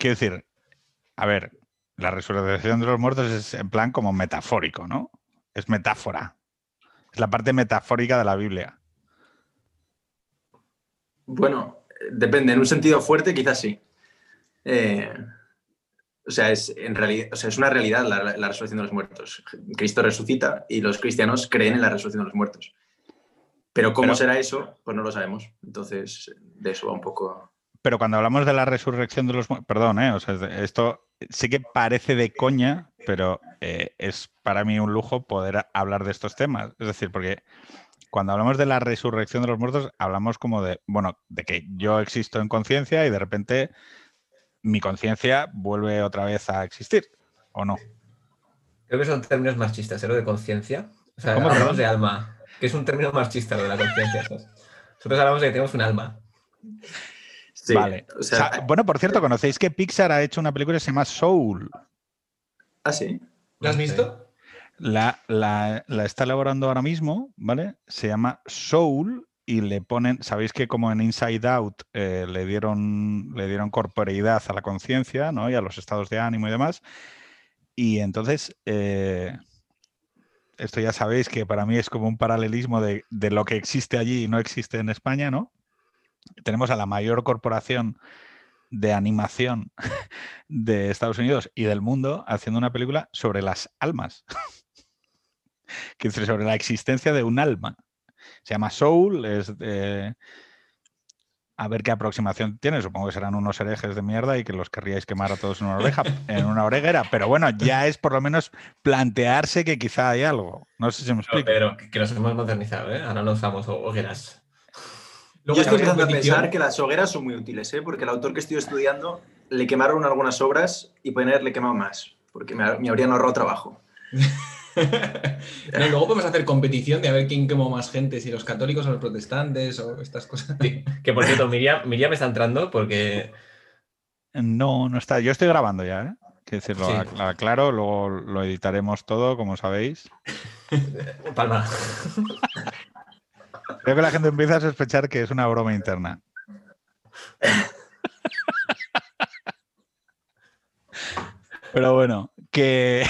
quiero decir, a ver, la resurrección de los muertos es en plan como metafórico, ¿no? Es metáfora. Es la parte metafórica de la Biblia. Bueno, depende. En un sentido fuerte, quizás sí. Eh, o sea, es, en realidad, o sea, es una realidad la, resurrección de los muertos. Cristo resucita y los cristianos creen en la resurrección de los muertos. Pero cómo será eso, pues no lo sabemos. Entonces, de eso va un poco. Pero cuando hablamos de la resurrección de los muertos, perdón, ¿eh? o sea, esto sí que parece de coña, pero eh, es para mí un lujo poder hablar de estos temas. Es decir, porque cuando hablamos de la resurrección de los muertos, hablamos como de, bueno, de que yo existo en conciencia y de repente mi conciencia vuelve otra vez a existir, ¿o no? Creo que son términos marxistas, ¿eh? Lo de conciencia. O sea, hablamos de alma, que es un término marxista lo de la conciencia. Nosotros hablamos de que tenemos un alma. Sí, vale. bueno, por cierto, ¿conocéis que Pixar ha hecho una película que se llama Soul? Ah, sí. ¿La has visto? La, la, está elaborando ahora mismo, ¿vale? Se llama Soul y le ponen, sabéis que como en Inside Out eh, le, dieron, le dieron corporeidad a la conciencia ¿no? y a los estados de ánimo y demás. Y entonces, eh, esto ya sabéis que para mí es como un paralelismo de, de, lo que existe allí y no existe en España, ¿no? Tenemos a la mayor corporación de animación de Estados Unidos y del mundo haciendo una película sobre las almas. que sobre la existencia de un alma. Se llama Soul, es a ver qué aproximación tiene. Supongo que serán unos herejes de mierda y que los querríais quemar a todos en una oreja, en una oreguera. Pero bueno, ya es por lo menos plantearse que quizá hay algo. No sé si me explico. Pero, que nos hemos modernizado, ¿eh? Ahora no usamos hogueras. Yo estoy empezando a pensar que las hogueras son muy útiles, ¿eh? porque el autor que estoy estudiando le quemaron algunas obras y pueden haberle quemado más, porque me, me habrían ahorrado trabajo. luego podemos hacer competición de a ver quién quemó más gente, si los católicos o los protestantes o estas cosas. Que por cierto, Miriam, Miriam está entrando porque. No, no está. Yo estoy grabando ya, ¿eh? Quiero decirlo, aclaro, luego lo editaremos todo, como sabéis. Palma. Creo que la gente empieza a sospechar que es una broma interna. Pero bueno, que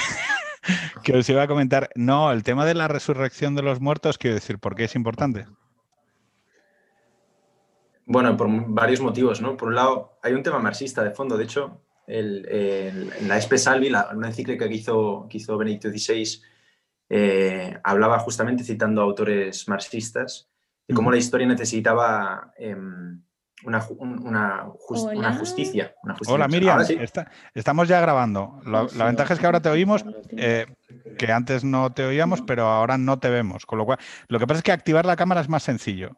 os iba a comentar. No, el tema de la resurrección de los muertos, quiero decir, ¿por qué es importante? Bueno, por varios motivos, ¿no? Por un lado, hay un tema marxista de fondo. De hecho, la Espe Salvi, la, una encíclica que hizo, que hizo Benedicto XVI, eh, hablaba justamente citando autores marxistas de cómo la historia necesitaba em, una, justicia, Hola Miriam, estamos ya grabando. La, ventaja es que ahora te oímos, eh, que antes no te oíamos, pero ahora no te vemos. Con lo cual, lo que pasa es que activar la cámara es más sencillo.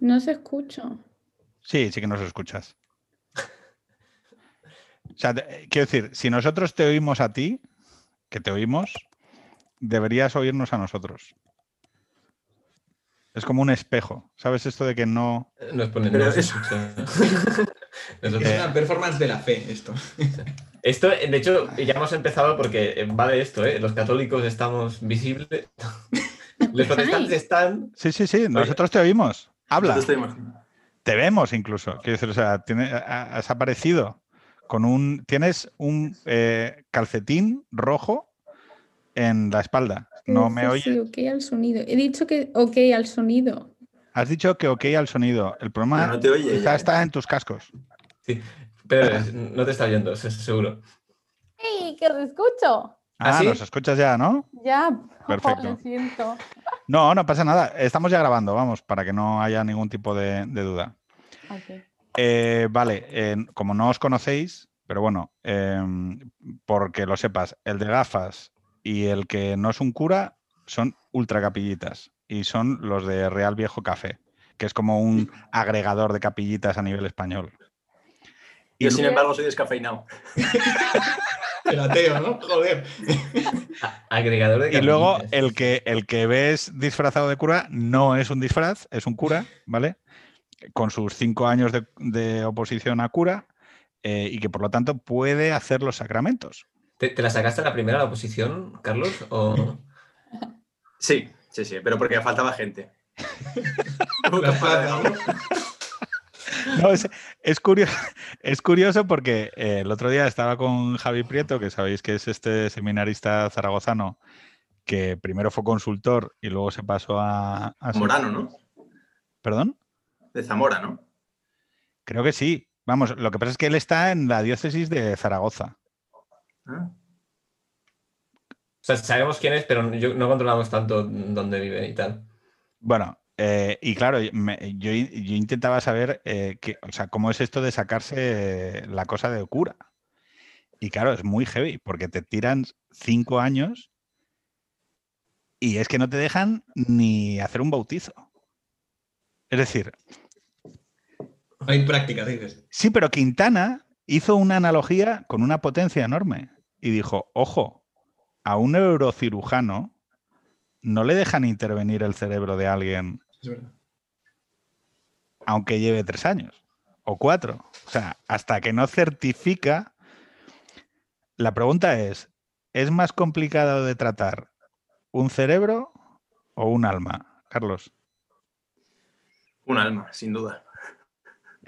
No se escucha. Sí, sí que nos escuchas. O sea, quiero decir, si nosotros te oímos a ti, que te oímos, deberías oírnos a nosotros. Es como un espejo. ¿Sabes esto de que no. Nos ponen. No eso. es una performance de la fe, esto. Esto, de hecho, ya hemos empezado porque va de esto, ¿eh? Los católicos estamos visibles. Los protestantes están. Sí, sí, sí. Nosotros te oímos. Habla. Te vemos incluso. Quiero decir, o sea, has aparecido con un. Tienes un eh, calcetín rojo en la espalda. ¿No me oye? Sí, ok al sonido. He dicho que ok al sonido. Has dicho que ok al sonido. El problema no te oye, quizá está en tus cascos. Sí, pero no te está oyendo, seguro. ¡Ey! ¡Que te escucho! Ah, ¿Ah nos escuchas ya, ¿no? Ya, perfecto. siento. No, no pasa nada. Estamos ya grabando, vamos, para que no haya ningún tipo de, duda. Eh, vale, como no os conocéis, pero bueno, em, porque lo sepas, el de gafas y el que no es un cura son ultra capillitas y son los de Real Viejo Café, que es como un agregador de capillitas a nivel español. Yo, sin embargo, soy descafeinado. El ateo, ¿no? Joder. Agregador de Y luego el que, el que ves disfrazado de cura no es un disfraz, es un cura, ¿vale? Con sus cinco años de, oposición a cura eh, y que por lo tanto puede hacer los sacramentos. ¿Te, la sacaste a la primera la oposición, Carlos? O... Sí, sí, sí, pero porque faltaba gente. No, es, es curioso, es curioso porque eh, el otro día estaba con Javi Prieto, que sabéis que es este seminarista zaragozano, que primero fue consultor y luego se pasó a... a Morano, ¿no? ¿Perdón? De Zamora, ¿no? Creo que sí. Vamos, lo que pasa es que él está en la diócesis de Zaragoza. O sea, sabemos quién es, pero yo- no controlamos tanto dónde vive y tal. Bueno, eh, y claro, me- yo, yo intentaba saber eh, qué- o sea, cómo es esto de sacarse eh, la cosa de cura. Y claro, es muy heavy, porque te tiran cinco años y es que no te dejan ni hacer un bautizo. Es decir, No hay práctica, dices. sí, pero Quintana hizo una analogía con una potencia enorme y dijo, ojo, a un neurocirujano no le dejan intervenir el cerebro de alguien Es verdad. aunque lleve tres años o cuatro. O sea, hasta que no certifica. La pregunta es: ¿es más complicado de tratar un cerebro o un alma? Carlos. un alma, sin duda.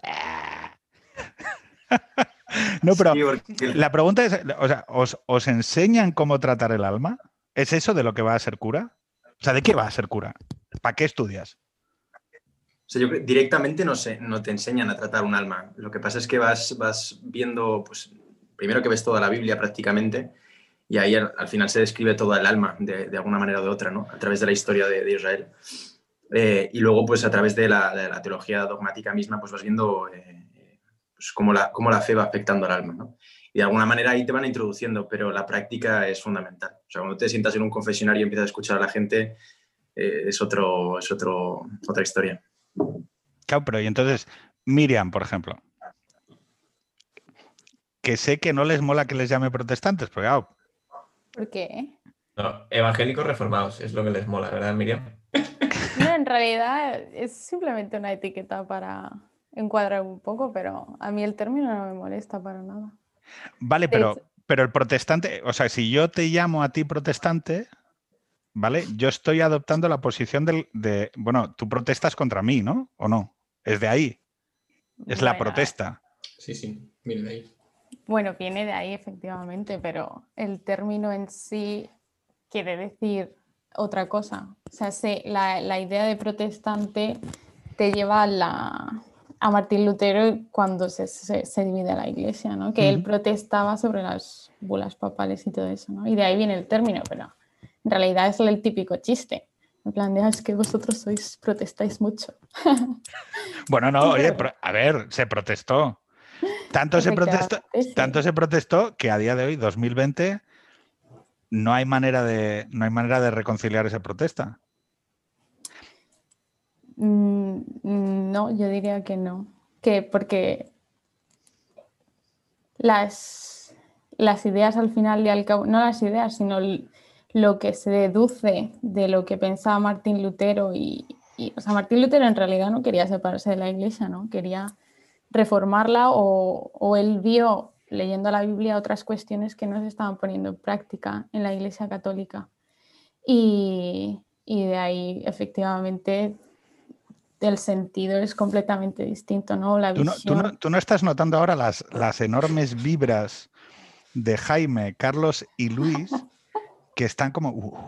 No, pero Sí, porque- la pregunta es: o sea, ¿os, os enseñan cómo tratar el alma? ¿Es eso de lo que va a ser cura? O sea, ¿de qué va a ser cura? ¿Para qué estudias? O sea, yo creo- directamente no, sé, no te enseñan a tratar un alma. Lo que pasa es que vas, vas viendo, pues, primero que ves toda la Biblia prácticamente, y ahí al, al final se describe toda el alma de, de alguna manera o de otra, ¿no? A través de la historia de, de Israel. Eh, y luego, pues, a través de la, de la teología dogmática misma, pues vas viendo eh, pues, cómo, la, cómo la fe va afectando al alma, ¿no? Y de alguna manera ahí te van introduciendo, pero la práctica es fundamental. O sea, cuando te sientas en un confesionario y empiezas a escuchar a la gente, eh, es, otro, es otro, otra historia. Claro, pero y entonces, Miriam, por ejemplo, que sé que no les mola que les llame protestantes, pero claro, ¿Por qué? No, evangélicos reformados es lo que les mola, ¿verdad, Miriam? No, en realidad es simplemente una etiqueta para encuadrar un poco, pero a mí el término no me molesta para nada. Vale, De pero, hecho- pero el protestante, o sea, si yo te llamo a ti protestante, ¿vale? Yo estoy adoptando la posición del, de, bueno, tú protestas contra mí, ¿no? ¿O no? Es de ahí, es la protesta. Sí, sí, mire de ahí. Bueno, viene de ahí efectivamente, pero el término en sí quiere decir otra cosa. O sea, se- la, la idea de protestante te lleva a, la, a Martín Lutero cuando se, se- se divide la iglesia, ¿no? Que él protestaba sobre las bulas papales y todo eso, ¿no? Y de ahí viene el término, pero en realidad es el típico chiste. En plan de, "Ah, es que vosotros sois, protestáis mucho. Bueno, no, oye, a ver, se protestó. Tanto se protestó, tanto se protestó que a día de hoy, 2020, no hay manera de, no hay manera de reconciliar esa protesta. Mm, mm, No, yo diría que no. Que porque las, ideas al final y al cabo, no las ideas, sino lo que se deduce de lo que pensaba Martín Lutero y, o sea, Martín Lutero en realidad no quería separarse de la iglesia, ¿no? Quería reformarla o, o él vio leyendo la Biblia otras cuestiones que no se estaban poniendo en práctica en la iglesia católica. Y de ahí efectivamente el sentido es completamente distinto, ¿no? La ¿Tú no, tú no- visión. tú no estás notando ahora las, las enormes vibras de Jaime, Carlos y Luis que están como... "Uh,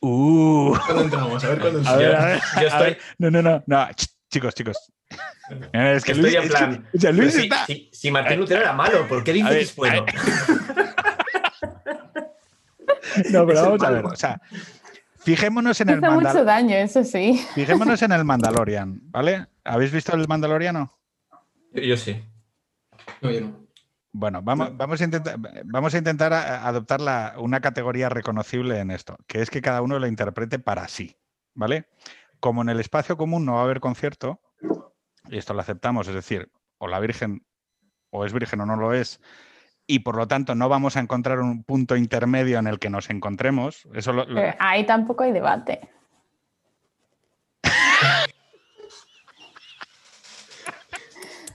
uh". ¿Cuándo entramos? A ver cuándo A ver, entramos. a ver, yo a ver. estoy- No, no, no, no. ch, chicos, chicos. Es que Estoy Luis, en es que- plan, o sea, Luis Pero si, está... si- si Martín Lutero era malo, ¿por qué dice A ver, que es bueno? No, pero vamos a ver. O sea, fijémonos en el, Hace mucho Mandal- daño, eso sí. fijémonos en el Mandalorian, ¿vale? ¿Habéis visto el Mandaloriano? Yo, yo sí. No, yo no. Bueno, vamos, vamos a intentar, vamos a intentar a- adoptar la- una categoría reconocible en esto, que es que cada uno lo interprete para sí, ¿vale? Como en el espacio común no va a haber concierto, y esto lo aceptamos, es decir, o la Virgen o es virgen o no lo es, y por lo tanto no vamos a encontrar un punto intermedio en el que nos encontremos, eso lo- lo- Pero ahí tampoco hay debate.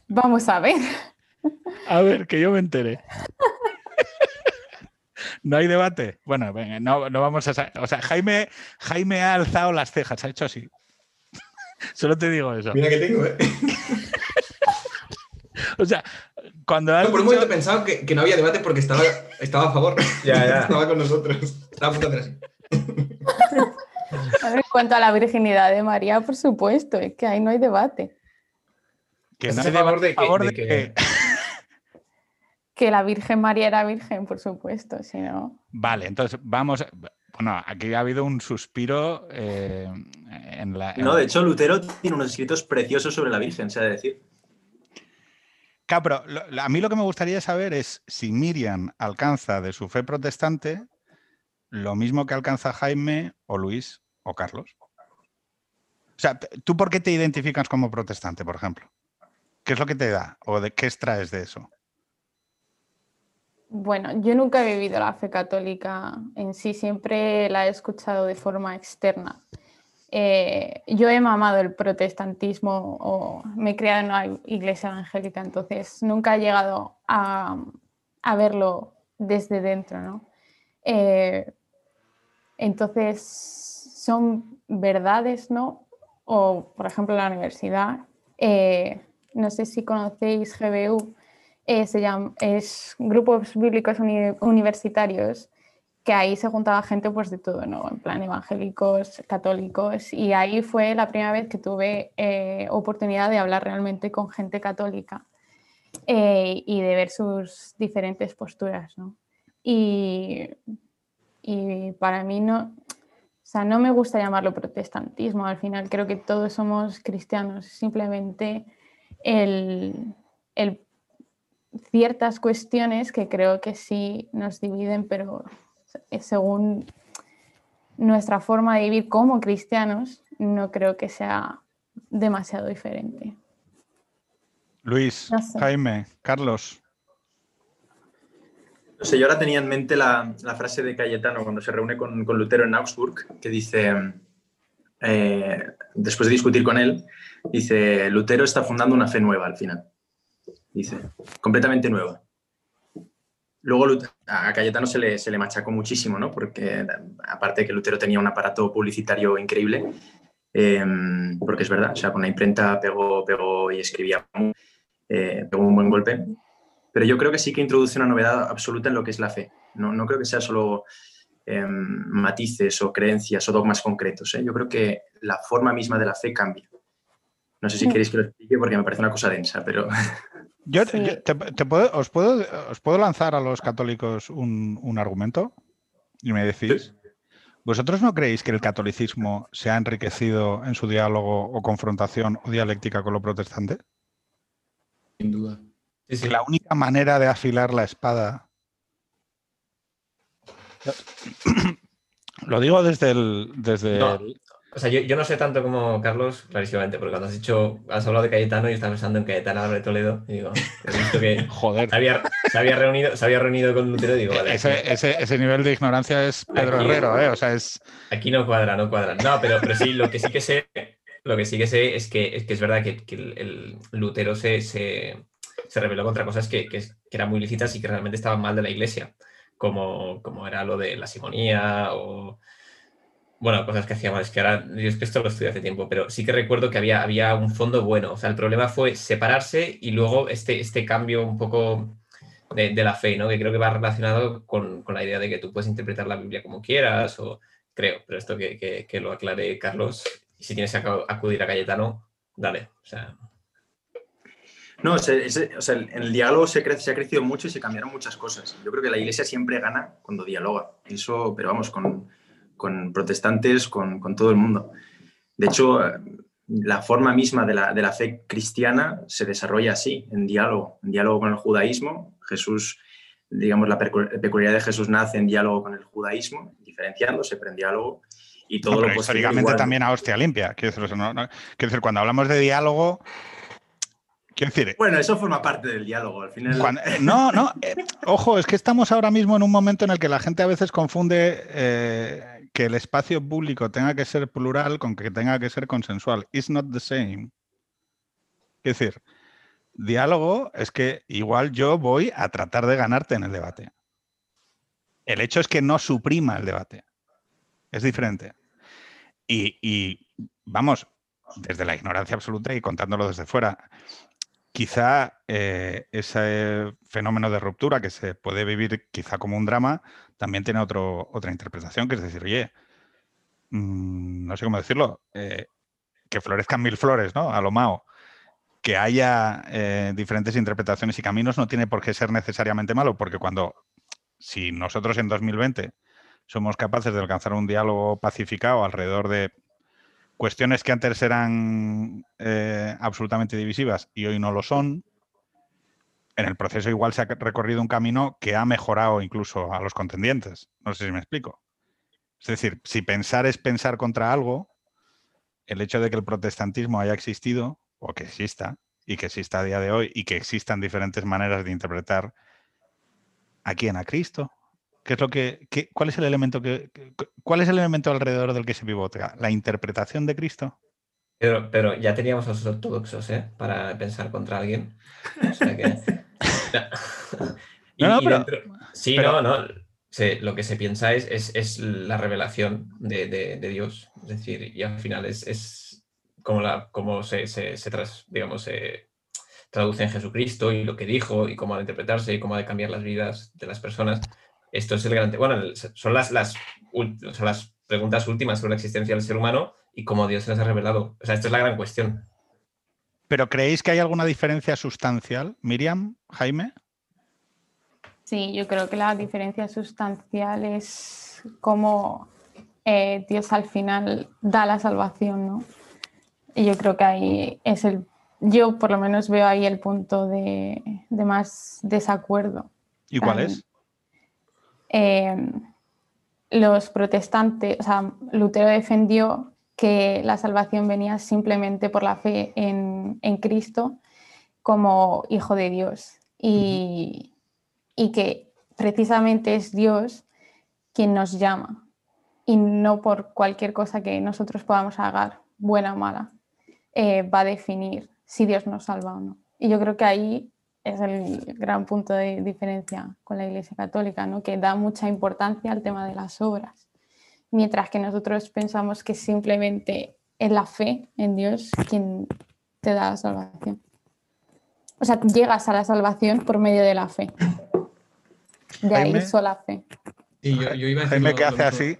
Vamos a ver. A ver, que yo me entere. No hay debate. Bueno, venga, no, no vamos a. O sea, Jaime, Jaime ha alzado las cejas, ha hecho así. Solo te digo eso. Mira que tengo, ¿eh? O sea, cuando No, por un momento he pensado que, que no había debate porque estaba, estaba a favor. Ya, ya. estaba con nosotros. Estaba a punto de hacer así. En cuanto a la virginidad de María, por supuesto, es que ahí no hay debate. que ¿Estás no hay favor de que- favor de de que- que- Que la Virgen María era virgen, por supuesto, si no. Vale, entonces vamos. Bueno, aquí ha habido un suspiro eh, en la. en- No, de hecho, Lutero tiene unos escritos preciosos sobre la Virgen, se ha de decir. Claro, pero a mí lo que me gustaría saber es si Miriam alcanza de su fe protestante lo mismo que alcanza Jaime o Luis o Carlos. O sea, ¿tú por qué te identificas como protestante, por ejemplo? ¿Qué es lo que te da? ¿O de qué extraes de eso? Bueno, yo nunca he vivido la fe católica en sí, siempre la he escuchado de forma externa. Eh, yo he mamado el protestantismo o me he criado en una iglesia evangélica, entonces nunca he llegado a, verlo desde dentro, ¿no? Eh, entonces, son verdades, ¿no? O, por ejemplo, la universidad. eh, no sé si conocéis GBU, eh, se llama, es Grupos Bíblicos Uni- Universitarios, que ahí se juntaba gente pues de todo, ¿no? En plan evangélicos, católicos, y ahí fue la primera vez que tuve eh, oportunidad de hablar realmente con gente católica eh, y de ver sus diferentes posturas, ¿no? Y, y para mí no, o sea, no me gusta llamarlo protestantismo, al final creo que todos somos cristianos, simplemente el, el ciertas cuestiones que creo que sí nos dividen, pero según nuestra forma de vivir como cristianos, no creo que sea demasiado diferente. Luis, No sé. Jaime, Carlos. No sé, yo ahora tenía en mente la, la frase de Cayetano cuando se reúne con, con Lutero en Augsburg, que dice, eh, después de discutir con él, dice, Lutero está fundando una fe nueva al final. Dice, completamente nueva. Luego a Cayetano se le, se le machacó muchísimo, ¿no? Porque aparte de que Lutero tenía un aparato publicitario increíble, eh, porque es verdad, o sea, con la imprenta pegó, pegó y escribía, eh, pegó un buen golpe. Pero yo creo que sí que introduce una novedad absoluta en lo que es la fe. No, no creo que sea solo eh, matices o creencias o dogmas concretos. ¿eh? Yo creo que la forma misma de la fe cambia. No sé si queréis que lo explique porque me parece una cosa densa, pero Yo, Sí. yo te- te puedo- os, puedo, ¿Os puedo lanzar a los católicos un, un argumento? Y me decís. ¿Vosotros no creéis que el catolicismo se ha enriquecido en su diálogo o confrontación o dialéctica con lo protestante? Sin duda. Sí, sí. Que la única manera de afilar la espada. Lo digo desde el. Desde No. el- O sea, yo, yo no sé tanto como Carlos, clarísimamente, porque cuando has dicho, has hablado de Cayetano y estaba pensando en Cayetano Álvarez Toledo, y digo, he visto que Joder. se había, se había reunido, se había reunido con Lutero y digo, vale, aquí, Ese, ese- ese nivel de ignorancia es Pedro Aquí- Herrero, ¿eh? O sea, es. aquí no cuadra, no cuadra. No, pero, pero sí, lo que sí que sé, lo que sí que sé es que es, que es verdad que, que el, el Lutero se, se, se rebeló contra cosas que, que, que eran muy lícitas y que realmente estaban mal de la iglesia, como, como era lo de la simonía o bueno, cosas que hacía mal. Es que ahora, yo es que esto lo estudié hace tiempo, pero sí que recuerdo que había, había un fondo bueno. O sea, el problema fue separarse y luego este, este cambio un poco de, la fe, ¿no? Que creo que va relacionado con, con la idea de que tú puedes interpretar la Biblia como quieras, o creo, pero esto que, que- lo aclare Carlos. Y si tienes que acu- acudir a Cayetano, dale. O sea, no, o sea, el- el diálogo se, cre- se ha crecido mucho y se cambiaron muchas cosas. Yo creo que la iglesia siempre gana cuando dialoga. Eso, pero vamos, con, con protestantes, con, con todo el mundo. De hecho, la forma misma de la, de la fe cristiana se desarrolla así, en diálogo, en diálogo con el judaísmo. Jesús, digamos, la peculiaridad de Jesús nace en diálogo con el judaísmo, diferenciándose, pero en diálogo. Y todo No, lo pero históricamente igual. también a hostia limpia. Quiero decir, o sea, no- no- quiero decir, cuando hablamos de diálogo. Decir, Bueno, eso forma parte del diálogo. Al final, Cuando- no, no, eh, ojo, es que estamos ahora mismo en un momento en el que la gente a veces confunde eh, que el espacio público tenga que ser plural con que tenga que ser consensual. It's not the same. Es decir, diálogo es que igual yo voy a tratar de ganarte en el debate. El hecho es que no suprima el debate. Es diferente. Y, y, vamos, desde la ignorancia absoluta y contándolo desde fuera, quizá eh, ese fenómeno de ruptura que se puede vivir quizá como un drama, también tiene otro, otra interpretación, que es decir, oye, mm, no sé cómo decirlo, eh, que florezcan mil flores, ¿no? A lo Mao. Que haya eh, diferentes interpretaciones y caminos no tiene por qué ser necesariamente malo, porque cuando, si nosotros en 2020 somos capaces de alcanzar un diálogo pacificado alrededor de cuestiones que antes eran eh, absolutamente divisivas y hoy no lo son, en el proceso igual se ha recorrido un camino que ha mejorado incluso a los contendientes. No sé si me explico. Es decir, si pensar es pensar contra algo, el hecho de que el protestantismo haya existido, o que exista, y que exista a día de hoy, y que existan diferentes maneras de interpretar a quién, a Cristo. ¿Qué es lo que, qué- ¿Cuál es el elemento que, que- cuál es el elemento alrededor del que se pivota? ¿La interpretación de Cristo? Pero, pero ya teníamos a los ortodoxos, ¿eh? Para pensar contra alguien. O sea que. Y- No, no, y pero- dentro- Sí, pero- no, no. Se- lo que se piensa es, es, es la revelación de, de- de Dios. Es decir, y al final es, es como, la, como se, se, se tras- digamos, se traduce en Jesucristo y lo que dijo y cómo ha de interpretarse y cómo ha de cambiar las vidas de las personas. Esto es el gran... Bueno, son las, las, son las preguntas últimas sobre la existencia del ser humano y cómo Dios se las ha revelado. O sea, esta es la gran cuestión. ¿Pero creéis que hay alguna diferencia sustancial? Miriam, Jaime. Sí, yo creo que la diferencia sustancial es cómo eh, Dios al final da la salvación, ¿no? Y yo creo que ahí es el, yo por lo menos veo ahí el punto de, de más desacuerdo. ¿Y cuál es? Eh, los protestantes, o sea, Lutero defendió que la salvación venía simplemente por la fe en, en Cristo como hijo de Dios. Y, y que precisamente es Dios quien nos llama. Y no por cualquier cosa que nosotros podamos hacer, buena o mala, eh, va a definir si Dios nos salva o no. Y yo creo que ahí es el gran punto de diferencia con la Iglesia Católica, ¿no? que da mucha importancia al tema de las obras, mientras que nosotros pensamos que simplemente es la fe en Dios quien te da la salvación. O sea, llegas a la salvación por medio de la fe. De ahí sola fe. Sí, yo, yo iba a decir Jaime lo- que lo hace mismo- así.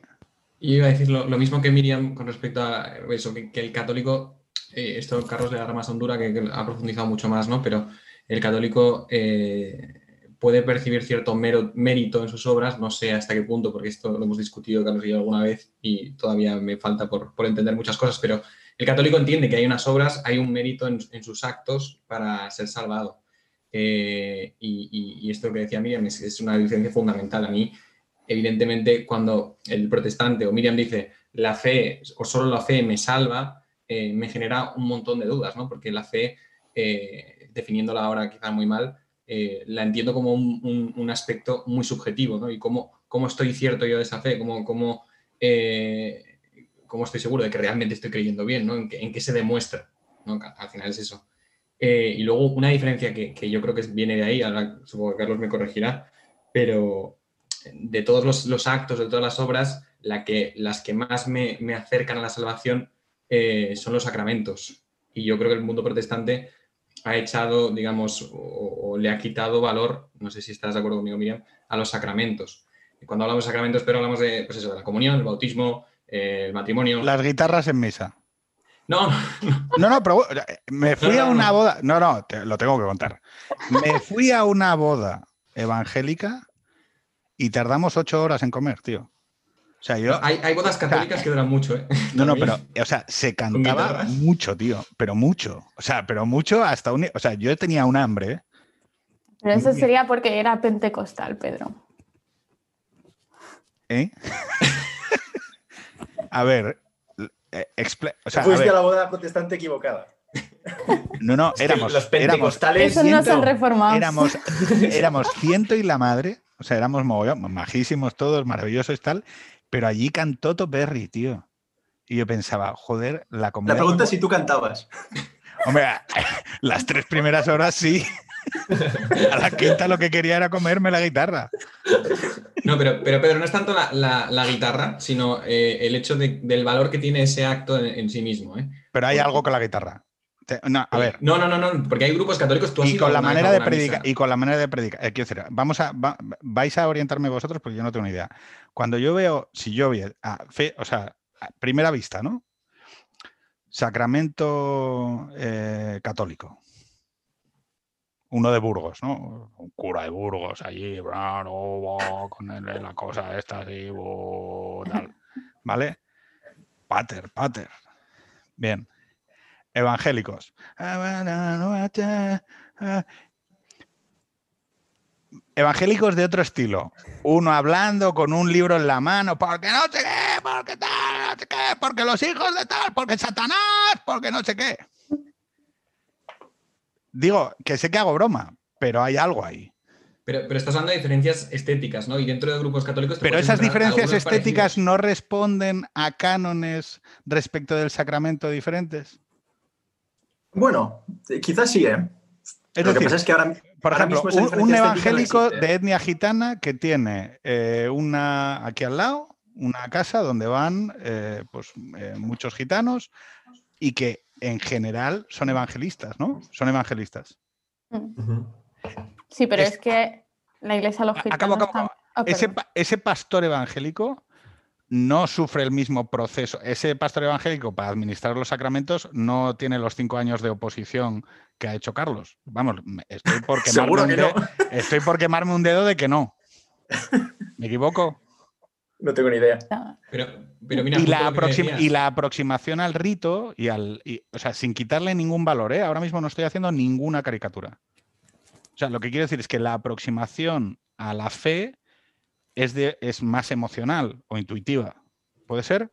Yo iba a decir lo, lo mismo que Miriam con respecto a eso, que, que el católico, eh, esto Carlos le dará más hondura, que, que ha profundizado mucho más, ¿no? Pero el católico eh, puede percibir cierto mérito en sus obras, no sé hasta qué punto, porque esto lo hemos discutido Carlos y yo alguna vez y todavía me falta por, entender muchas cosas, pero el católico entiende que hay unas obras, hay un mérito en, sus actos para ser salvado. Eh, y, esto que decía Miriam es, es una diferencia fundamental. A mí, evidentemente, cuando el protestante o Miriam dice la fe o solo la fe me salva, eh, me genera un montón de dudas, ¿no? Porque la fe, eh, definiéndola ahora quizá muy mal, eh, la entiendo como un, un- aspecto muy subjetivo, ¿no? Y cómo, cómo estoy cierto yo de esa fe, cómo, cómo, eh, cómo estoy seguro de que realmente estoy creyendo bien, ¿no? En qué, en qué se demuestra, ¿no? Que Al final es eso. Eh, y luego una diferencia que, que yo creo que viene de ahí, ahora supongo que Carlos me corregirá, pero de todos los, los actos, de todas las obras, la que, las que más me, me acercan a la salvación son los sacramentos. Y yo creo que el mundo protestante ha echado, digamos, o, o le ha quitado valor, no sé si estás de acuerdo conmigo, Miriam, a los sacramentos. Y cuando hablamos de sacramentos, pero hablamos de, pues eso, de la comunión, el bautismo, eh, el matrimonio. Las guitarras en misa. No, no, No, no, pero bueno, me fui No, a una boda. No, no, te- lo tengo que contar. Me fui a una boda evangélica y tardamos ocho horas en comer, tío. O sea, yo. no, hay, hay bodas católicas que duran mucho, ¿eh? No, no, pero, o sea, se cantaba mucho, tío, pero mucho. O sea, pero mucho hasta un. O sea, yo tenía un hambre. Pero eso sería porque era pentecostal, Pedro. ¿eh? a ver. eh, expl- o sea, a Fuiste ver, a la boda protestante equivocada. no, no, Es que éramos. los éramos pentecostales. Eso no son ciento- reformados. éramos, éramos ciento y la madre, o sea, éramos mogollón, majísimos todos, maravillosos y tal, pero allí cantó Toperri, tío. Y yo pensaba, joder, la comida. La pregunta es si tú cantabas. Hombre, las tres primeras horas sí. A la quinta lo que quería era comerme la guitarra. No, pero, pero Pedro, no es tanto la, la- la guitarra, sino eh, el hecho de- del valor que tiene ese acto en, en sí mismo. ¿eh? Pero hay algo con la guitarra. te- no, a ver. No, no, no, no, porque hay grupos católicos. ¿tú has Y con, la manera de predicar, y con la manera de predicar, eh, quiero decir, vamos a, va- vais a orientarme vosotros porque yo no tengo ni idea. Cuando yo veo, si yo veo, a fe, o sea, a primera vista, ¿no? Sacramento eh, católico. Uno de Burgos, ¿no? Un cura de Burgos allí, bo, con la cosa esta así, tal. ¿Vale? Pater, pater. Bien. Evangélicos. Evangélicos de otro estilo. Uno hablando con un libro en la mano, porque no sé qué, porque tal, no sé qué, porque los hijos de tal, porque Satanás, porque no sé qué. Digo, que sé que hago broma, pero hay algo ahí. Pero, pero estás hablando de diferencias estéticas, ¿no? Y dentro de grupos católicos. te Pero esas diferencias estéticas parecidos. no responden a cánones respecto del sacramento diferentes. Bueno, eh, quizás sí, ¿eh? Es Lo que pasa es que ahora, Por ejemplo, un, no evangélico de etnia gitana que tiene eh, una aquí al lado, una casa donde van eh, pues, eh, muchos gitanos y que en general son evangelistas, ¿no? Son evangelistas. Sí, pero Es- es, que la iglesia los A- gitanos acabo, acabo. Ah, ese pastor evangélico no sufre el mismo proceso. Ese pastor evangélico para administrar los sacramentos no tiene los cinco años de oposición que ha hecho Carlos. Vamos, estoy por quemarme, un, que de- no. estoy por quemarme un dedo de que no. ¿Me equivoco? No tengo ni idea. Pero, pero mira, y, la y aproximación al rito, y al, y- o sea, sin quitarle ningún valor, ¿eh? ahora mismo no estoy haciendo ninguna caricatura. O sea, lo que quiero decir es que la aproximación a la fe es, de, es más emocional o intuitiva. ¿Puede ser?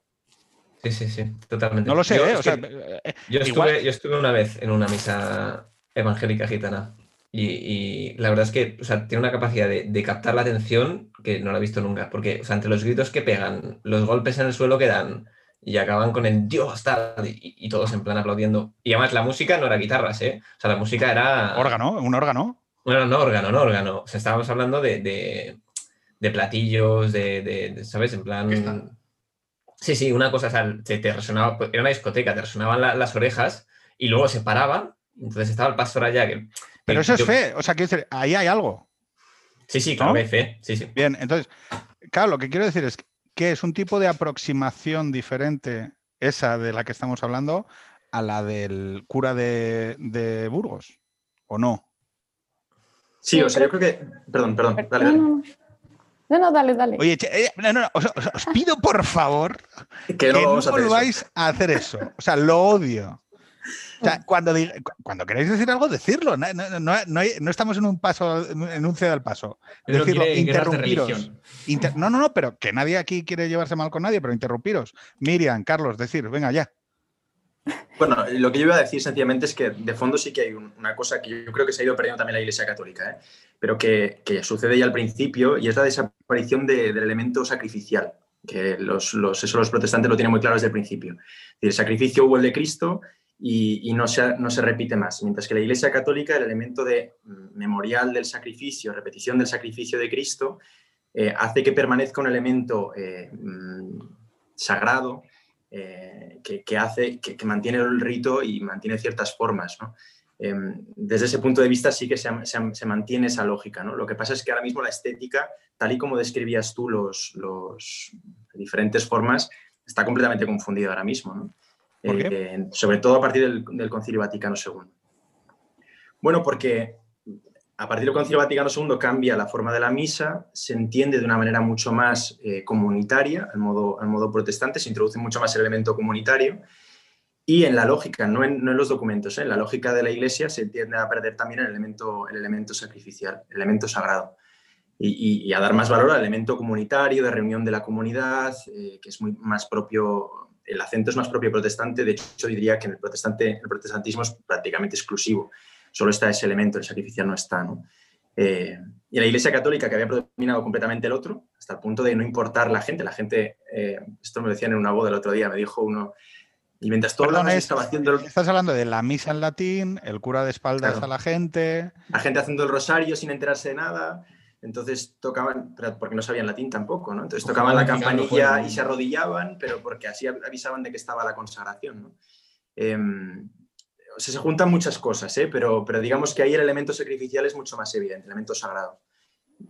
Sí, sí, sí, totalmente. No lo sé, Yo, ¿eh? O sea, eh, yo, igual- estuve, yo estuve una vez en una misa evangélica gitana y, y la verdad es que o sea, tiene una capacidad de, de captar la atención que no la he visto nunca, porque o sea, entre los gritos que pegan, los golpes en el suelo que dan y acaban con el Dios, tal, y, y todos en plan aplaudiendo. Y además la música no era guitarras, ¿eh? O sea, la música era... órgano, un órgano. Bueno, no órgano, no órgano. O sea, estábamos hablando de, de- de platillos, de, de- de, ¿sabes? En plan. Sí, sí, una cosa, o sea, te, te resonaba, pues, era una discoteca, te resonaban la- las orejas y luego se paraban. Entonces estaba el pastor allá. Que, Pero que eso es fe. O sea, quiero decir, ahí hay algo. Sí, sí, claro, ¿no? hay fe. Sí, sí. Bien, entonces, claro, lo que quiero decir es que es un tipo de aproximación diferente, esa de la que estamos hablando, a la del cura de, de Burgos, ¿o no? Sí, o sea, yo creo- que. Perdón, perdón, per- dale, dale. No, no. Dale, dale. Oye, eh, no, no, no, os, os- os pido por favor Que que no no vamos a hacer eso. volváis a hacer eso. O sea, lo odio. O sea, cuando, cuando queráis decir algo, decirlo. No, no- no- no hay- no estamos en un paso, en un ceda al paso. Pedro decirlo, quiere interrumpiros. Inter- no, no, no, pero que nadie aquí quiere llevarse mal con nadie, pero interrumpiros. Miriam, Carlos, decir, venga ya. Bueno, lo que yo iba a decir sencillamente es que de fondo sí que hay un- una cosa que yo creo que se ha ido perdiendo también la Iglesia Católica, ¿eh? pero que, sucede ya al principio y es la desaparición de- del elemento sacrificial, que los, eso los protestantes lo tienen muy claro desde el principio. El sacrificio hubo el de Cristo y, y no, se, no se repite más, mientras que la Iglesia Católica el elemento de mm, memorial del sacrificio, repetición del sacrificio de Cristo, eh, hace que permanezca un elemento eh, mm, sagrado, eh, que, que hace, que, que mantiene el rito y mantiene ciertas formas. ¿no? Em, desde ese punto de vista sí que se, se- se mantiene esa lógica. ¿no? Lo que pasa es que ahora mismo la estética, tal y como describías tú los, los diferentes formas, está completamente confundida ahora mismo. ¿no? ¿Por qué? Eh, sobre todo a partir del, del Concilio Vaticano II. Bueno, porque a partir del Concilio Vaticano II cambia la forma de la misa, se entiende de una manera mucho más eh, comunitaria, al modo, al modo protestante, se introduce mucho más el elemento comunitario. Y en la lógica, no en, no en los documentos, ¿eh? en la lógica de la Iglesia se tiende a perder también el elemento, el elemento sacrificial, el elemento sagrado. Y, a dar más valor al elemento comunitario, de reunión de la comunidad, eh, que es muy más propio, el acento es más propio protestante, de hecho diría que en el, protestante, el protestantismo es prácticamente exclusivo solo está ese elemento, el sacrificial no está. ¿no? Eh, y la Iglesia Católica, que había predominado completamente el otro, hasta el punto de no importar la gente, la gente, eh, esto me lo decían en una boda el otro día, me dijo uno, y mientras tú hablabas, es- estaba haciendo el- Estás hablando de la misa en latín, el cura de espaldas Claro. a la gente. la gente haciendo el rosario sin enterarse de nada, entonces tocaban, porque no sabían latín tampoco, ¿no? Entonces tocaban la lo campanilla y se arrodillaban, pero porque así avisaban de que estaba la consagración, ¿no? Em, se juntan muchas cosas, ¿eh? pero, pero digamos que ahí el elemento sacrificial es mucho más evidente, el elemento sagrado.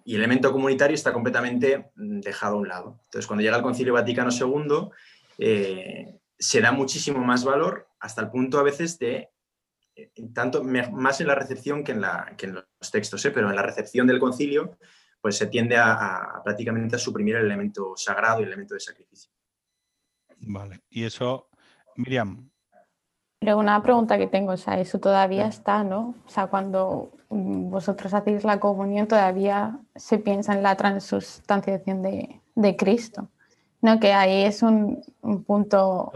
Y el elemento comunitario está completamente mm, dejado a un lado. Entonces, cuando llega el Concilio Vaticano II, eh, se da muchísimo más valor hasta el punto a veces de, eh, tanto más en la recepción que en, la, que en los textos, ¿eh? pero en la recepción del concilio, pues se tiende a, prácticamente a suprimir el elemento sagrado y el elemento de sacrificio. Vale, y eso, Miriam. Pero una pregunta que tengo, o sea, eso todavía está, ¿no? O sea, cuando vosotros hacéis la comunión, todavía se piensa en la transustanciación de, de Cristo. No, que ahí es un, punto.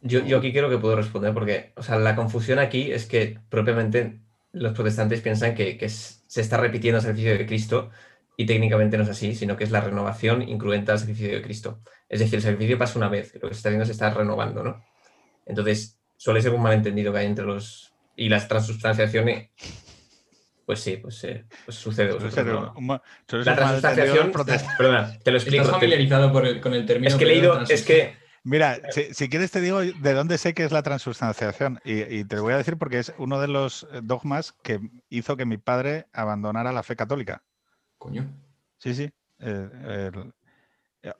Yo, yo, aquí creo que puedo responder porque, o sea, la confusión aquí es que propiamente los protestantes piensan que, que se está repitiendo el sacrificio de Cristo y técnicamente no es así, sino que es la renovación incluente al sacrificio de Cristo. Es decir, el sacrificio pasa una vez, lo que se está viendo se está renovando, ¿no? Entonces, suele ser un malentendido que hay entre los... Y las transustanciaciones pues sí, pues, eh, pues sucede. la transustanciación, perdona, te lo explico. Estás familiarizado con el término. Es que he leído, es que... Mira, si, quieres te digo de dónde sé que es la transustanciación y, te lo voy a decir porque es uno de los dogmas que hizo que mi padre abandonara la fe católica. Coño. Sí, sí. Eh,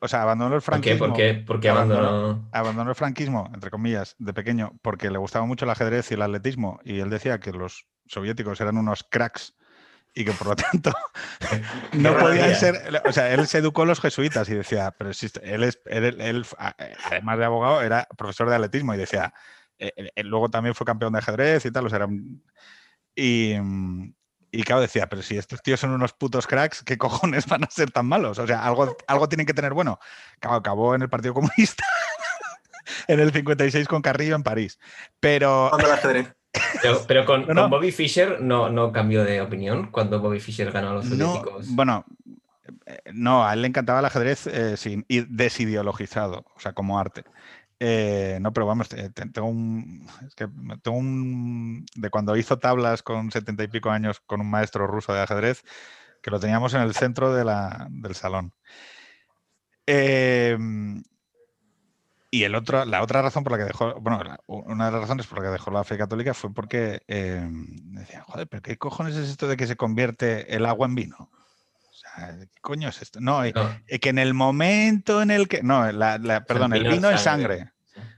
o sea, abandonó el franquismo. ¿Por qué? ¿Por qué, abandonó? Abandonó el franquismo, entre comillas, de pequeño, porque le gustaba mucho el ajedrez y el atletismo. Y él decía que los soviéticos eran unos cracks y que por lo tanto no podían ser. O sea, él se educó a los jesuitas y decía, pero si él, es, él, además de abogado, era profesor de atletismo y decía, eh, eh, él, luego también fue campeón de ajedrez y tal, o sea, era y, y claro, decía, pero si estos tíos son unos putos cracks, ¿qué cojones van a ser tan malos? O sea, algo, algo tienen que tener bueno. acabó en el Partido Comunista en el 56 con Carrillo en París. Pero. el ajedrez. Pero, con, Bobby Fischer no, no cambió de opinión cuando Bobby Fischer ganó a los soviéticos. bueno, eh, no, a él le encantaba el ajedrez eh, sin, desideologizado, o sea, como arte. Eh, no, pero vamos, tengo un, tengo un. De cuando hizo tablas con setenta y pico años con un maestro ruso de ajedrez, que lo teníamos en el centro de la, del salón. Eh, y el otro, la otra razón por la que dejó, bueno, una de las razones por la que dejó la fe católica fue porque eh, decían, joder, pero ¿qué cojones es esto de que se convierte el agua en vino? ¿Qué coño es esto? No, eh, eh, que en el momento en el que, no, la, perdón, el vino, en sangre.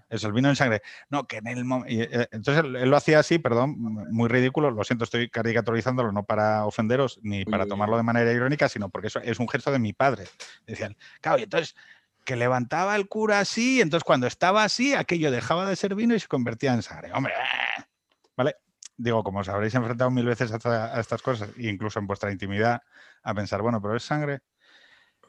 Eso, el vino en sangre. No, que en el momento. Entonces él, lo hacía así, perdón, muy ridículo. Lo siento, estoy caricaturizándolo, no para ofenderos ni para tomarlo de manera irónica, sino porque eso es un gesto de mi padre. Decían, claro, y entonces que levantaba el cura así, entonces cuando estaba así, aquello dejaba de ser vino y se convertía en sangre. Hombre, ¡eh! ¿vale? Digo, como os habréis enfrentado mil veces a, estas cosas, incluso en vuestra intimidad, a pensar, bueno, pero es sangre.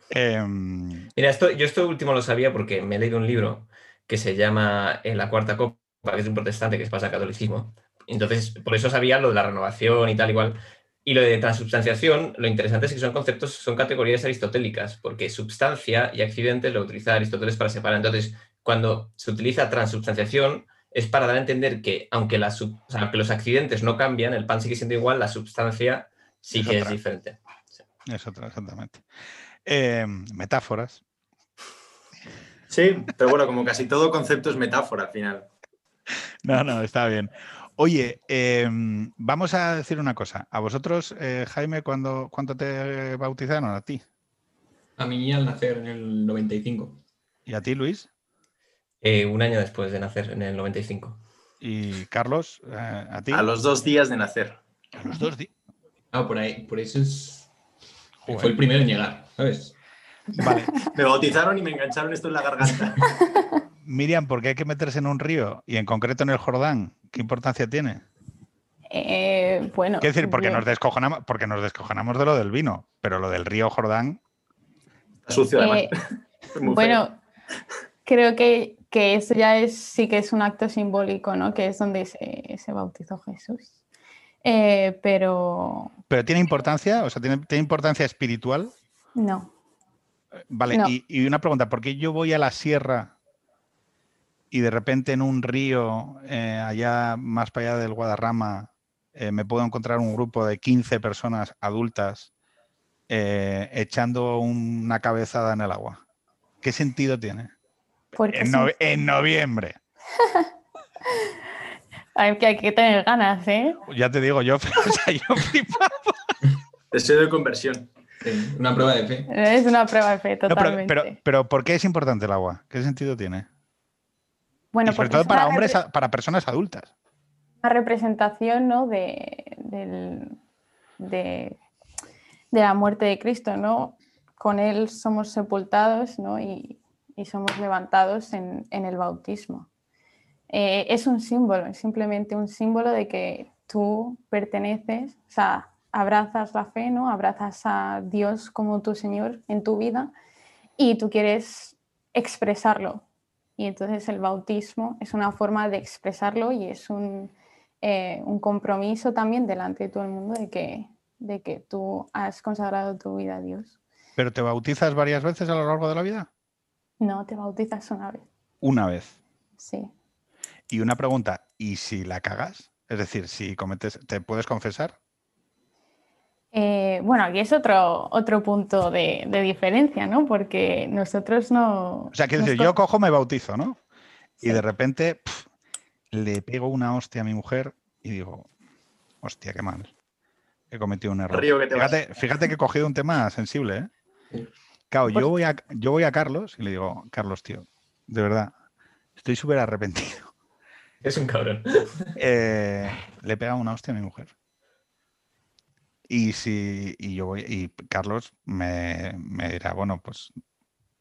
Em, Mira, esto, yo esto último lo sabía porque me he leído un libro que se llama En la cuarta copa, que es un protestante que es pasa catolicismo. Entonces, por eso sabía lo de la renovación y tal, igual. Y lo de transubstanciación, lo interesante es que son conceptos, son categorías aristotélicas, porque substancia y accidente lo utiliza Aristóteles para separar. Entonces, cuando se utiliza transubstanciación, es para dar a entender que aunque, la los accidentes no cambian, el pan sigue siendo igual, la substancia sí que es diferente. Es otra, exactamente. Em, metáforas. Sí, pero bueno, como casi todo concepto es metáfora al final. No, no, está bien. Oye, em, vamos a decir una cosa. ¿A vosotros, eh, Jaime, ¿cuándo, cuánto te bautizaron a ti? A mí al nacer en el 95. ¿Y a ti, Luis? Eh, un año después de nacer, en el 95. ¿Y Carlos, eh, a ti? A los dos días de nacer. A los dos días. Ah, por ahí, por eso es. Fue el primero en llegar, ¿sabes? Vale. me bautizaron y me engancharon esto en la garganta. Miriam, ¿por qué hay que meterse en un río y en concreto en el Jordán? ¿Qué importancia tiene? Eh, bueno. Quiero decir, porque nos, descojonamos, porque nos descojonamos de lo del vino, pero lo del río Jordán. sucio, además. Eh, bueno, creo que, eso ya es, sí que es un acto simbólico, ¿no? Que es donde se, bautizó Jesús. Eh, pero. ¿Pero tiene importancia? O sea, ¿tiene, importancia espiritual? No. Vale, y, una pregunta, ¿por qué yo voy a la sierra y de repente en un río, eh, allá más para allá del Guadarrama, eh, me puedo encontrar un grupo de 15 personas adultas eh, echando una cabezada en el agua. ¿Qué sentido tiene? En, en, noviembre. Hay que, hay que tener ganas, ¿eh? Ya te digo, yo, o sea, yo flipaba. Deseo de conversión. Sí, una prueba de fe. Es una prueba de fe, No, pero, totalmente. pero, pero ¿por qué es importante el agua? ¿Qué sentido tiene? bueno, y sobre todo para hombres, para personas adultas. una representación ¿no? de, del- de, de la muerte de Cristo, ¿no? Con él somos sepultados ¿no? y, y somos levantados en, en el bautismo. Eh, es un símbolo, es simplemente un símbolo de que tú perteneces, o sea, abrazas la fe, ¿no? Abrazas a Dios como tu Señor en tu vida y tú quieres expresarlo. Y entonces el bautismo es una forma de expresarlo y es un, eh, un compromiso también delante de todo el mundo de que, de que tú has consagrado tu vida a Dios. ¿Pero te bautizas varias veces a lo largo de la vida? No, te bautizas una vez, Una vez. sí. Y una pregunta, ¿y si la cagas? Es decir, si cometes, ¿te puedes confesar? Eh, bueno, aquí es otro, otro punto de, de diferencia, ¿no? Porque nosotros no... O sea, quiero decir, co- yo cojo, me bautizo, ¿no? Y Sí. de repente le pego una hostia a mi mujer y digo, hostia, qué mal. He cometido un error. Río que te. Fíjate, fíjate que he cogido un tema sensible, ¿eh? Sí. Claro, Pues- yo voy, a, yo voy a Carlos y le digo, Carlos, tío, de verdad, estoy súper arrepentido. Es un cabrón. Eh, le he pegado una hostia a mi mujer. Y si y yo voy, y Carlos me, me dirá, bueno, pues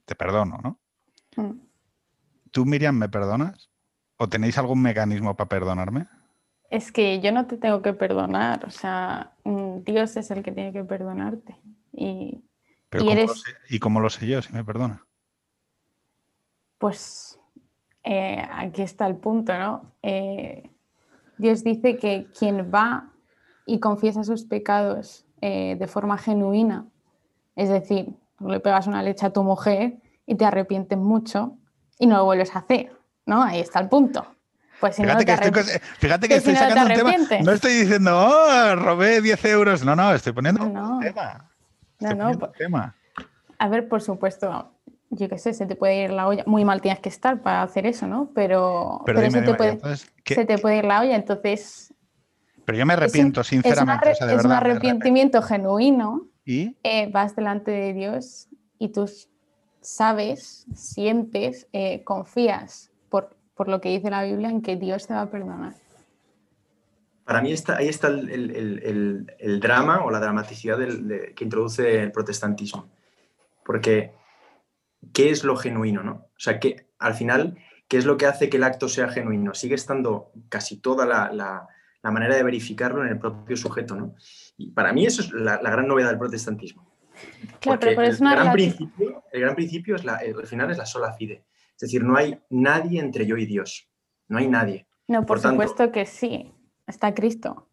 te perdono, ¿no? Mm. ¿Tú, Miriam, me perdonas? ¿O tenéis algún mecanismo para perdonarme? Es que yo no te tengo que perdonar, o sea, mm, Dios es el que tiene que perdonarte. Y Pero Y ¿cómo lo sé- ¿Y cómo lo sé yo si me perdona? pues eh, aquí está el punto, ¿no? Eh, Dios dice que quien va y confiesa sus pecados eh, de forma genuina, es decir, le pegas una leche a tu mujer y te arrepientes mucho y no lo vuelves a hacer, ¿no? Ahí está el punto. Pues si Fíjate no que estoy, fíjate que si estoy no te sacando un tema. No estoy diciendo, oh, robé 10 euros. No, no, estoy poniendo No. un tema. No, Estoy no, po- un tema. A ver, por supuesto, yo qué sé, se te puede ir la olla. Muy mal tienes que estar para hacer eso, ¿no? Pero, Pero, pero dime, se, te dime, puede, entonces, ¿qué- se te puede ir la olla. Entonces, pero yo me es arrepiento, es, una sinceramente. re- o sea, de es un verdad, arrepentimiento genuino. ¿Y? eh, vas delante de Dios y tú sabes, sientes, eh, confías por, por lo que dice la Biblia en que Dios te va a perdonar. Para mí está, ahí está el, el- el- el- drama o la dramaticidad del- de- que introduce el protestantismo. Porque, ¿qué es lo genuino? ¿no? O sea, que al final, ¿qué es lo que hace que el acto sea genuino? Sigue estando casi toda la, la- la manera de verificarlo en el propio sujeto. ¿no? Y para mí eso es la, la gran novedad del protestantismo. Claro, pero, el, gran principio, el gran principio es la, al final es la sola fide. Es decir, no hay nadie entre yo y Dios. No hay nadie. No, por, por tanto- supuesto que sí. Está Cristo.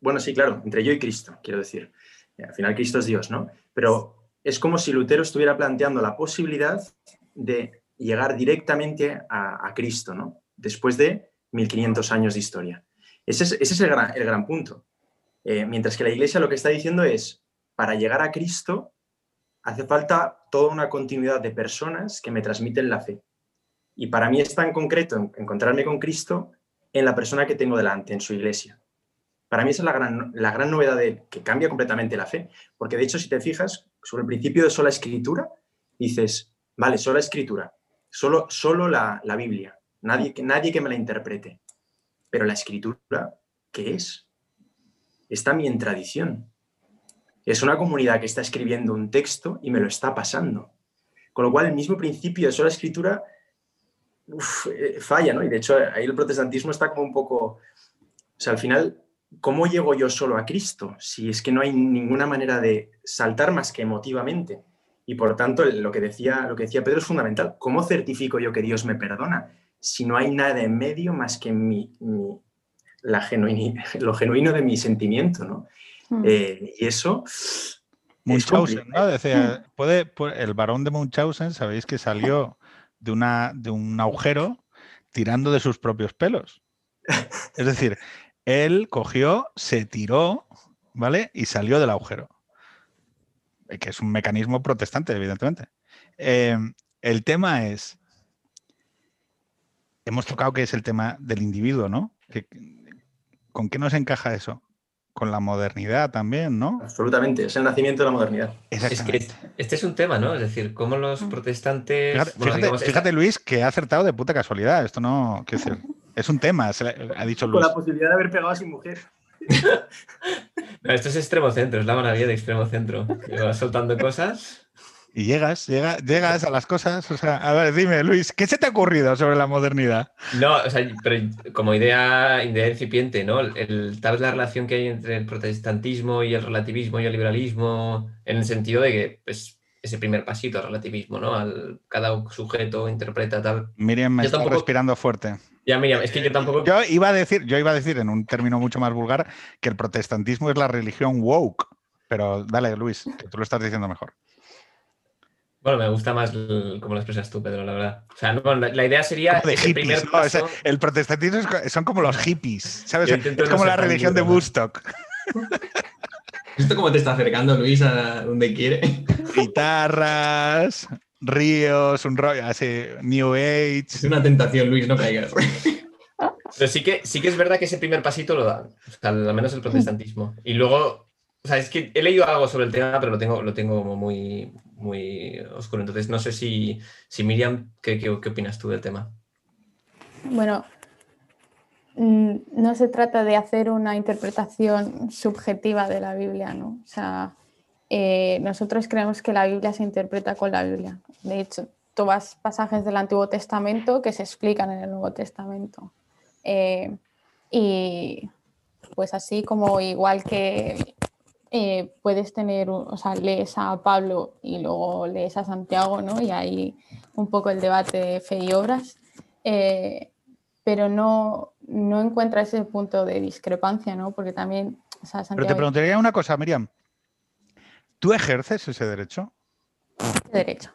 Bueno, sí, claro, entre yo y Cristo, quiero decir. Eh, Al final Cristo es Dios, ¿no? Pero es como si Lutero estuviera planteando la posibilidad de llegar directamente a, Cristo, ¿no? Después de 1500 años de historia. Ese es, el, gran, punto. Eh, mientras que la Iglesia lo que está diciendo es, para llegar a Cristo hace falta toda una continuidad de personas que me transmiten la fe. Y para mí es tan concreto en- encontrarme con Cristo en la persona que tengo delante, en su iglesia. Para mí esa es la gran, la gran novedad que cambia completamente la fe. Porque de hecho, si te fijas, sobre el principio de sola escritura, dices, vale, sola escritura, solo, solo la, la Biblia, nadie, nadie que me la interprete. Pero la escritura, ¿qué es? Es también tradición. Es una comunidad que está escribiendo un texto y me lo está pasando. Con lo cual, el mismo principio de sola escritura uf, eh, falla, ¿no? Y de hecho, ahí el protestantismo está como un poco. O sea, al final, ¿cómo llego yo solo a Cristo? Si es que no hay ninguna manera de saltar más que emotivamente. Y por tanto, lo que decía, lo que decía Pedro es fundamental. ¿Cómo certifico yo que Dios me perdona? Si no hay nada en medio más que mi, mi- la genuini- lo genuino de mi sentimiento, ¿no? Mm. Eh, y eso. es Munchausen. ¿no? Decía, puede, puede- el varón de Munchausen, sabéis que salió de, una, de un agujero tirando de sus propios pelos. Es decir, él cogió, se tiró, ¿vale? Y salió del agujero. Eh, Que es un mecanismo protestante, evidentemente. Eh, el tema es. Hemos tocado que es el tema del individuo, ¿no? ¿Qué- ¿Con qué nos encaja eso? Con la modernidad también, ¿no? Absolutamente, es el nacimiento de la modernidad. Es que este, es un tema, ¿no? Es decir, cómo los Mm. protestantes. Fíjate, bueno, fíjate- digamos, fíjate, Luis, que ha acertado de puta casualidad. Esto no, quiero decir, es un tema, se le- ha dicho Con Luis. la posibilidad de haber pegado a sin mujer. no, esto es extremo centro, es la maravilla de extremo centro. Que vas soltando cosas. Y llegas, llega- llegas a las cosas. O sea, a ver, dime, Luis, ¿qué se te ha ocurrido sobre la modernidad? No, o sea, pero como idea, idea incipiente, ¿no? El, el- tal vez la relación que hay entre el protestantismo y el relativismo y el liberalismo, en el sentido de que, pues, ese primer pasito al relativismo, ¿no? Al, cada sujeto interpreta tal. Miriam me Yo está tampoco- respirando fuerte. Ya, Miriam, es que yo tampoco. Yo iba a decir, yo iba a decir en un término mucho más vulgar que el protestantismo es la religión woke. Pero dale, Luis, que tú lo estás diciendo mejor. Bueno, me gusta más el- como lo expresas tú, Pedro, la verdad. O sea, no, la, la idea sería de primer hippies, ¿no? O sea, paso- el protestantismo es son como los hippies, ¿sabes? Es no como la religión de. Woodstock. ¿Esto cómo te está acercando, Luis, a donde quiere? Guitarras, ríos, un rollo así, New Age. Es una tentación, Luis, no caigas. Pero sí que, sí que es verdad que ese primer pasito lo da, o sea, al menos el protestantismo. Y luego, o sea, es que he leído algo sobre el tema, pero lo tengo, lo tengo como muy, muy oscuro. Entonces, no sé si, si Miriam, ¿qué, qué, qué opinas tú del tema? Bueno, mm, no se trata de hacer una interpretación subjetiva de la Biblia, ¿no? O sea, eh, nosotros creemos que la Biblia se interpreta con la Biblia. De hecho, tú vas pasajes del Antiguo Testamento que se explican en el Nuevo Testamento. Eh, y pues así como igual que eh, puedes tener, o sea, lees a Pablo y luego lees a Santiago, ¿no? Y hay un poco el debate de fe y obras, eh, pero no, no encuentra ese punto de discrepancia, ¿no? Porque también, o sea, Pero te Santiago preguntaría una cosa, Miriam. ¿Tú ejerces ese derecho? tiene derecho.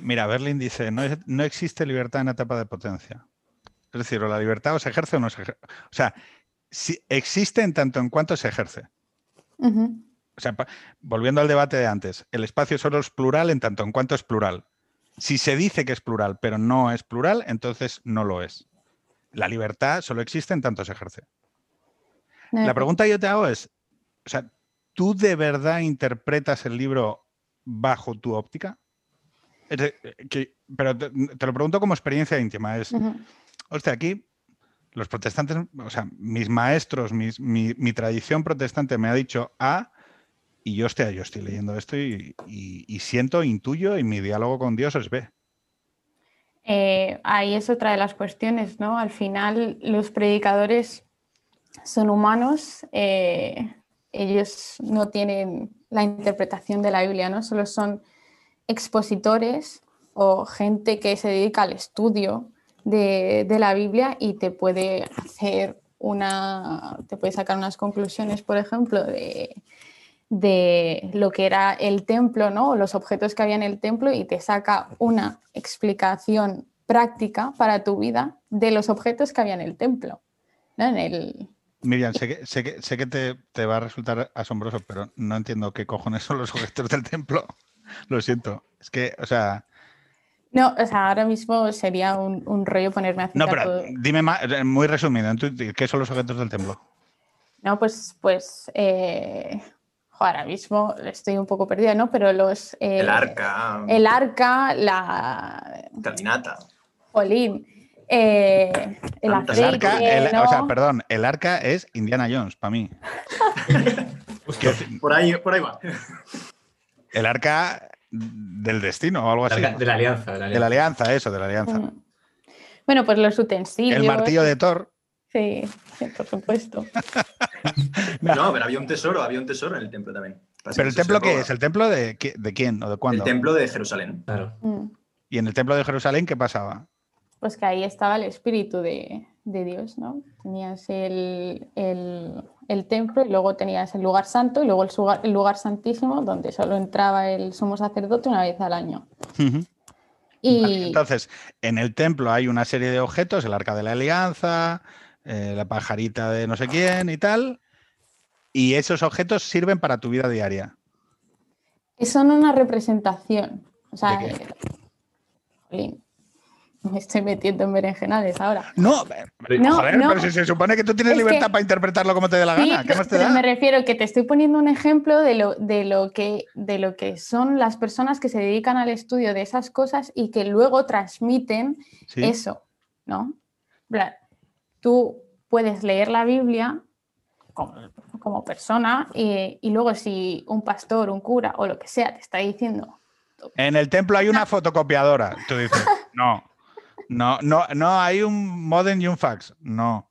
Mira, Berlin dice, no, es- no existe libertad en etapa de potencia. Es decir, o la libertad o se ejerce o no se ejerce. O sea, si existe en tanto en cuanto se ejerce. O sea, volviendo al debate de antes, el espacio solo es plural en tanto en cuanto es plural. Si se dice que es plural, pero no es plural, entonces no lo es. La libertad solo existe en tanto se ejerce. La pregunta que yo te hago es, o sea, ¿tú de verdad interpretas el libro bajo tu óptica? Es de- que- pero te, te lo pregunto como experiencia íntima. Es, Ujú. hostia, aquí los protestantes, o sea, mis maestros, mi, tradición protestante me ha dicho A y yo, hostia, yo estoy leyendo esto y siento, intuyo y mi diálogo con Dios es B. Eh, ahí es otra de las cuestiones, ¿no? Al final los predicadores son humanos, eh, ellos no tienen la interpretación de la Biblia, ¿no? Solo son expositores o gente que se dedica al estudio de, la Biblia y te puede hacer una, te puede sacar unas conclusiones, por ejemplo, de, de lo que era el templo, ¿no? O los objetos que había en el templo y te saca una explicación práctica para tu vida de los objetos que había en el templo. ¿no? En el, Miriam, sé que, sé que, sé que te, te va a resultar asombroso, pero no entiendo qué cojones son los objetos del templo. Lo siento. Es que, o sea, No, o sea, ahora mismo sería un, un rollo ponerme a no, pero todo. dime más, muy resumido, ¿qué son los objetos del templo? No, pues, pues eh, ahora mismo estoy un poco perdida, ¿no? Pero los... eh, El arca, El arca, la... caminata. Jolín. eh, el aceite, arca, el- o sea, ¿no? perdón, el arca es Indiana Jones, para mí. Por ahí, por ahí va. El arca del destino o algo así. De la alianza. De la De la alianza. eso, de la alianza. Mm. Bueno, pues los utensilios. El martillo de Thor. Sí, sí, por supuesto. No, pero había un tesoro, había un tesoro en el templo también. ¿Pero el templo qué es? ¿El templo de, de quién o de cuándo? El templo de Jerusalén. Claro. Mm. ¿Y en el templo de Jerusalén qué pasaba? Pues que ahí estaba el espíritu de, de Dios, ¿no? Tenías el, el- el templo y luego tenías el lugar santo y luego el, sugar- el lugar santísimo donde solo entraba el sumo sacerdote una vez al año. Y Vale, Entonces, en el templo hay una serie de objetos, el arca de la alianza, eh, la pajarita de no sé quién y tal, y esos objetos sirven para tu vida diaria. son una representación. O sea, ¿De qué? Me estoy metiendo en berenjenales ahora. No, Pero- No, joder, no. pero si se supone que tú tienes Es libertad que- para interpretarlo como te dé la Sí, gana. ¿Qué más te da? me refiero que te estoy poniendo un ejemplo de lo, de, lo que, de lo que son las personas que se dedican al estudio de esas cosas y que luego transmiten Sí. eso, ¿no? Tú puedes leer la Biblia como, como persona y, y luego si un pastor, un cura o lo que sea te está diciendo, En el templo hay una fotocopiadora. Tú dices, no, no, no, no, hay un modem y un fax. No.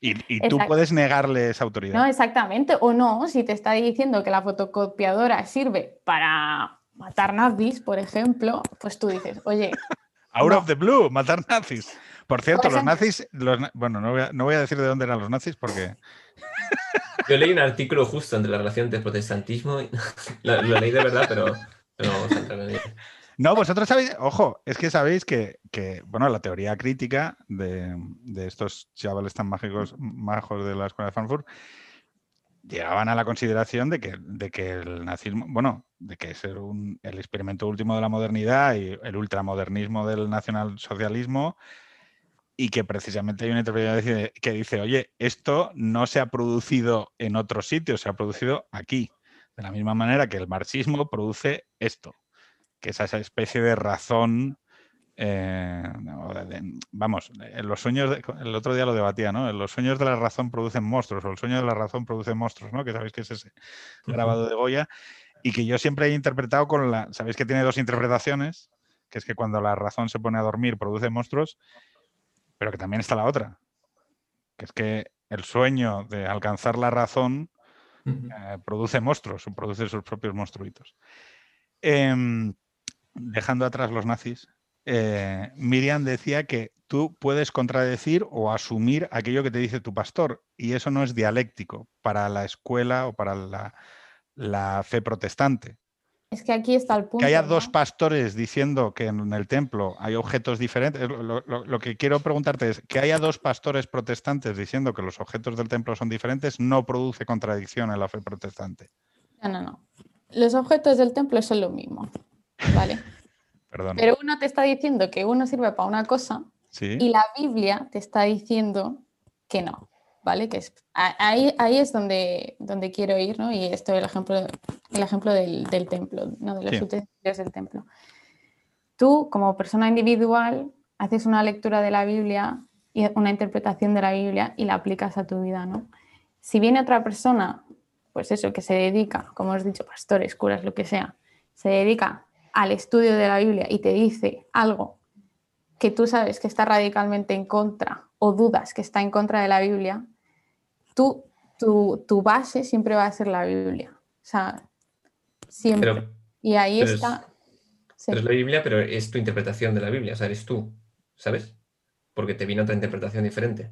Y, y tú puedes negarle esa autoridad. no, exactamente, o no, si te está diciendo que la fotocopiadora sirve para matar nazis, por ejemplo, pues tú dices, oye, Out no. of the blue, matar nazis. Por cierto, los nazis, los bueno, no voy, a, no voy a decir de dónde eran los nazis porque Yo leí un artículo justo entre la relación entre protestantismo y... lo, lo leí de verdad, pero, pero no vamos a entrar en ello. No, vosotros sabéis, ojo, es que sabéis que, que, bueno, la teoría crítica de, de estos chavales tan mágicos, majos de la escuela de Frankfurt, llegaban a la consideración de que, de que el nazismo, bueno, de que es un- el experimento último de la modernidad y el ultramodernismo del nacionalsocialismo, y que precisamente hay una interpretación que dice, oye, esto no se ha producido en otro sitio, se ha producido aquí. De la misma manera que el marxismo produce esto que es esa especie de razón. eh, vamos, en los sueños, de- el otro día lo debatía, ¿no? Los sueños de la razón producen monstruos, o el sueño de la razón produce monstruos, ¿no? Que sabéis que es ese grabado de Goya, y que yo siempre he interpretado con la. Sabéis que tiene dos interpretaciones, que es que cuando la razón se pone a dormir produce monstruos, pero que también está la otra, que es que el sueño de alcanzar la razón eh, produce monstruos, o produce sus propios monstruitos. Em, dejando atrás los nazis, eh, Miriam decía que tú puedes contradecir o asumir aquello que te dice tu pastor, y eso no es dialéctico para la escuela o para la, la fe protestante. es que aquí está el punto. Que haya ¿no? dos pastores diciendo que en el templo hay objetos diferentes. Lo, lo- lo- lo que quiero preguntarte es, que haya dos pastores protestantes diciendo que los objetos del templo son diferentes no produce contradicción en la fe protestante. No, no, no. Los objetos del templo son lo mismo, ¿vale? Perdón. Pero uno te está diciendo que uno sirve para una cosa Sí. y la Biblia te está diciendo que no, ¿vale? Que es, ahí, ahí es donde, donde quiero ir, ¿no? Y esto es el ejemplo, el ejemplo del, del templo, ¿no? De los Sí. utensilios del templo. Tú, como persona individual, haces una lectura de la Biblia y una interpretación de la Biblia y la aplicas a tu vida, ¿no? Si viene otra persona, pues eso, que se dedica, como os he dicho, pastores, curas, lo que sea, se dedica al estudio de la Biblia y te dice algo que tú sabes que está radicalmente en contra o dudas que está en contra de la Biblia, tú, tu, tu base siempre va a ser la Biblia. O sea, siempre. Pero, y ahí pero es- está. sí. pero es la Biblia, pero es tu interpretación de la Biblia, o sea, eres tú, ¿sabes? Porque te viene otra interpretación diferente.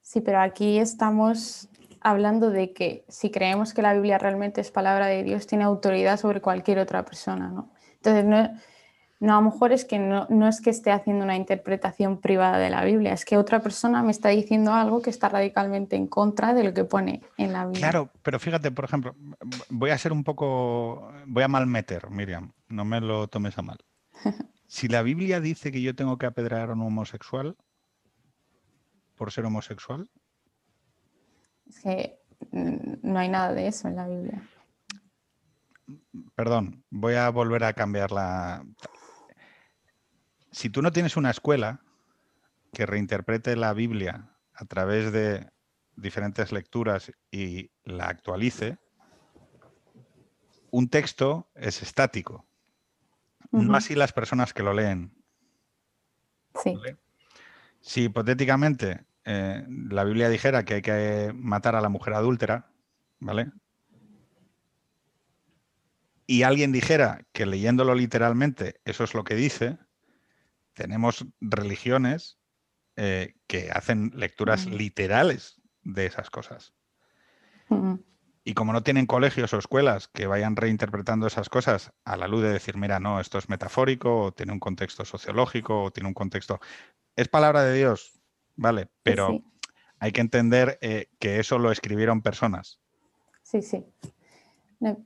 Sí, pero aquí estamos hablando de que si creemos que la Biblia realmente es palabra de Dios, tiene autoridad sobre cualquier otra persona, ¿no? Entonces, no, no a lo mejor es que no, no es que esté haciendo una interpretación privada de la Biblia, es que otra persona me está diciendo algo que está radicalmente en contra de lo que pone en la Biblia. Claro, pero fíjate, por ejemplo, voy a ser un poco, voy a malmeter, Miriam, no me lo tomes a mal. Si la Biblia dice que yo tengo que apedrear a un homosexual por ser homosexual, Es que mm, no hay nada de eso en la Biblia. perdón, voy a volver a cambiar la... Si tú no tienes una escuela que reinterprete la Biblia a través de diferentes lecturas y la actualice, un texto es estático, no así las personas que lo leen. Sí, ¿vale? Si hipotéticamente eh, la Biblia dijera que hay que matar a la mujer adúltera, ¿vale? Y alguien dijera que leyéndolo literalmente eso es lo que dice, tenemos religiones eh, que hacen lecturas Mm. literales de esas cosas. Ujú. Y como no tienen colegios o escuelas que vayan reinterpretando esas cosas a la luz de decir, mira, no, esto es metafórico, o tiene un contexto sociológico, o tiene un contexto. Es palabra de Dios, ¿vale? Pero sí. hay que entender eh, que eso lo escribieron personas. sí, sí. No,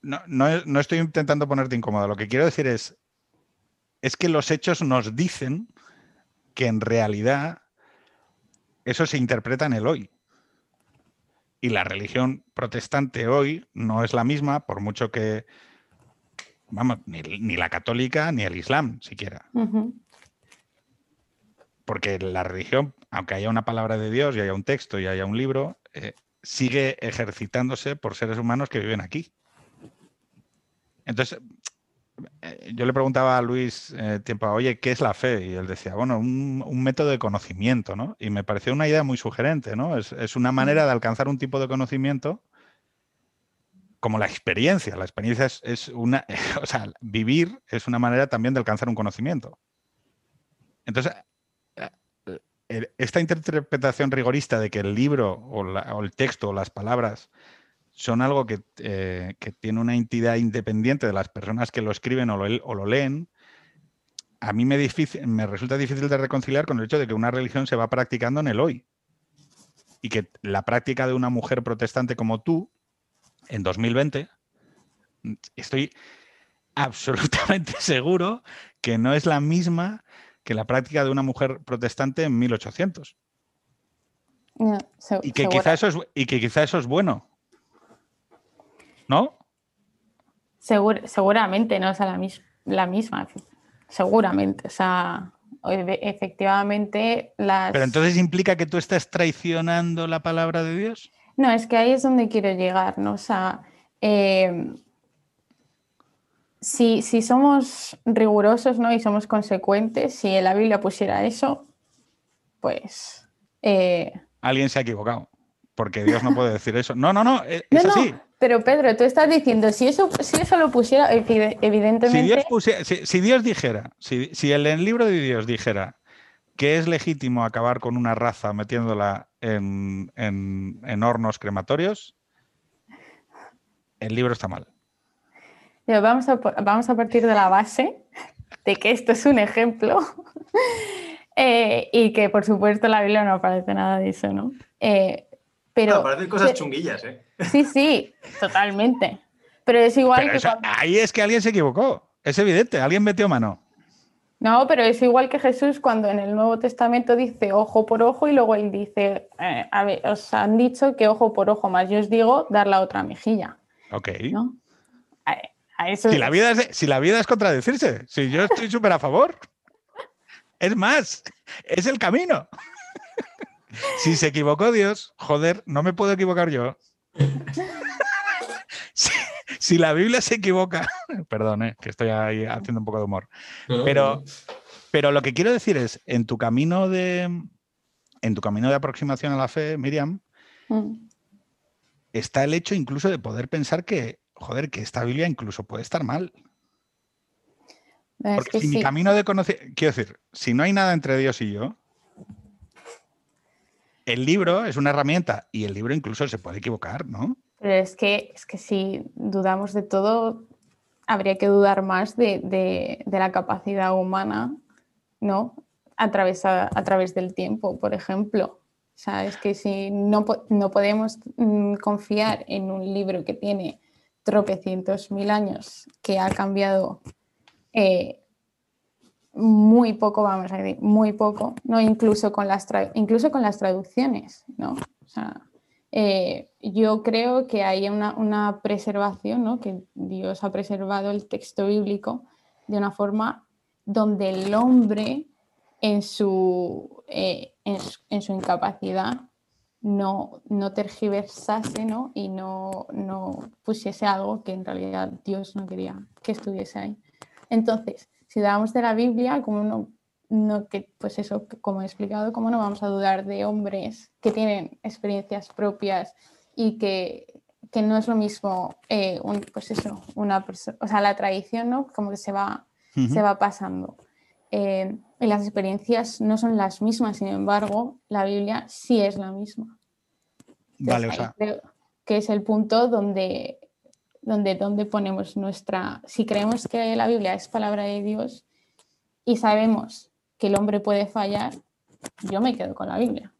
No, no no estoy intentando ponerte incómodo. Lo que quiero decir es, es que los hechos nos dicen que en realidad eso se interpreta en el hoy. Y la religión protestante hoy no es la misma, por mucho que, vamos, ni, ni la católica ni el islam siquiera. Ujú. Porque la religión, aunque haya una palabra de Dios y haya un texto y haya un libro, eh, sigue ejercitándose por seres humanos que viven aquí. Entonces, eh, yo le preguntaba a Luis eh, tiempo, oye, ¿qué es la fe? Y él decía, bueno, un, método de conocimiento, ¿no? Y me pareció una idea muy sugerente, ¿no? Es, una manera de alcanzar un tipo de conocimiento como la experiencia. La experiencia es, una, o sea, vivir es una manera también de alcanzar un conocimiento. Entonces, esta interpretación rigorista de que el libro o, la- o el texto o las palabras son algo que, eh, tiene una entidad independiente de las personas que lo escriben o lo, leen, a mí me, resulta difícil de reconciliar con el hecho de que una religión se va practicando en el hoy. Y que la práctica de una mujer protestante como tú, en 2020, estoy absolutamente seguro que no es la misma que la práctica de una mujer protestante en 1800. No, se- Y que, segura- quizá eso es, y que quizá eso es bueno. ¿No? segur- seguramente no es la, mis- la misma. Seguramente. O sea, efectivamente las... Pero entonces implica que tú estás traicionando la palabra de Dios. No, es que ahí es donde quiero llegar, ¿no? O sea, eh, si, si somos rigurosos, ¿no? Y somos consecuentes, si en la Biblia pusiera eso, pues... eh, Alguien se ha equivocado. Porque Dios no puede decir eso. No, no, no, e- no, es no, pero Pedro, tú estás diciendo, si eso, si eso lo pusiera, Si evidentemente... Dios, pusie- si- si Dios dijera, si, si el, el libro de Dios dijera que es legítimo acabar con una raza metiéndola en, en- en hornos crematorios, el libro está mal. Vamos a, vamos a partir de la base de que esto es un ejemplo eh, y que por supuesto en la Biblia no aparece nada de eso, ¿no? Eh, pero No, parecen cosas chunguillas, ¿eh? sí, sí, totalmente. Pero es igual Pero que eso- cuando- ahí es que alguien se equivocó. Es evidente, alguien metió mano. no, pero es igual que Jesús cuando en el Nuevo Testamento dice ojo por ojo y luego él dice, eh, a ver, os han dicho que ojo por ojo, más yo os digo dar la otra mejilla, Ok. ¿no? A, a eso Si la, vida es, si la vida es contradecirse, si yo estoy súper a favor. Es más, es el camino. Si se equivocó Dios, joder, no me puedo equivocar yo. Si, si la Biblia se equivoca, perdón, eh, que estoy ahí haciendo un poco de humor. Pero-. Pero lo que quiero decir es, en tu camino de, en tu camino de aproximación a la fe, Miriam, Mm. está el hecho incluso de poder pensar que, joder, que esta Biblia incluso puede estar mal. Es Porque que si mi camino de conocer, quiero decir, si no hay nada entre Dios y yo, el libro es una herramienta y el libro incluso se puede equivocar, ¿no? Pero es que, es que si dudamos de todo, habría que dudar más de, de- de la capacidad humana, ¿no? A través, a, a través del tiempo, por ejemplo. O sea, es que si no, no podemos mm, confiar en un libro que tiene tropecientos mil años, que ha cambiado eh, muy poco, vamos a decir, muy poco, ¿no? Incluso con las, incluso con las traducciones, ¿no? O sea, eh, yo creo que hay una, una preservación, ¿no? que Dios ha preservado el texto bíblico de una forma donde el hombre en su, eh, en su incapacidad no, no tergiversase ¿no? y no, no pusiese algo que en realidad Dios no quería que estuviese ahí. Entonces, si dudamos de la Biblia, como no, no que, pues eso, como he explicado, ¿cómo no vamos a dudar de hombres que tienen experiencias propias y que, que no es lo mismo, eh, un- pues eso, una persona, o sea, la tradición, ¿no? Como que se va, se va pasando. Eh, y las experiencias no son las mismas, sin embargo, la Biblia sí es la misma. Vale, o sea, creo que es el punto donde, donde, donde ponemos nuestra... Si creemos que la Biblia es palabra de Dios y sabemos que el hombre puede fallar, yo me quedo con la Biblia.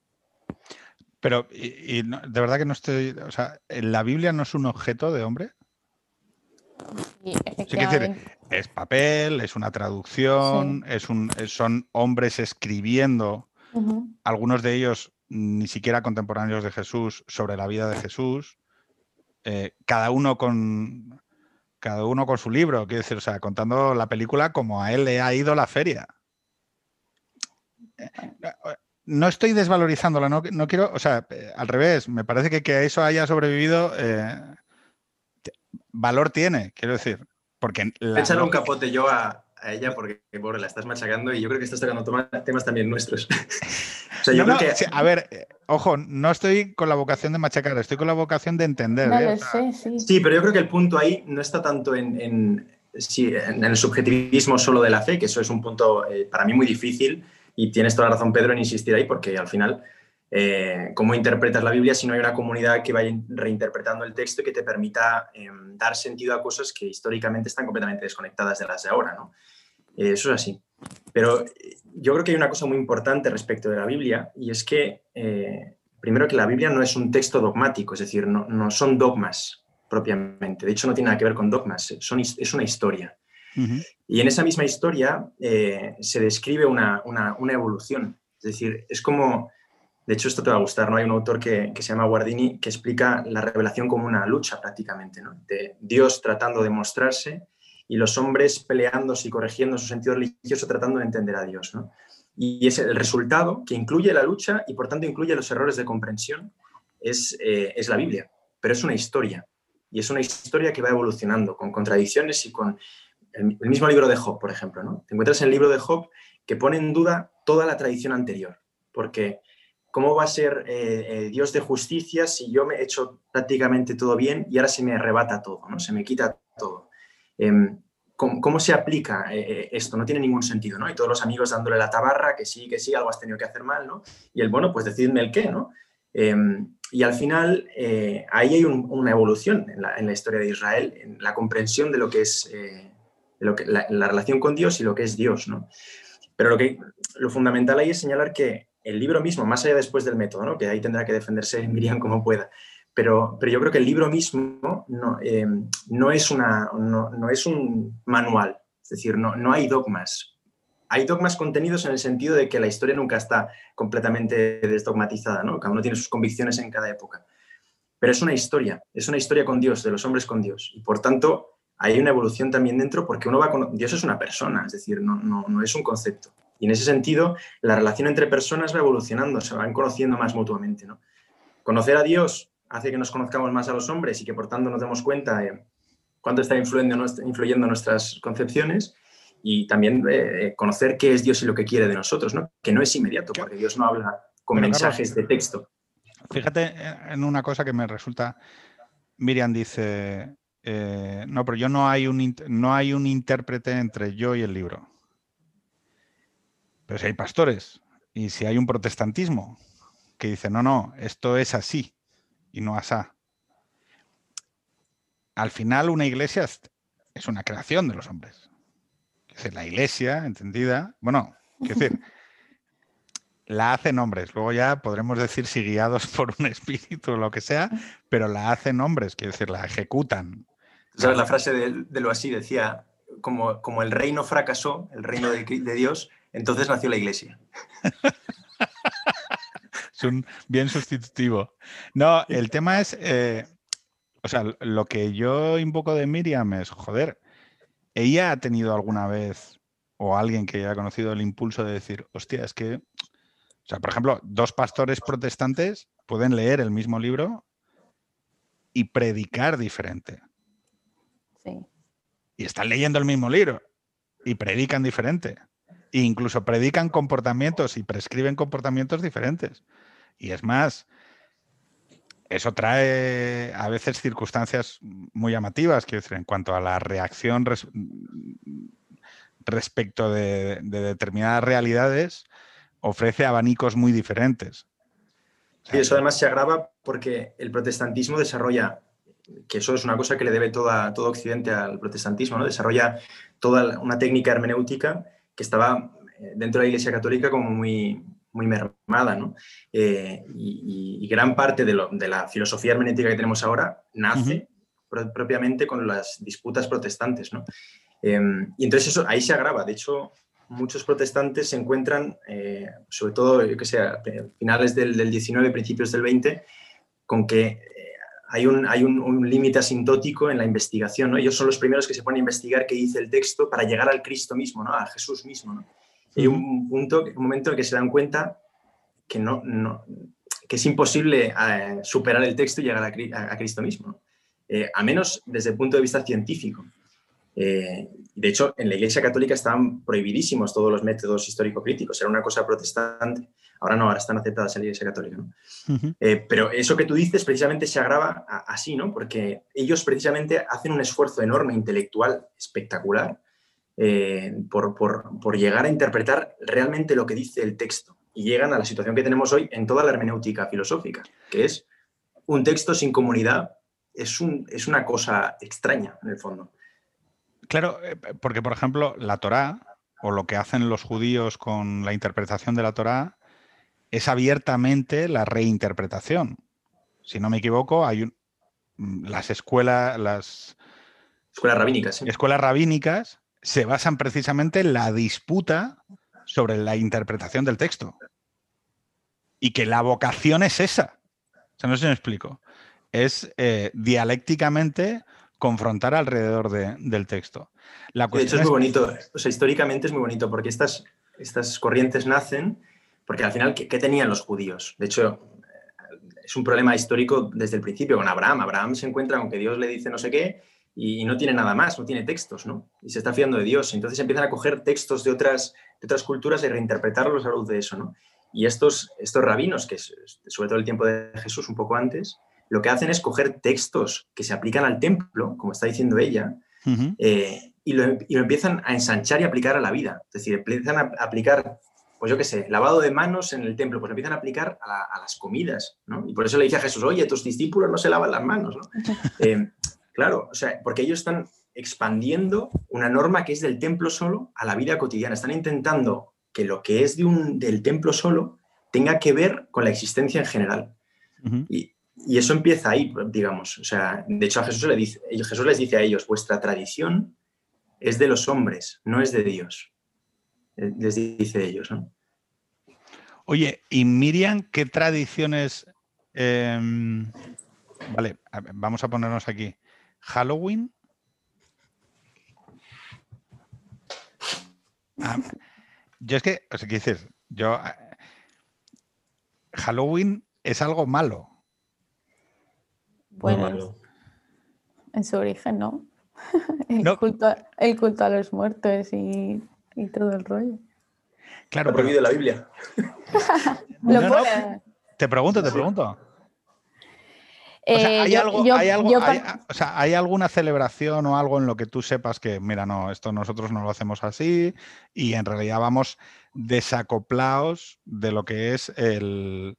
pero y, y no- de verdad que no estoy, o sea, ¿la Biblia no es un objeto de hombre? Y decir, efectivamente, Eh, es papel, es una traducción, es un, son hombres escribiendo, algunos de ellos ni siquiera contemporáneos de Jesús, sobre la vida de Jesús, eh, cada uno con cada uno con su libro, quiero decir, o sea, contando la película como a él le ha ido la feria. Eh, no estoy desvalorizándola, no, no quiero, o sea, al revés, me parece que que eso haya sobrevivido valor tiene, quiero decir. Porque la... un capote yo a, ella porque, pobre, la estás machacando y yo creo que estás tocando temas también nuestros. a ver, eh, ojo, no estoy con la vocación de machacar, estoy con la vocación de entender. ¿eh? sí. pero yo creo que el punto ahí no está tanto en, en, el subjetivismo solo de la fe, que eso es un punto eh, para mí muy difícil y tienes toda la razón, Pedro, en insistir ahí, porque al final eh, cómo interpretas la Biblia si no hay una comunidad que vaya reinterpretando el texto y que te permita em, dar sentido a cosas que históricamente están completamente desconectadas de las de ahora. ¿no? Eh, eso es así. Pero eh, yo creo que hay una cosa muy importante respecto de la Biblia y es que, primero, que la Biblia no es un texto dogmático, es decir, no, no son dogmas propiamente. De hecho, no tiene nada que ver con dogmas, son, es una historia. Y en esa misma historia se describe una, una, una evolución. Es decir, es como de hecho, esto te va a gustar, ¿no? Hay un autor que, se llama Guardini que explica la revelación como una lucha prácticamente, ¿no? De Dios tratando de mostrarse y los hombres peleándose y corrigiendo su sentido religioso tratando de entender a Dios, ¿no? Y es el resultado que incluye la lucha y por tanto incluye los errores de comprensión, es, eh, es la Biblia, pero es una historia. Y es una historia que va evolucionando con contradicciones y con el, mismo libro de Job, por ejemplo, ¿no? Te encuentras en el libro de Job que pone en duda toda la tradición anterior, porque ¿Cómo va a ser eh, eh, Dios de justicia si yo me he hecho prácticamente todo bien y ahora se me arrebata todo, ¿no? se me quita todo? Em, ¿cómo, se aplica eh, esto? No tiene ningún sentido, ¿no? Y todos los amigos dándole la tabarra, que sí, que sí, algo has tenido que hacer mal, ¿no? Y el, bueno, pues decidme el qué, ¿no? Em, y al final, ahí hay una evolución en la, historia de Israel, en la comprensión de lo que es lo que, la, la, relación con Dios y lo que es Dios, ¿no? Pero lo, que, lo fundamental ahí es señalar que el libro mismo, más allá después del método, ¿no? que ahí tendrá que defenderse Miriam como pueda, pero, pero yo creo que el libro mismo no, eh, no es, una, no, es un manual, es decir, no, no hay dogmas. Hay dogmas contenidos en el sentido de que la historia nunca está completamente desdogmatizada, ¿no? cada uno tiene sus convicciones en cada época. Pero es una historia, es una historia con Dios, de los hombres con Dios. Y por tanto, hay una evolución también dentro porque uno va con... Dios es una persona, es decir, no, no, no es un concepto. Y en ese sentido, la relación entre personas va evolucionando, se van conociendo más mutuamente. ¿no? Conocer a Dios hace que nos conozcamos más a los hombres y que por tanto nos demos cuenta de cuánto está influyendo, influyendo nuestras concepciones y también eh, conocer qué es Dios y lo que quiere de nosotros, ¿no? que no es inmediato, porque Dios no habla con mensajes de texto. Fíjate en una cosa que me resulta, Miriam dice, eh, no, pero yo no hay, un, no hay un intérprete entre yo y el libro. Pero si hay pastores y si hay un protestantismo que dice, no, no, esto es así y no asá. Al final una iglesia es una creación de los hombres. Es la iglesia, entendida, bueno, quiero decir, la hacen hombres. Luego ya podremos decir si guiados por un espíritu o lo que sea, pero la hacen hombres, quiero decir, la ejecutan. ¿Sabes? La frase de, lo así decía, como, como el reino fracasó, el reino de Dios, entonces nació la iglesia. es un bien sustitutivo. No, el tema es, eh, o sea, lo que yo invoco de Miriam es, joder, ella ha tenido alguna vez, o alguien que haya conocido el impulso de decir, hostia, es que, o sea, por ejemplo, dos pastores protestantes pueden leer el mismo libro y predicar diferente. Sí. Y están leyendo el mismo libro y predican diferente. Incluso predican comportamientos y prescriben comportamientos diferentes. Y es más, eso trae a veces circunstancias muy llamativas, quiero decir, en cuanto a la reacción respecto de, determinadas realidades, ofrece abanicos muy diferentes. Y eso además se agrava porque el protestantismo desarrolla, que eso es una cosa que le debe toda, todo Occidente al protestantismo, ¿no? desarrolla toda una técnica hermenéutica que estaba eh, dentro de la Iglesia Católica como muy, muy mermada, ¿no? Eh, y, gran parte de, la filosofía hermenéutica que tenemos ahora nace propiamente con las disputas protestantes, ¿no? Em, y entonces eso ahí se agrava. De hecho, muchos protestantes se encuentran, eh, sobre todo, yo que sé, a finales del, del 19, principios del 20, con que hay un, hay un, un límite asintótico en la investigación. ¿no? Ellos son los primeros que se ponen a investigar qué dice el texto para llegar al Cristo mismo, ¿no? a Jesús mismo. ¿no? Y un, punto, un momento en que se dan cuenta que, no, no que es imposible eh, superar el texto y llegar a, a, Cristo mismo, eh, a menos desde el punto de vista científico. Eh, de hecho, en la Iglesia Católica estaban prohibidísimos todos los métodos histórico-críticos, era una cosa protestante. Ahora no, ahora están aceptadas en la Iglesia Católica. ¿no? Uh -huh. eh, pero eso que tú dices precisamente se agrava a, así, ¿no? Porque ellos precisamente hacen un esfuerzo enorme, intelectual, espectacular, eh, por, por, por, llegar a interpretar realmente lo que dice el texto. Y llegan a la situación que tenemos hoy en toda la hermenéutica filosófica, que es un texto sin comunidad, es, un, es una cosa extraña en el fondo. Claro, eh, porque por ejemplo la Torá, o lo que hacen los judíos con la interpretación de la Torá, es abiertamente la reinterpretación. Si no me equivoco, hay un, mm, las escuelas, las escuelas rabínicas, ¿sí? escuelas rabínicas se basan precisamente en la disputa sobre la interpretación del texto. Y que la vocación es esa. O sea, no sé si me explico. Es eh, dialécticamente confrontar alrededor de, del texto. La de hecho, es muy bonito. O sea, históricamente es muy bonito porque estas, estas corrientes nacen porque al final, ¿qué, ¿qué, tenían los judíos? De hecho, es un problema histórico desde el principio con Abraham. Abraham se encuentra con que Dios le dice no sé qué y, no tiene nada más, no tiene textos, ¿no? Y se está fiando de Dios. Entonces empiezan a coger textos de otras, de otras culturas y reinterpretarlos a luz de eso, ¿no? Y estos, estos rabinos, que es, sobre todo el tiempo de Jesús, un poco antes, lo que hacen es coger textos que se aplican al templo, como está diciendo ella, uh -huh. eh, y, lo, y, lo, empiezan a ensanchar y aplicar a la vida. Es decir, empiezan a aplicar pues yo qué sé, lavado de manos en el templo, pues empiezan a aplicar a, la, a, las comidas, ¿no? Y por eso le dice a Jesús, oye, tus discípulos no se lavan las manos, ¿no? Eh, claro, o sea, porque ellos están expandiendo una norma que es del templo solo a la vida cotidiana. Están intentando que lo que es de un, del templo solo tenga que ver con la existencia en general. Uh -huh. y, y, eso empieza ahí, digamos. O sea, de hecho a Jesús, le dice, Jesús les dice a ellos, vuestra tradición es de los hombres, no es de Dios les dice ellos. ¿no? Oye, ¿y Miriam qué tradiciones... Eh, vale, a ver, vamos a ponernos aquí. Halloween. Ah, yo es que, o sea, ¿qué dices? Yo... Halloween es algo malo. Bueno, malo. en su origen, ¿no? El, no. Culto, el culto a los muertos y y todo el rollo. Claro, prohibido la Biblia. Lo no, no, te pregunto, te pregunto. O sea, ¿hay, eh, algo, yo, hay, algo, yo, hay, o sea, ¿hay alguna celebración o algo en lo que tú sepas que, mira, no, esto nosotros no lo hacemos así y en realidad vamos desacoplados de lo que es el,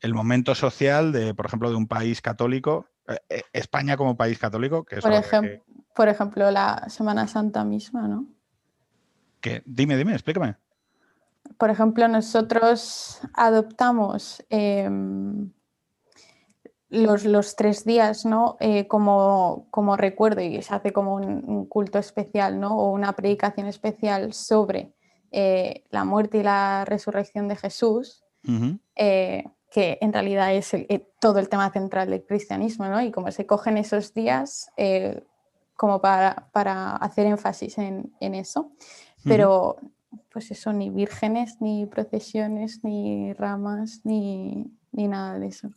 el momento social de, por ejemplo, de un país católico, eh, España como país católico? Que es por, que... por ejemplo, la Semana Santa misma, ¿no? Dime, dime, explícame. Por ejemplo, nosotros adoptamos eh, los, los, tres días ¿no? Eh, como, como, recuerdo y se hace como un, un, culto especial ¿no? o una predicación especial sobre eh, la muerte y la resurrección de Jesús, uh -huh. que en realidad es el, todo el tema central del cristianismo, ¿no? y como se cogen esos días como para, para, hacer énfasis en, en eso. Pero, pues eso, ni vírgenes, ni procesiones, ni ramas, ni, ni nada de eso.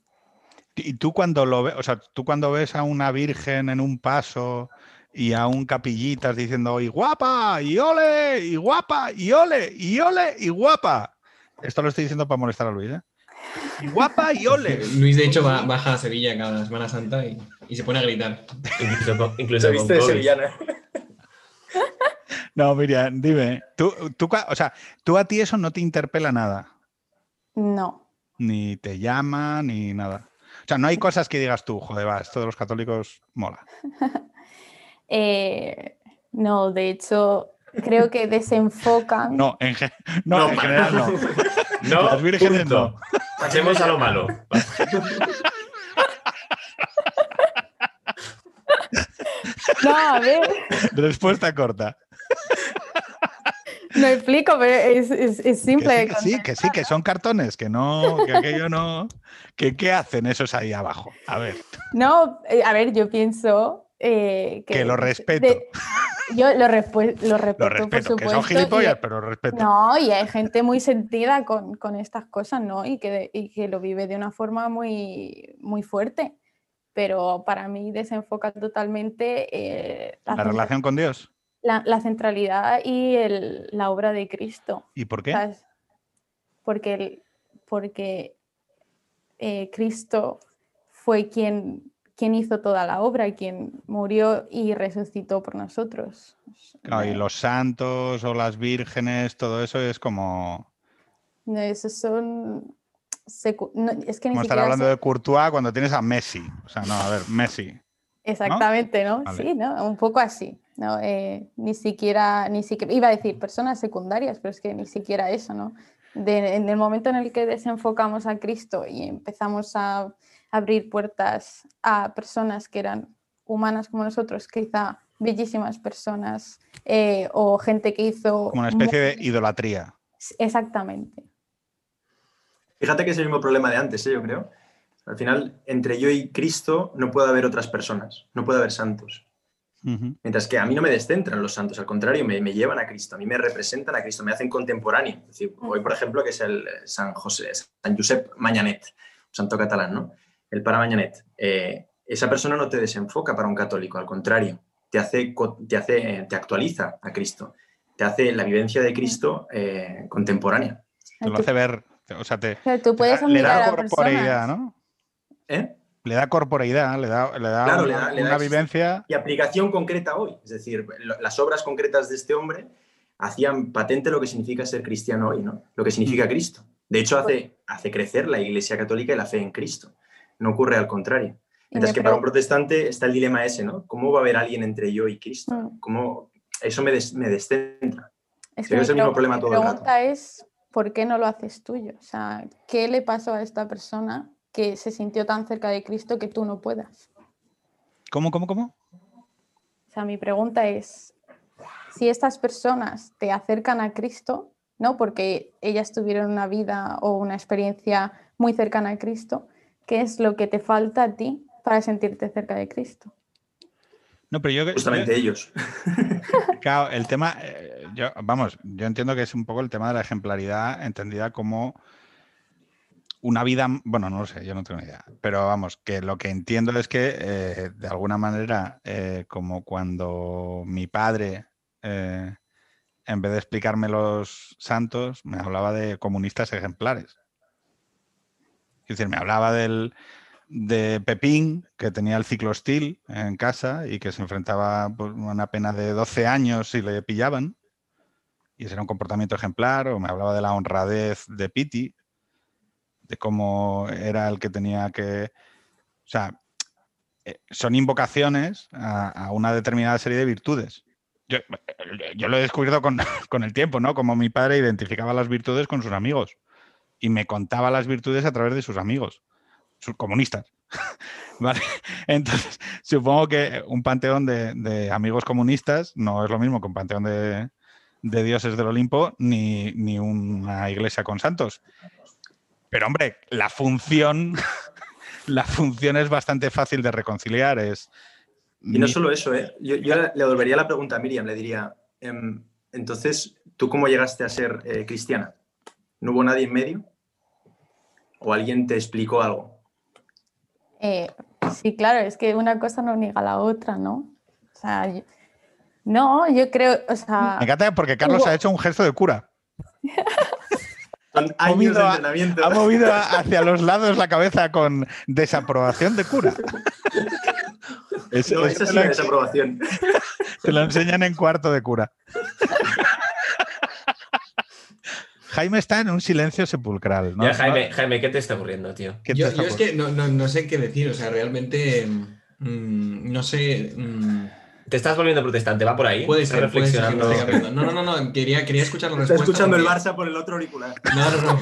Y tú cuando lo ves, o sea, tú cuando ves a una virgen en un paso y a un capillitas diciendo y guapa, y ole, y guapa, y ole, y ole, y guapa. Esto lo estoy diciendo para molestar a Luis, ¿eh? Y guapa y ole. Luis, de hecho, va, baja a Sevilla cada Semana Santa y, y se pone a gritar. Incluso con, incluso viste de sevillana. No, Miriam, dime, tú, tú, o sea, tú a ti eso no te interpela nada. No. Ni te llama, ni nada. O sea, no hay cosas que digas tú, joder, va, esto de los católicos mola. eh, no, de hecho, creo que desenfocan. No, en, ge no, no en general no. no. Las vírgenes punto. no. Pasemos a lo malo. No, a ver, Respuesta corta. No explico, pero es, es- es simple. Que sí, que sí, que sí, que son cartones, que no, que aquello no. Que, ¿Qué hacen esos ahí abajo? A ver, No, eh, a ver, yo pienso eh, que... Que lo respeto. de- yo lo, respu- lo respeto, lo por respeto, que supuesto. son gilipollas, y- pero respeto. No, y hay gente muy sentida con, con estas cosas, ¿no? Y que, y que lo vive de una forma muy, muy fuerte. Pero para mí desenfoca totalmente eh, La relación con Dios. La- la centralidad y el- la obra de Cristo. ¿Y por qué? ¿sabes? Porque, el- porque eh, Cristo fue quien, quien hizo toda la obra, quien murió y resucitó por nosotros. Claro, y los santos o las vírgenes, todo eso es como, no, esos son... secu- no, es que ni como estar hablando de Courtois cuando tienes a Messi. O sea, no, a ver, Messi. Exactamente, ¿no? Vale. Sí, ¿no? Un poco así, ¿no? Eh, ni siquiera, ni siquiera, iba a decir personas secundarias, pero es que ni siquiera eso, ¿no? De- en el momento en el que desenfocamos a Cristo y empezamos a abrir puertas a personas que eran humanas como nosotros, quizá bellísimas personas, eh, o gente que hizo... Como una especie de idolatría. Exactamente. Fíjate que es el mismo problema de antes, ¿eh? yo creo. Al final, entre yo y Cristo no puede haber otras personas, no puede haber santos. Mientras que a mí no me descentran los santos, al contrario, me, me llevan a Cristo, a mí me representan a Cristo, me hacen contemporáneo. Es decir, hoy, por ejemplo, que es el eh, San José, San Josep Mañanet, santo catalán, ¿no? El para Mañanet. Eh, esa persona no te desenfoca para un católico, al contrario, te hace, te hace, eh, te actualiza a Cristo, te hace la vivencia de Cristo eh, contemporánea. Te lo hace ver, o sea, te, pero tú puedes te da- le da a corporeidad, personas. ¿no? ¿Eh? Le da corporeidad, le da, le da Claro, una, le da- le da una exist- vivencia. y aplicación concreta hoy. Es decir, lo- las obras concretas de este hombre hacían patente lo que significa ser cristiano hoy, ¿no? Lo que significa Cristo. De hecho, hace, hace crecer la Iglesia Católica y la fe en Cristo. No ocurre al contrario. Mientras que para un protestante está el dilema ese, ¿no? ¿Cómo va a haber alguien entre yo y Cristo? Mm. ¿Cómo... Eso me, des- me descentra. Es que es el mi mismo problema todo el rato. pregunta es, ¿por qué no lo haces tuyo? O sea, ¿qué le pasó a esta persona que se sintió tan cerca de Cristo que tú no puedas? ¿Cómo, cómo, cómo? O sea, mi pregunta es, si estas personas te acercan a Cristo, ¿no? Porque ellas tuvieron una vida o una experiencia muy cercana a Cristo, ¿qué es lo que te falta a ti para sentirte cerca de Cristo? No, pero yo, yo- Justamente ellos. Claro, el tema, eh, yo, vamos, yo entiendo que es un poco el tema de la ejemplaridad entendida como una vida, bueno, no lo sé, yo no tengo ni idea, pero vamos, que lo que entiendo es que eh, de alguna manera, eh, como cuando mi padre, eh, en vez de explicarme los santos, me hablaba de comunistas ejemplares. Es decir, me hablaba del, de Pepín, que tenía el ciclostil en casa y que se enfrentaba por una pena de 12 años si le pillaban. Y ese era un comportamiento ejemplar. O me hablaba de la honradez de Piti, de cómo era el que tenía que... O sea, eh, son invocaciones a, una determinada serie de virtudes. Yo, yo lo he descubierto con, con el tiempo, ¿no? Como mi padre identificaba las virtudes con sus amigos y me contaba las virtudes a través de sus amigos, sus comunistas. ¿Vale? Entonces, supongo que un panteón de, de amigos comunistas no es lo mismo que un panteón de, de dioses del Olimpo ni, ni una iglesia con santos. Pero hombre, la función, la función es bastante fácil de reconciliar. Es Y no solo eso, ¿eh? Yo, yo le devolvería la pregunta a Miriam, le diría, em, entonces, ¿tú cómo llegaste a ser eh, cristiana? ¿No hubo nadie en medio? ¿O alguien te explicó algo? Eh, sí, claro, es que una cosa no niega la otra, ¿no? O sea, yo- no, yo creo, o sea, Me encanta porque Carlos Hubo- ha hecho un gesto de cura. Son años movido de a- entrenamiento. Ha movido hacia los lados la cabeza con desaprobación de cura. Es- No, eso sí es desaprobación. te lo enseñan en cuarto de cura. Jaime está en un silencio sepulcral. ¿no? Ya, Jaime, Jaime, ¿qué te está ocurriendo, tío? ¿Qué te Yo, está yo es que no, no- no sé qué decir, o sea, realmente mm, no sé. mm, Te estás volviendo protestante, va por ahí. puede ser, puede ser que reflexionando. No, no, no, no, quería, quería escuchar la Está respuesta. escuchando el Barça por el otro auricular. No, no, no,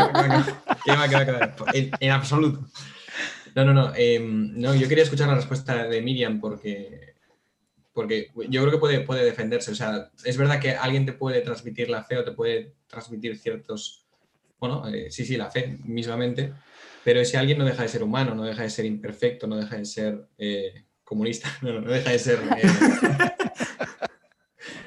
que va, que va, que va, en absoluto. No, no, no. em, no, yo quería escuchar la respuesta de Miriam porque, porque yo creo que puede, puede defenderse. O sea, es verdad que alguien te puede transmitir la fe o te puede transmitir ciertos, bueno, eh, sí, sí, la fe mismamente, pero ese alguien no deja de ser humano, no deja de ser imperfecto, no deja de ser eh, comunista, no, no, deja de ser... eh,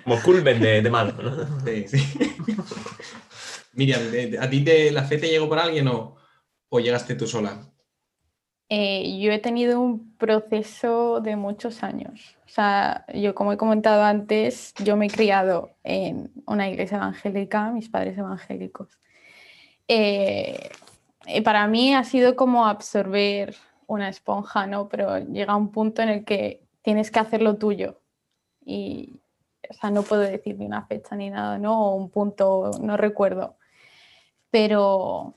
Como culmen de, de malo, ¿no? sí, sí. Miriam, ¿de- ¿a ti te- la fe te llegó por alguien o, o llegaste tú sola? Eh, yo he tenido un proceso de muchos años. O sea, yo como he comentado antes, yo me he criado en una iglesia evangélica, mis padres evangélicos. Eh, y para mí ha sido como absorber una esponja, ¿no? Pero llega un punto en el que tienes que hacerlo tuyo. Y, o sea, no puedo decir ni una fecha ni nada, ¿no? O un punto, no recuerdo. Pero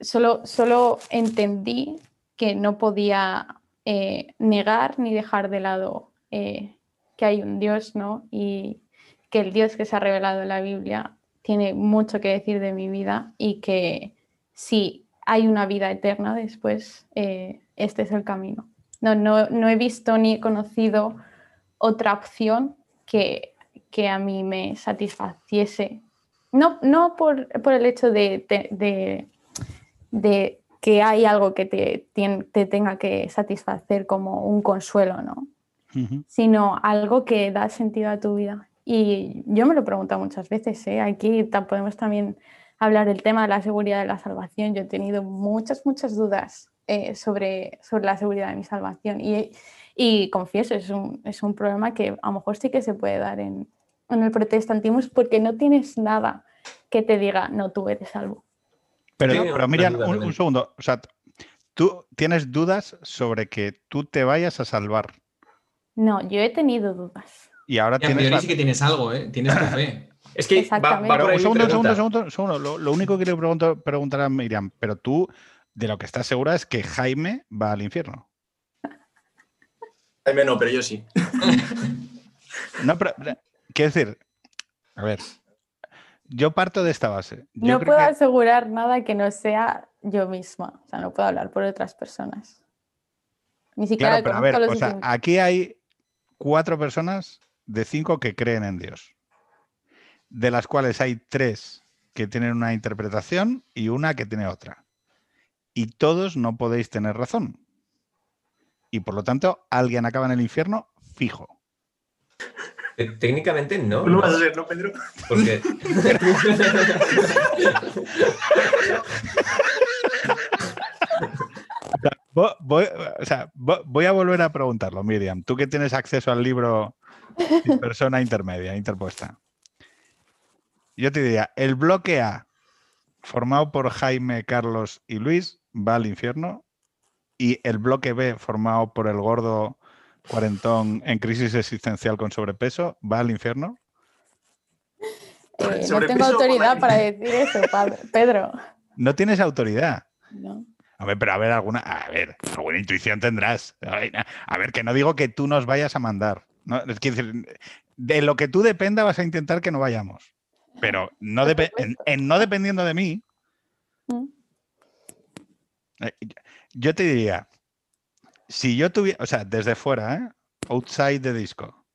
solo, solo entendí que no podía eh, negar ni dejar de lado eh, que hay un Dios, ¿no? Y que el Dios que se ha revelado en la Biblia tiene mucho que decir de mi vida y que si hay una vida eterna después, eh, este es el camino. No, no, no he visto ni he conocido otra opción que, que a mí me satisfaciese. No, no por, por el hecho de, de- de que hay algo que te, te tenga que satisfacer como un consuelo, ¿no? Sino algo que da sentido a tu vida. Y yo me lo he preguntado muchas veces, ¿eh? aquí podemos también hablar del tema de la seguridad de la salvación. Yo he tenido muchas, muchas dudas eh, sobre, sobre la seguridad de mi salvación y, y confieso, es un, es un problema que a lo mejor sí que se puede dar en, en el protestantismo porque no tienes nada que te diga, no, tú eres salvo. Pero, Sí, pero Miriam, duda un, un segundo. O sea, tú tienes dudas sobre que tú te vayas a salvar. No, yo he tenido dudas. Y ahora Ya, en tienes. la- sí que tienes algo, ¿eh? Tienes tu fe. Es que va, Exactamente. va por ahí un segundo, un segundo, segundo, un segundo. Lo, lo único que quiero preguntar, preguntar a Miriam, pero tú de lo que estás segura es que Jaime va al infierno. Jaime no, pero yo sí. No, pero pero, quiero decir, a ver, yo parto de esta base. Yo No creo puedo que- asegurar nada que no sea yo misma. O sea, no puedo hablar por otras personas. Ni siquiera Claro, pero a ver, o sea, aquí hay cuatro personas de cinco que creen en Dios, de las cuales hay tres que tienen una interpretación y una que tiene otra. Y todos no podéis tener razón. Y por lo tanto, alguien acaba en el infierno fijo. Te- Técnicamente no. ¿no? vas a ser, ¿no, Pedro? Porque. Vo- Voy, o sea, vo- voy a volver a preguntarlo, Miriam. Tú que tienes acceso al libro persona intermedia, interpuesta. Yo te diría, el bloque A, formado por Jaime, Carlos y Luis, va al infierno. Y el bloque B, formado por el gordo cuarentón en crisis existencial con sobrepeso, va al infierno. Eh, no tengo autoridad para decir eso, padre- Pedro. No tienes autoridad. No. A ver, pero a ver, alguna, a ver, alguna intuición tendrás. A ver, a ver, que no digo que tú nos vayas a mandar. ¿no? Es decir, de lo que tú dependa vas a intentar que no vayamos. Pero no en no dependiendo de mí, Mm. Eh, yo te diría, si yo tuviera, o sea, desde fuera, ¿eh? outside the disco.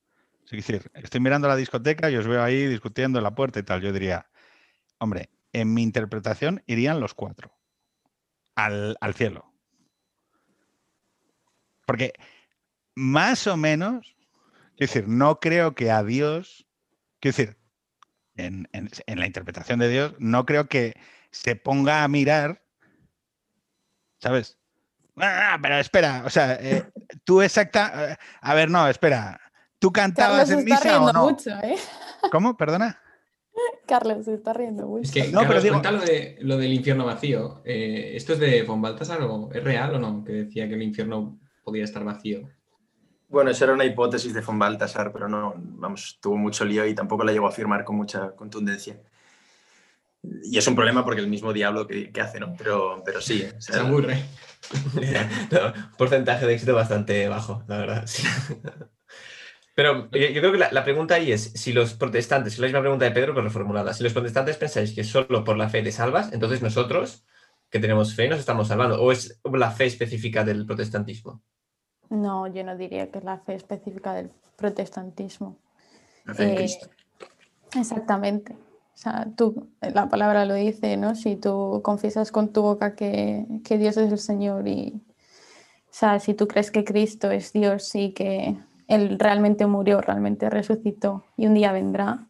Es decir, estoy mirando la discoteca y os veo ahí discutiendo en la puerta y tal. Yo diría, hombre, en mi interpretación irían los cuatro al, al cielo. Porque más o menos, quiero decir, no creo que a Dios, quiero decir, en- en la interpretación de Dios, no creo que se ponga a mirar, ¿sabes? Ah, pero espera, o sea, eh, tú exacta, eh, a ver, no, espera, ¿tú cantabas Carlos se en está misa o riendo no? mucho, ¿eh? ¿Cómo? Perdona. Carlos se está riendo mucho. Es que, No, pero Carlos, digo- cuenta lo, de, lo del infierno vacío. Eh, ¿Esto es de von Baltasar o es real o no? Que decía que el infierno podía estar vacío. Bueno, esa era una hipótesis de von Baltasar, pero no, vamos, tuvo mucho lío y tampoco la llegó a afirmar con mucha contundencia. Y es un problema porque el mismo diablo que, que hace, ¿no? Pero, pero sí. o sea, Se aburre. No, porcentaje de éxito bastante bajo, la verdad. sí. Pero yo, yo creo que la, la pregunta ahí es, si los protestantes, es la misma pregunta de Pedro, pero reformulada, si los protestantes pensáis que solo por la fe te salvas, entonces nosotros, que tenemos fe, nos estamos salvando, o es la fe específica del protestantismo. No, yo no diría que es la fe específica del protestantismo. La fe en Eh, Cristo. Exactamente. O sea, tú, la palabra lo dice, ¿no? Si tú confiesas con tu boca que, que Dios es el Señor y, o sea, si tú crees que Cristo es Dios y que Él realmente murió, realmente resucitó y un día vendrá,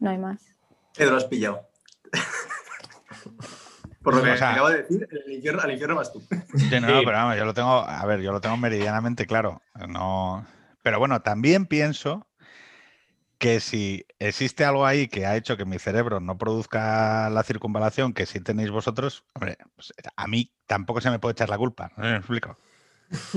no hay más. Pedro, lo has pillado. Por lo que O sea- acabo de decir, el infierno, al infierno vas tú. Sí, no, Sí. pero vamos, yo lo tengo, a ver, yo lo tengo meridianamente claro. No, pero bueno, también pienso que si existe algo ahí que ha hecho que mi cerebro no produzca la circunvalación que sí tenéis vosotros, hombre, pues, a mí tampoco se me puede echar la culpa. ¿no? ¿Me explico?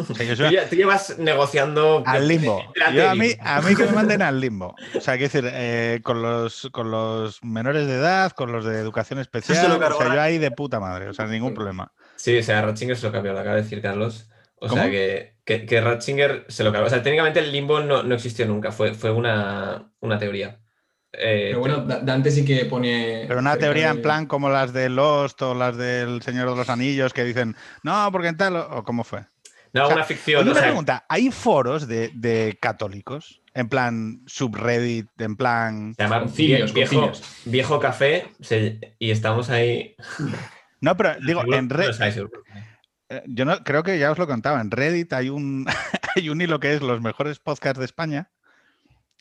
O sea, yo Tú, soy ya- tú llevas negociando. al limbo. Yo a, mí, a mí que me manden al limbo. O sea, quiero decir, eh, con, los, con los menores de edad, con los de educación especial, o sea, yo ahí de puta madre, o sea, ningún problema. Sí, o sea, Ratzinger se lo cambió, lo acaba de decir Carlos. O ¿Cómo? sea, que, que, que Ratzinger se lo cambió. O sea, técnicamente el limbo no, no existió nunca, fue, fue una, una teoría. Eh, Pero bueno, Da- Dante sí que pone. Pero una teoría en plan como las de Lost o las del Señor de los Anillos que dicen, no, porque en tal, o cómo fue. no, o sea, una ficción. Oye, o una sea, pregunta, ¿hay foros de, de católicos? En plan subreddit, en plan... se llama Concilios, vie- viejo, concilios. viejo café se- y estamos ahí. No, pero digo, en no Seguro. yo no, creo que ya os lo contaba, en Reddit hay un, hay un hilo que es los mejores podcasts de España.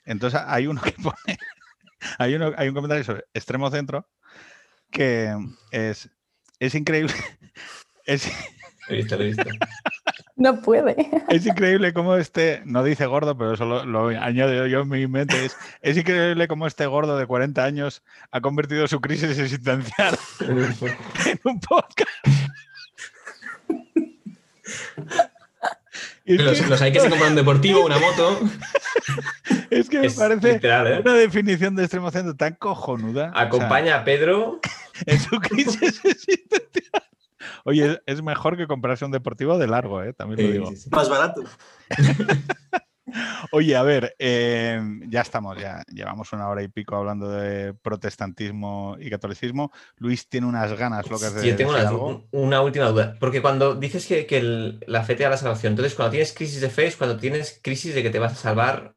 Entonces hay uno que pone, hay, uno, hay un comentario sobre extremo centro que es, es increíble. Es, he visto, lo he visto. No puede. Es increíble cómo este, no dice gordo, pero eso lo, lo añado yo en mi mente, es, es increíble cómo este gordo de 40 años ha convertido su crisis existencial en un podcast. Los, que, los hay que se compran un deportivo, una moto. es que me Es parece literal, ¿eh? una definición de extremo centro tan cojonuda. o sea, Acompaña a Pedro. en su crisis. Oye, es- mejor que comprarse un deportivo de largo, ¿eh? también lo Sí, digo. sí, sí. Más barato. Oye, a ver, eh, ya estamos, ya llevamos una hora y pico hablando de protestantismo y catolicismo. Luis tiene unas ganas locas de yo tengo decir una, algo. una última duda. Porque cuando dices que, que el- la fe te da la salvación, entonces cuando tienes crisis de fe es cuando tienes crisis de que te vas a salvar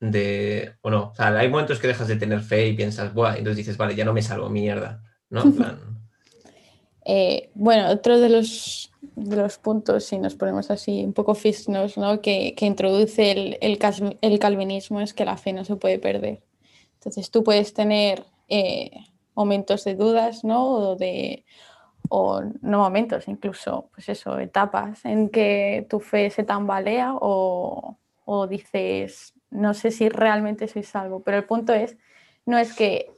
de. o no. O sea, hay momentos que dejas de tener fe y piensas, buah, entonces dices, vale, ya no me salvo, mierda. ¿No? En plan. Eh, bueno, otro de los, puntos, si nos ponemos así un poco fisnos, ¿no? que, que introduce el, calvinismo es que la fe no se puede perder. Entonces tú puedes tener eh, momentos de dudas, ¿no? O no momentos, incluso, pues eso, etapas en que tu fe se tambalea o, o dices, no sé si realmente soy salvo, pero el punto es, no es que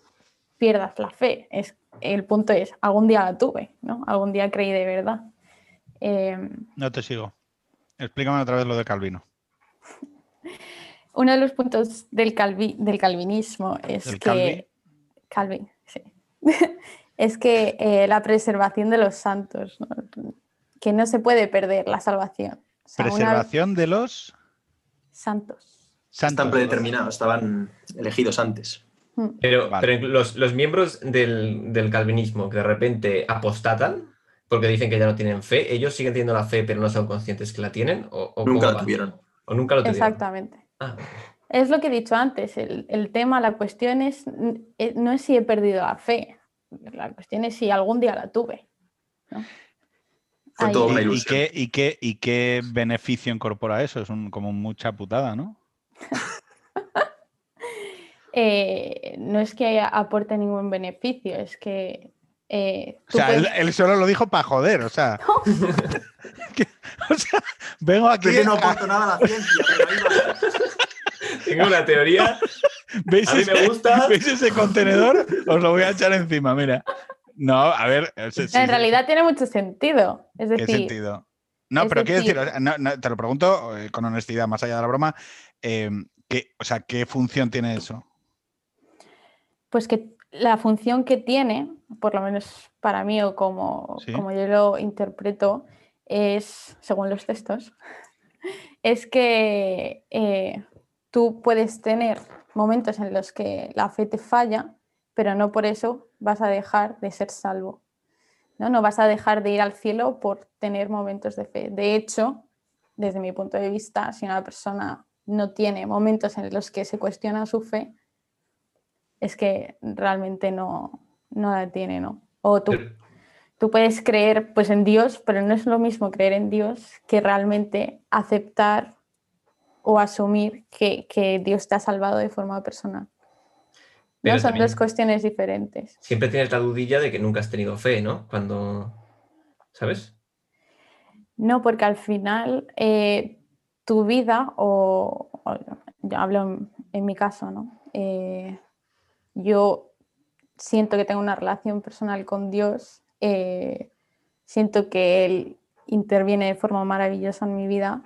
pierdas la fe, es, el punto es, algún día la tuve, ¿no? Algún día creí de verdad. Eh, No te sigo. Explícame otra vez lo de Calvino. uno de los puntos del, calvi- del calvinismo es ¿Del que... Calvin, sí. es que eh, la preservación de los santos, ¿no? que no se puede perder la salvación. O sea, una- Preservación de los santos. Están santos. predeterminados, estaban elegidos antes. Mm. Pero, Vale. pero los, los miembros del, del calvinismo que de repente apostatan porque dicen que ya no tienen fe, ¿ellos siguen teniendo la fe pero no son conscientes que la tienen? ¿O, o Nunca la tuvieron. ¿O nunca lo tuvieron? Exactamente. Ah, Es lo que he dicho antes, el, el tema, la cuestión es, eh, no es si he perdido la fe, la cuestión es si algún día la tuve. ¿no? Fue todo una ¿Y, qué, y, qué, ¿Y qué beneficio incorpora eso? Es un, como mucha putada, ¿no? eh, no es que aporte ningún beneficio, es que... eh, O sea, él, puedes- él solo lo dijo para joder, o sea. que- o sea, vengo aquí. Creo que no aporto nada a la ciencia, pero ahí va. tengo una teoría. ¿Veis, A mí me ese, gusta. ¿Veis ese contenedor? Os lo voy a echar encima, mira. No, a ver. eh, sí, en sí. realidad tiene mucho sentido. Es ¿Qué decir, sentido? No, es pero quiero decir, decir- o sea, no, no, te lo pregunto eh, con honestidad, más allá de la broma. eh, ¿qué, o sea, ¿qué función tiene eso? Pues que la función que tiene, por lo menos para mí o como, Sí. como yo lo interpreto, es, según los textos, es que eh, tú puedes tener momentos en los que la fe te falla, pero no por eso vas a dejar de ser salvo. ¿no? no vas a dejar de ir al cielo por tener momentos de fe. De hecho, desde mi punto de vista, si una persona no tiene momentos en los que se cuestiona su fe, es que realmente no, no la tiene, ¿no? O tú, tú puedes creer pues, en Dios, pero no es lo mismo creer en Dios que realmente aceptar o asumir que, que Dios te ha salvado de forma personal. Pero ¿no? Son dos cuestiones diferentes. Siempre tienes la dudilla de que nunca has tenido fe, ¿no? Cuando. ¿Sabes? No, porque al final eh, tu vida, o, o- yo hablo en, en mi caso, ¿no? Eh, yo siento que tengo una relación personal con Dios, eh, siento que Él interviene de forma maravillosa en mi vida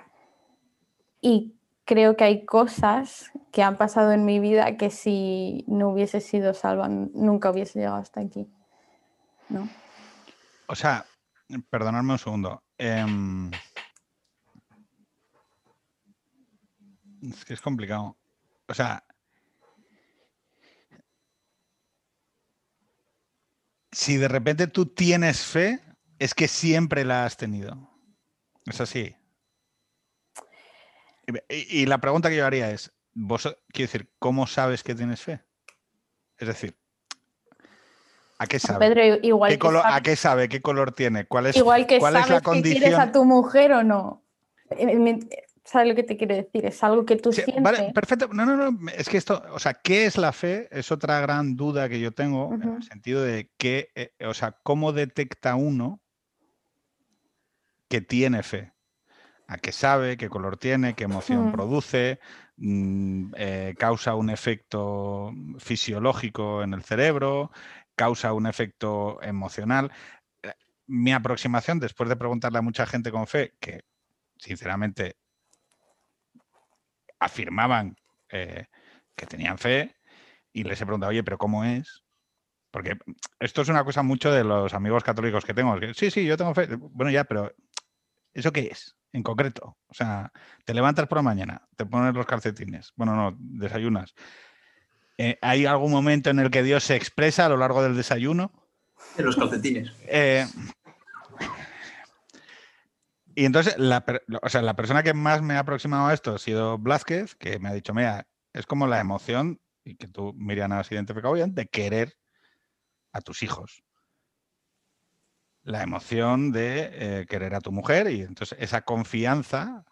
y creo que hay cosas que han pasado en mi vida que si no hubiese sido salva nunca hubiese llegado hasta aquí. ¿no? O sea, perdonadme un segundo. em, es que es complicado. O sea, si de repente tú tienes fe, es que siempre la has tenido. Es así. Y, la pregunta que yo haría es, vos, quiero decir, ¿cómo sabes que tienes fe? Es decir, ¿a qué sabes? Pedro, igual ¿Qué que ¿A sabes- qué sabe? ¿Qué color tiene? ¿Cuál es, Igual que cuál es sabes la que quieres condición? a tu mujer o no. ¿Sabes lo que te quiero decir? Es algo que tú Sí, sientes. vale, perfecto. No, no, no. Es que esto, o sea, ¿qué es la fe? Es otra gran duda que yo tengo en el sentido de que, eh, o sea, ¿cómo detecta uno que tiene fe? ¿A qué sabe? ¿Qué color tiene? ¿Qué emoción produce? mm, eh, ¿Causa un efecto fisiológico en el cerebro? ¿Causa un efecto emocional? Eh, Mi aproximación, después de preguntarle a mucha gente con fe, que sinceramente afirmaban eh, que tenían fe y les he preguntado, oye, pero ¿cómo es? Porque esto es una cosa mucho de los amigos católicos que tengo. que, sí, sí, yo tengo fe. Bueno, ya, pero ¿eso qué es en concreto? O sea, te levantas por la mañana, te pones los calcetines, bueno, no, desayunas. Eh, ¿Hay algún momento en el que Dios se expresa a lo largo del desayuno? En los calcetines. Eh, y entonces, la, o sea, la persona que más me ha aproximado a esto ha sido Blázquez, que me ha dicho, mira, es como la emoción, y que tú, Miriam, has identificado bien, de querer a tus hijos. La emoción de eh, querer a tu mujer y entonces esa confianza,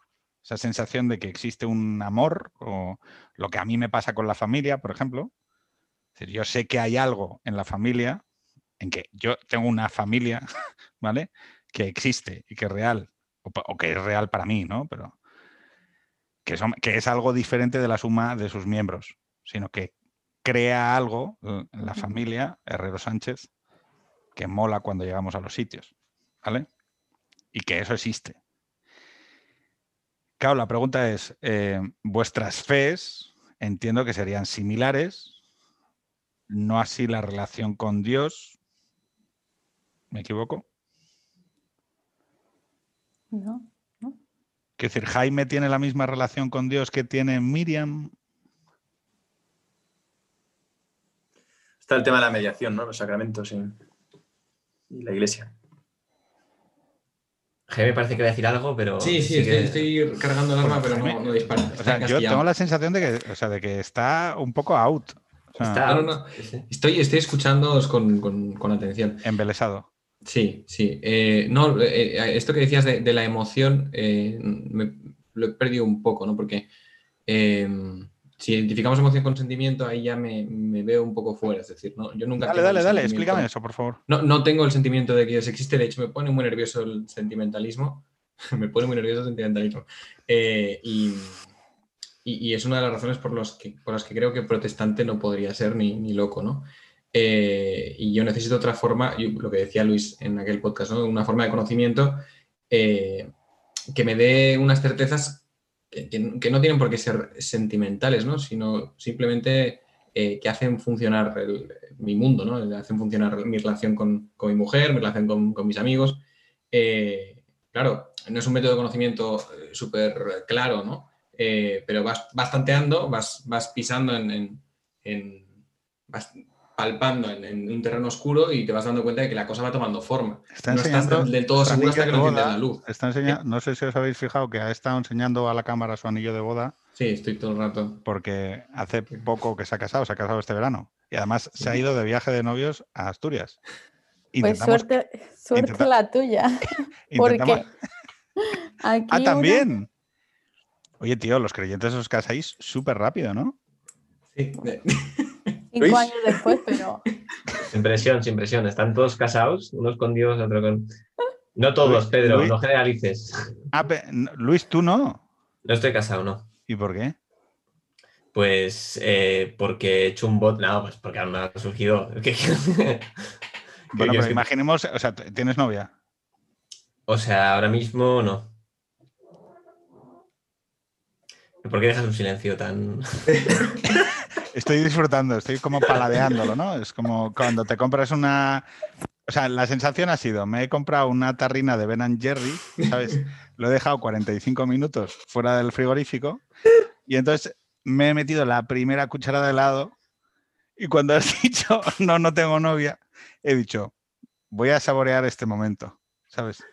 esa sensación de que existe un amor, o lo que a mí me pasa con la familia, por ejemplo. Yo sé que hay algo en la familia, en que yo tengo una familia, ¿vale? Que existe y que es real, o, que es real para mí, ¿no? Pero que, son- que es algo diferente de la suma de sus miembros, sino que crea algo l- en la familia Herrero Sánchez que mola cuando llegamos a los sitios, ¿vale? Y que eso existe. Claro, la pregunta es, eh, vuestras fees entiendo que serían similares, no así la relación con Dios. ¿Me equivoco? ¿No? Quiero decir, Jaime tiene la misma relación con Dios que tiene Miriam. Está el tema de la mediación, ¿no? Los sacramentos y, y la iglesia. Jaime parece que va a decir algo, pero. Sí, sí, estoy, estoy cargando el arma, pero no, no dispara. O sea, yo tengo la sensación de que, o sea, de que está un poco out. O sea, Está- No, no, no. sí, sí. Estoy, estoy escuchándoos con, con- con atención. embelesado. Sí, sí. Eh, no, eh, eh, esto que decías de, de la emoción, eh, me- lo he perdido un poco, ¿no? Porque eh, si identificamos emoción con sentimiento, ahí ya me, me veo un poco fuera. Es decir, ¿no? yo nunca. Dale, dale, dale, explícame eso, por favor. No, no tengo el sentimiento de que Dios existe, de hecho me pone muy nervioso el sentimentalismo. me pone muy nervioso el sentimentalismo. Y, y- y es una de las razones por, los que, por las que creo que protestante no podría ser ni, ni loco, ¿no? Eh, y yo necesito otra forma, lo que decía Luis en aquel podcast. Una forma de conocimiento eh, que me dé unas certezas que, no tienen por qué ser sentimentales, ¿no? Sino simplemente eh, que hacen funcionar mi mundo, ¿no? Hacen funcionar mi relación con, mi mujer, mi relación con, mis amigos. Claro, no es un método de conocimiento súper claro, ¿no? Pero vas, vas tanteando, vas, pisando en... palpando en, en un terreno oscuro y te vas dando cuenta de que la cosa va tomando forma. Está no estás enseñando del todo seguro hasta que no enciendes la luz. Está enseñando, no sé si os habéis fijado que ha estado enseñando a la cámara su anillo de boda Sí, estoy todo el rato. porque hace poco que se ha casado, se ha casado este verano. Y además se ha ido de viaje de novios a Asturias. Pues suerte, suerte intenta- la tuya. Porque aquí Ah, una- también. Oye, tío, los creyentes os casáis súper rápido, ¿no? Sí, cinco ¿Veis? años después, pero Sin presión, sin presión. Están todos casados, unos con Dios, otro con. No todos, Luis- Pedro, Luis- no generalices. Ah, pe- Luis, tú no. No estoy casado, no. ¿Y por qué? Pues eh, porque he hecho un bot. No, pues porque aún no ha surgido. ¿Qué- qué- Bueno, pero que- imaginemos, o sea, ¿tienes novia? O sea, ahora mismo no. ¿Por qué dejas un silencio tan.? Estoy disfrutando, estoy como paladeándolo, ¿no? Es como cuando te compras una... O sea, la sensación ha sido, me he comprado una tarrina de Ben and Jerry, ¿sabes? Lo he dejado 45 minutos fuera del frigorífico y entonces me he metido la primera cucharada de helado y cuando has dicho, no, no tengo novia, he dicho, voy a saborear este momento, ¿sabes?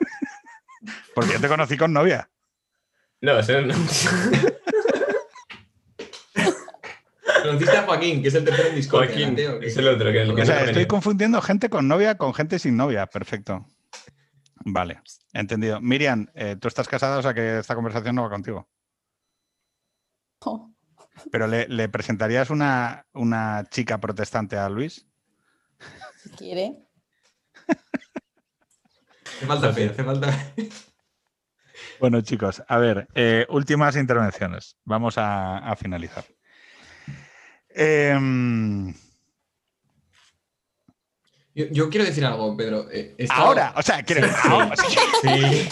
Porque yo te conocí con novia. No, eso no. Conociste a Joaquín, que es el tercero en Discord. Joaquín, que- es el otro que- el que O no sea, ha estoy venido. confundiendo gente con novia con gente sin novia. Perfecto. Vale, entendido. Miriam, eh, tú estás casada, o sea que esta conversación no va contigo. jo, Pero ¿le, le presentarías una, una chica protestante a Luis? si quiere. Hace falta fe, hace falta fe. Bueno, chicos, a ver, eh, últimas intervenciones. Vamos a, a finalizar. Em, Yo, yo quiero decir algo, Pedro. Eh, ahora, o sea, quiero. ahora, o sea, Sí.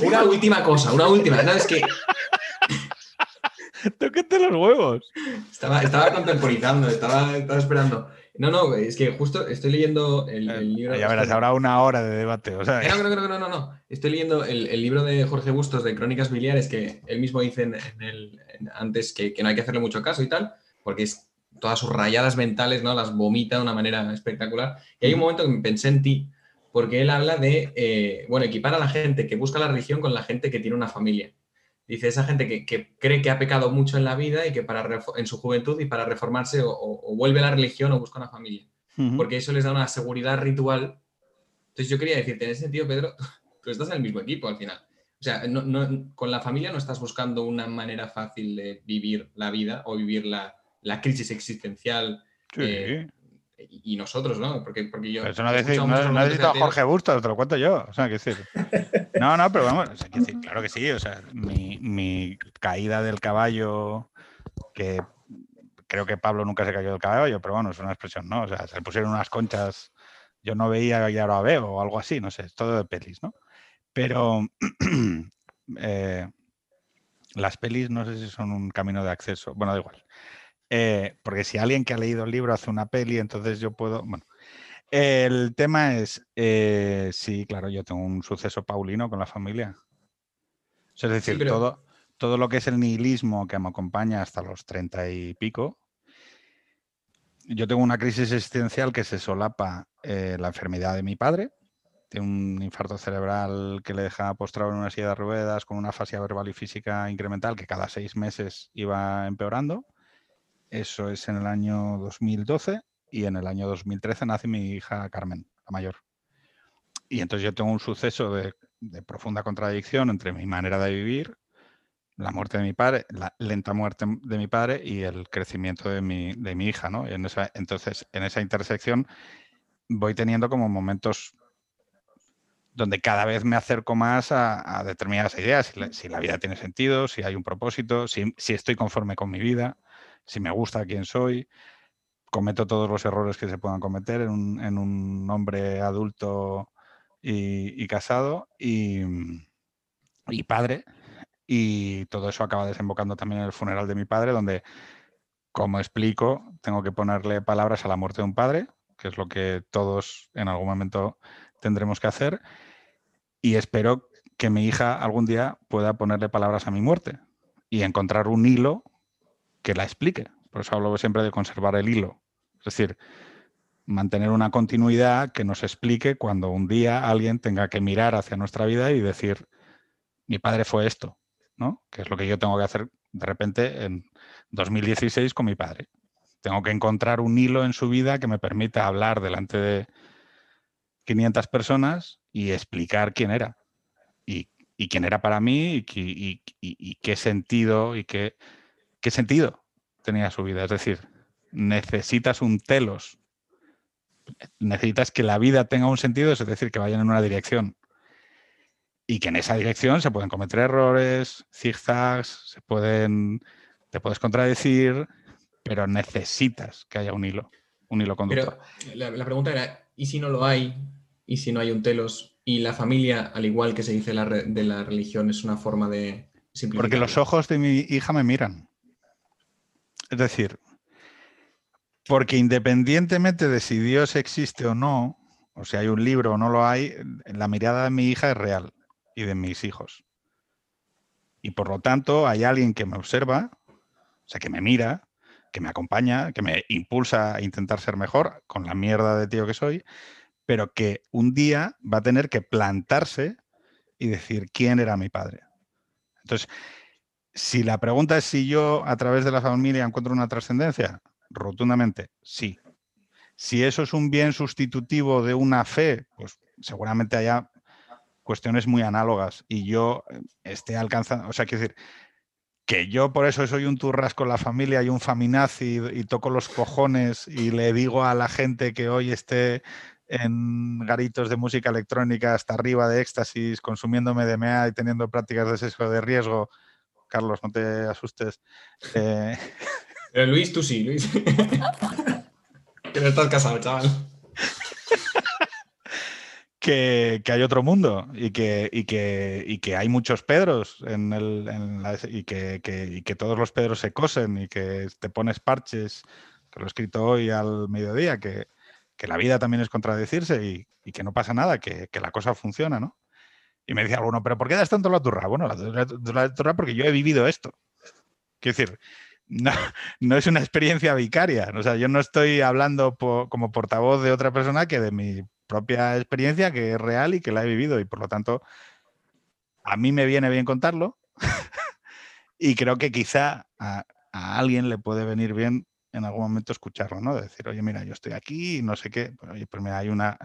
Una última cosa, una última. No, es que tócate los huevos. estaba, estaba contemporizando, estaba, estaba esperando. No, no, es que justo estoy leyendo el, el libro. Eh, ya verás, habrá una hora de debate. O sea, Eh, No, no, no, no, no, no. Estoy leyendo el, el libro de Jorge Bustos de Crónicas Biliares, que él mismo dice en, el, antes que, que no hay que hacerle mucho caso y tal, porque es todas sus rayadas mentales, ¿no? Las vomita de una manera espectacular. Y hay un momento que pensé en ti, porque él habla de, eh, bueno, equipar a la gente que busca la religión con la gente que tiene una familia. Dice, esa gente que, que cree que ha pecado mucho en la vida y que para en su juventud y para reformarse o, o- o vuelve a la religión o busca una familia ujú. porque eso les da una seguridad ritual. Entonces yo quería decirte, en ese sentido, Pedro, tú estás en el mismo equipo al final. O sea, no- no- con la familia no estás buscando una manera fácil de vivir la vida o vivir la, la crisis existencial Sí. eh, y, nosotros, ¿no? Porque, porque yo... Pero eso no, escuchado no, necesito a. Jorge Bustos, te lo cuento yo. O sea, que decir. No, no, pero vamos, o sea, quiero decir, claro que sí. O sea, mi, mi caída del caballo, que creo que Pablo nunca se cayó del caballo, pero bueno, es una expresión, ¿no? O sea, se le pusieron unas conchas, yo no veía y ahora veo, o algo así, no sé, es todo de pelis, ¿no? Pero eh, las pelis no sé si son un camino de acceso, bueno, da igual. Eh, porque si alguien que ha leído el libro hace una peli, entonces yo puedo. Bueno, el tema es, eh, sí, claro, yo tengo un suceso paulino con la familia. O sea, es decir, pero- todo, todo lo que es el nihilismo que me acompaña hasta los treinta y pico. Yo tengo una crisis existencial que se solapa eh, la enfermedad de mi padre. Tiene un infarto cerebral que le deja postrado en una silla de ruedas con una fascia verbal y física incremental que cada seis meses iba empeorando. Eso es en el año 2012 y en el año 2013 nace mi hija Carmen, la mayor. Y entonces yo tengo un suceso de, profunda contradicción entre mi manera de vivir, la muerte de mi padre, la lenta muerte de mi padre y el crecimiento de mi, hija, ¿no? En esa, entonces, en esa intersección voy teniendo como momentos donde cada vez me acerco más a, determinadas ideas, si la, vida tiene sentido, si hay un propósito, si, si estoy conforme con mi vida si me gusta quién soy, cometo todos los errores que se puedan cometer en un, hombre adulto y, y casado y, y padre. Y todo eso acaba desembocando también en el funeral de mi padre, donde, como explico, tengo que ponerle palabras a la muerte de un padre, que es lo que todos en algún momento tendremos que hacer. Y espero que mi hija algún día pueda ponerle palabras a mi muerte y encontrar un hilo que la explique. Por eso hablo siempre de conservar el hilo. Es decir, mantener una continuidad que nos explique cuando un día alguien tenga que mirar hacia nuestra vida y decir, mi padre fue esto, ¿no? Que es lo que yo tengo que hacer de repente en 2016 con mi padre. Tengo que encontrar un hilo en su vida que me permita hablar delante de 500 personas y explicar quién era y, quién era para mí y, qué sentido y qué, qué sentido tenía su vida. Es decir, necesitas un telos necesitas que la vida tenga un sentido, es decir, que vayan en una dirección. Y que en esa dirección se pueden cometer errores, zigzags, se pueden, te puedes contradecir, pero necesitas que haya un hilo, un hilo conductor. Pero la, pregunta era, ¿y si no lo hay? ¿Y si no hay un telos? Y la familia, al igual que se dice de la religión, es una forma de simplificar. Porque los ojos de mi hija me miran. Es decir, porque independientemente de si Dios existe o no, o si hay un libro o no lo hay, la mirada de mi hija es real y de mis hijos. Y por lo tanto hay alguien que me observa, o sea, que me mira, que me acompaña, que me impulsa a intentar ser mejor con la mierda de tío que soy, pero que un día va a tener que plantarse y decir quién era mi padre. Entonces, si la pregunta es si yo a través de la familia encuentro una trascendencia, Rotundamente, sí. Si eso es un bien sustitutivo de una fe, pues seguramente haya cuestiones muy análogas y yo eh, esté alcanzando, o sea, quiero decir, que yo por eso soy un turras con la familia y un faminazi y, toco los cojones y le digo a la gente que hoy esté en garitos de música electrónica hasta arriba de éxtasis, consumiendo MDMA y teniendo prácticas de sexo de riesgo, Carlos, no te asustes. Eh, Pero Luis, tú sí, Luis. que no estás casado, chaval. Que, hay otro mundo y que, que, que hay muchos Pedros en el, y, que, que, todos los Pedros se cosen y que te pones parches, que lo he escrito hoy al mediodía, que, la vida también es contradecirse y, que no pasa nada, que, la cosa funciona, ¿no? Y me decía alguno, ¿pero por qué das tanto la turra? Bueno, la, la turra porque yo he vivido esto. Quiero decir, no, no, es una experiencia vicaria. O sea, yo no estoy hablando como portavoz de otra persona que de mi propia experiencia, que es real y que la he vivido. Y por lo tanto, a mí me viene bien contarlo. y creo que quizá a, alguien le puede venir bien en algún momento escucharlo, ¿no? decir, oye, mira, yo estoy aquí y no sé qué. Pues, oye, pues mira, hay una.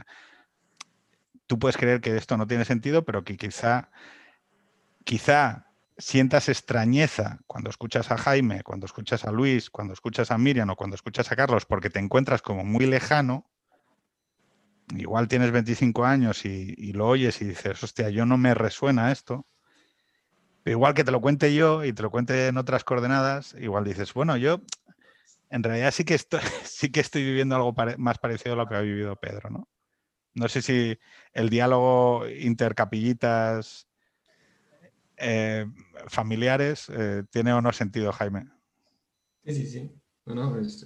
Tú puedes creer que esto no tiene sentido, pero que quizá, quizá sientas extrañeza cuando escuchas a Jaime, cuando escuchas a Luis, cuando escuchas a Miriam o cuando escuchas a Carlos, porque te encuentras como muy lejano, igual tienes 25 años y, lo oyes y dices, hostia, yo no me resuena esto. igual que te lo cuente yo y te lo cuente en otras coordenadas, igual dices, bueno, yo en realidad sí que estoy, sí que estoy viviendo algo más parecido a lo que ha vivido Pedro, ¿no? No sé si el diálogo intercapillitas eh, familiares, eh, ¿tiene o no sentido, Jaime? Sí, sí, sí. No, es,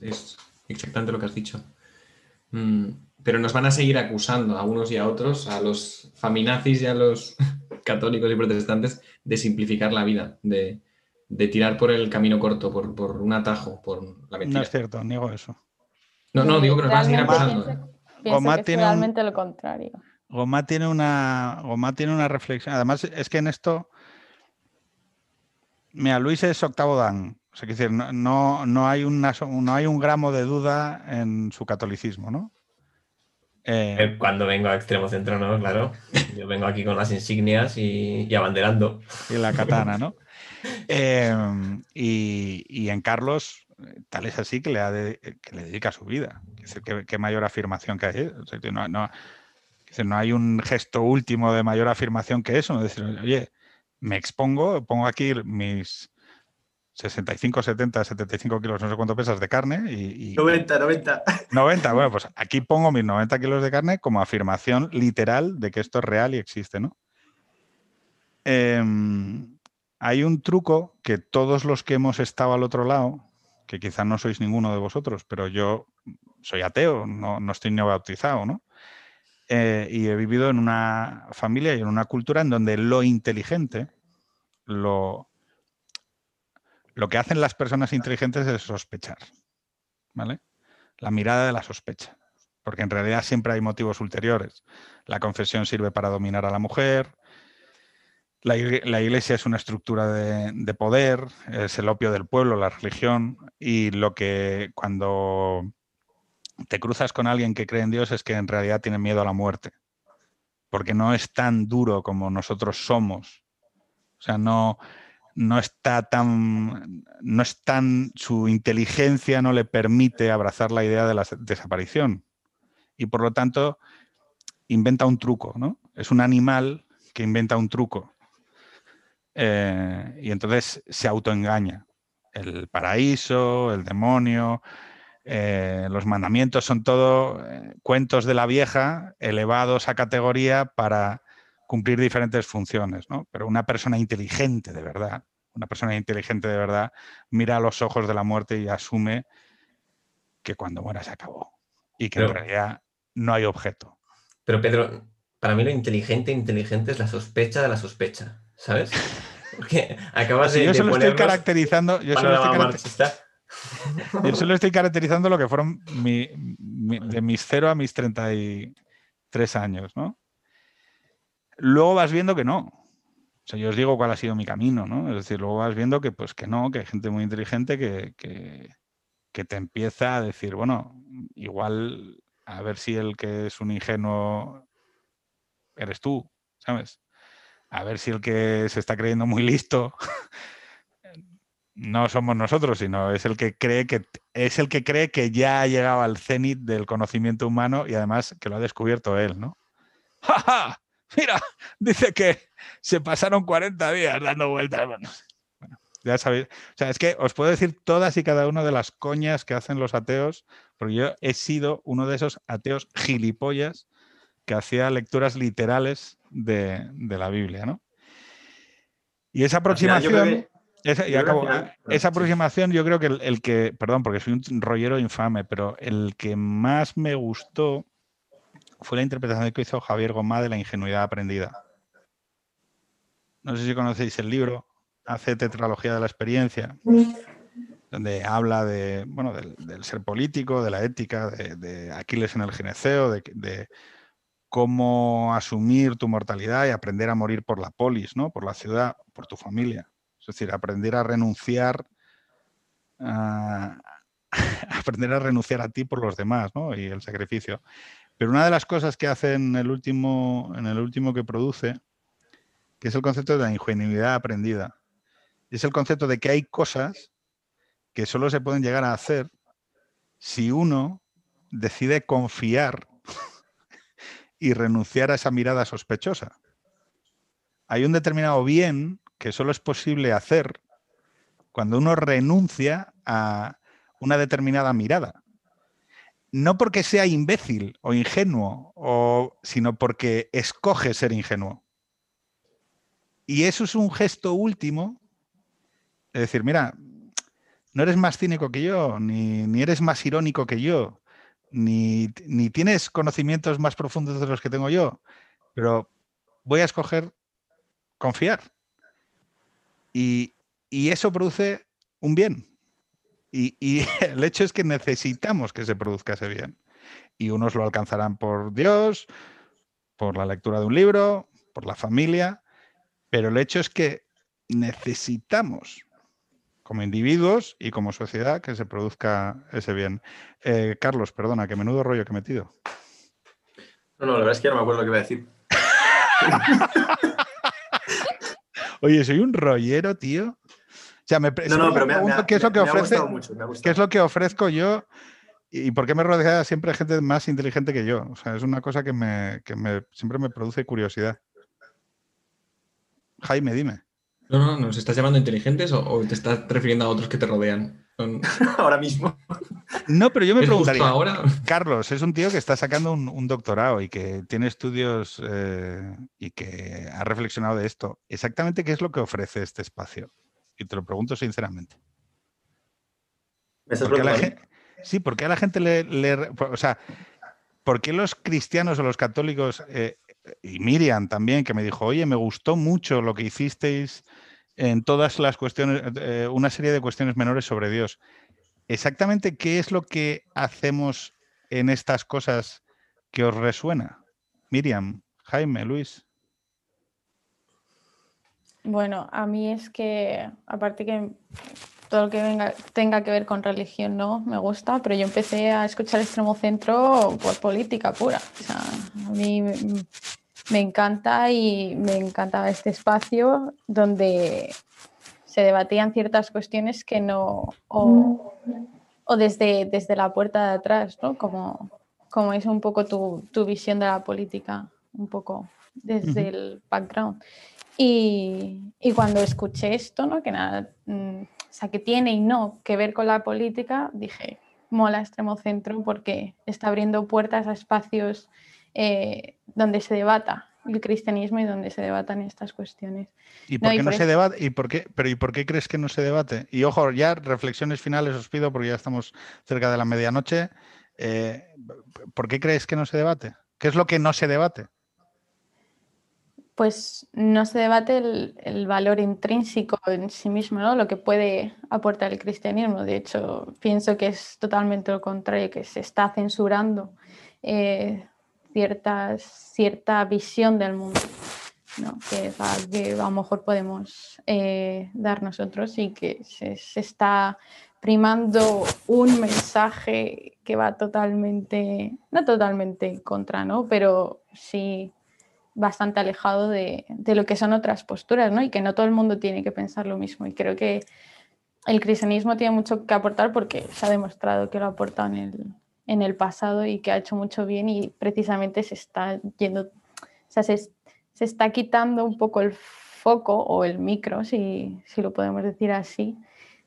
exactamente lo que has dicho. Mm, pero nos van a seguir acusando a unos y a otros, a los faminazis y a los católicos y protestantes, de simplificar la vida, de, tirar por el camino corto, por, un atajo, por la mentira. No es cierto, niego eso. No, no, digo que nos van a seguir acusando. Pienso, que es realmente lo contrario. Goma tiene una, Goma tiene una reflexión. Además, es que en esto Mira, Luis es octavo dan. O sea, decir, no, no, hay no hay un gramo de duda en su catolicismo, ¿no? Eh, eh, cuando vengo a extremo centro, ¿no? Claro. Yo vengo aquí con las insignias y, abanderando. Y la katana, ¿no? Eh, y, en Carlos, tal es así que le, que le dedica su vida. ¿Qué, mayor afirmación que hay? no, no, no, hay un gesto último de mayor afirmación que eso. Decir, oye, me expongo, pongo aquí mis 65, 70, 75 kilos, no sé cuánto pesas de carne y, 90, 90. 90, bueno, pues aquí pongo mis 90 kilos de carne como afirmación literal de que esto es real y existe, ¿no? Em, hay un truco que todos los que hemos estado al otro lado, que quizás no sois ninguno de vosotros, pero yo soy ateo, no, no estoy ni bautizado, ¿no? Eh, y he vivido en una familia y en una cultura en donde lo inteligente, lo, lo que hacen las personas inteligentes es sospechar. ¿Vale? la mirada de la sospecha, porque en realidad siempre hay motivos ulteriores. La confesión sirve para dominar a la mujer, la, iglesia es una estructura de, poder, es el opio del pueblo, la religión, y lo que cuando te cruzas con alguien que cree en Dios es que en realidad tiene miedo a la muerte, porque no es tan duro como nosotros somos. O sea, no, no está tan, no es tan, su inteligencia no le permite abrazar la idea de la desaparición. Y por lo tanto, inventa un truco, ¿no? Es un animal que inventa un truco. Eh, y entonces se autoengaña. El paraíso, el demonio, eh, los mandamientos son todo eh, cuentos de la vieja elevados a categoría para cumplir diferentes funciones, ¿no? Pero una persona inteligente de verdad, una persona inteligente de verdad, mira a los ojos de la muerte y asume que cuando muera se acabó y que en realidad no hay objeto. Pero Pedro, para mí lo inteligente, inteligente es la sospecha de la sospecha, ¿sabes? Porque acabas de. Yo solo estoy caracterizando. Yo solo estoy, yo solo estoy caracterizando lo que fueron de mis 0 a mis 33 años, ¿no? Luego vas viendo que no. O sea, yo os digo cuál ha sido mi camino, ¿no? Es decir, luego vas viendo que, pues, que no, que hay gente muy inteligente que, que te empieza a decir, bueno, igual a ver si el que es un ingenuo eres tú, ¿sabes? A ver si el que se está creyendo muy listo no somos nosotros, sino es el que cree que es el que cree que ya ha llegado al cenit del conocimiento humano y además que lo ha descubierto él, ¿no? ¡Ja, ja! Mira, dice que se pasaron 40 días dando vueltas. Bueno, ya sabéis. O sea, es que os puedo decir todas y cada una de las coñas que hacen los ateos, porque yo he sido uno de esos ateos gilipollas que hacía lecturas literales de, la Biblia, ¿no? Y esa aproximación... Esa, esa aproximación yo creo que el, que, perdón, porque soy un rollero infame, pero el que más me gustó fue la interpretación que hizo Javier Gomá de la ingenuidad aprendida. No sé si conocéis el libro, hace tetralogía de la experiencia, donde habla de, bueno, del, ser político, de la ética, de, Aquiles en el gineceo, de, cómo asumir tu mortalidad y aprender a morir por la polis, ¿no? por la ciudad, por tu familia. Es decir, aprender a renunciar a, aprender a renunciar a ti por los demás, ¿no? Y el sacrificio. Pero una de las cosas que hace en el último, en el último que produce, que es el concepto de la ingenuidad aprendida. Es el concepto de que hay cosas que solo se pueden llegar a hacer si uno decide confiar y renunciar a esa mirada sospechosa. Hay un determinado bien que solo es posible hacer cuando uno renuncia a una determinada mirada. No porque sea imbécil o ingenuo, sino porque escoge ser ingenuo. Y eso es un gesto último, es decir, mira, no eres más cínico que yo, ni, ni eres más irónico que yo, ni, ni tienes conocimientos más profundos de los que tengo yo, pero voy a escoger confiar. Y, eso produce un bien. Y, el hecho es que necesitamos que se produzca ese bien. Y unos lo alcanzarán por Dios, por la lectura de un libro, por la familia, pero el hecho es que necesitamos como individuos y como sociedad que se produzca ese bien. Eh, Carlos, perdona, que menudo rollo que he metido. No, no, la verdad es que ya no me acuerdo lo que iba a decir. Oye, soy un rollero, tío. O sea, me, no, no, pero me, qué es lo que ofrece, qué es lo que ofrezco yo y por qué me rodea siempre gente más inteligente que yo. O sea, es una cosa que, me, siempre me produce curiosidad. Jaime, dime. No, no, ¿nos estás llamando inteligentes o, te estás refiriendo a otros que te rodean? ahora mismo. No, pero yo me preguntaría. Ahora? Carlos, es un tío que está sacando un, doctorado y que tiene estudios eh, y que ha reflexionado de esto. ¿Exactamente qué es lo que ofrece este espacio? Y te lo pregunto sinceramente. sí, porque a la gente le, O sea, ¿por qué los cristianos o los católicos, eh, y Miriam también, que me dijo, oye, me gustó mucho lo que hicisteis en todas las cuestiones, eh, una serie de cuestiones menores sobre Dios. exactamente qué es lo que hacemos en estas cosas que os resuena. Miriam, Jaime, Luis. Bueno, a mí es que, aparte que todo lo que tenga que ver con religión no me gusta, pero yo empecé a escuchar extremo centro por política pura. O sea, a mí me, encanta y me encantaba este espacio donde se debatían ciertas cuestiones que no, o, o desde, desde la puerta de atrás, ¿no? Como, como es un poco tu, tu visión de la política, un poco desde el background. Y, y, cuando escuché esto, ¿no? que nada, mm, o sea, que tiene y no que ver con la política, dije, mola extremo centro porque está abriendo puertas a espacios eh, donde se debata el cristianismo y donde se debatan estas cuestiones. ¿Y por no, qué y no por se debate? ¿Y por qué, pero ¿y por qué crees que no se debate? Y ojo, ya reflexiones finales os pido porque ya estamos cerca de la medianoche. Eh, ¿Por qué crees que no se debate? ¿Qué es lo que no se debate? pues no se debate el, el, valor intrínseco en sí mismo, ¿no? lo que puede aportar el cristianismo. De hecho, pienso que es totalmente lo contrario, que se está censurando eh, ciertas, cierta visión del mundo, ¿no? que a lo mejor podemos eh, dar nosotros y que se, está primando un mensaje que va totalmente, no totalmente contra, ¿no? pero sí bastante alejado de, de, lo que son otras posturas, ¿no? Y que no todo el mundo tiene que pensar lo mismo. Y creo que el cristianismo tiene mucho que aportar porque se ha demostrado que lo ha aportado en el, en el pasado y que ha hecho mucho bien y precisamente se está yendo, o sea, se, se está quitando un poco el foco o el micro, si, si lo podemos decir así,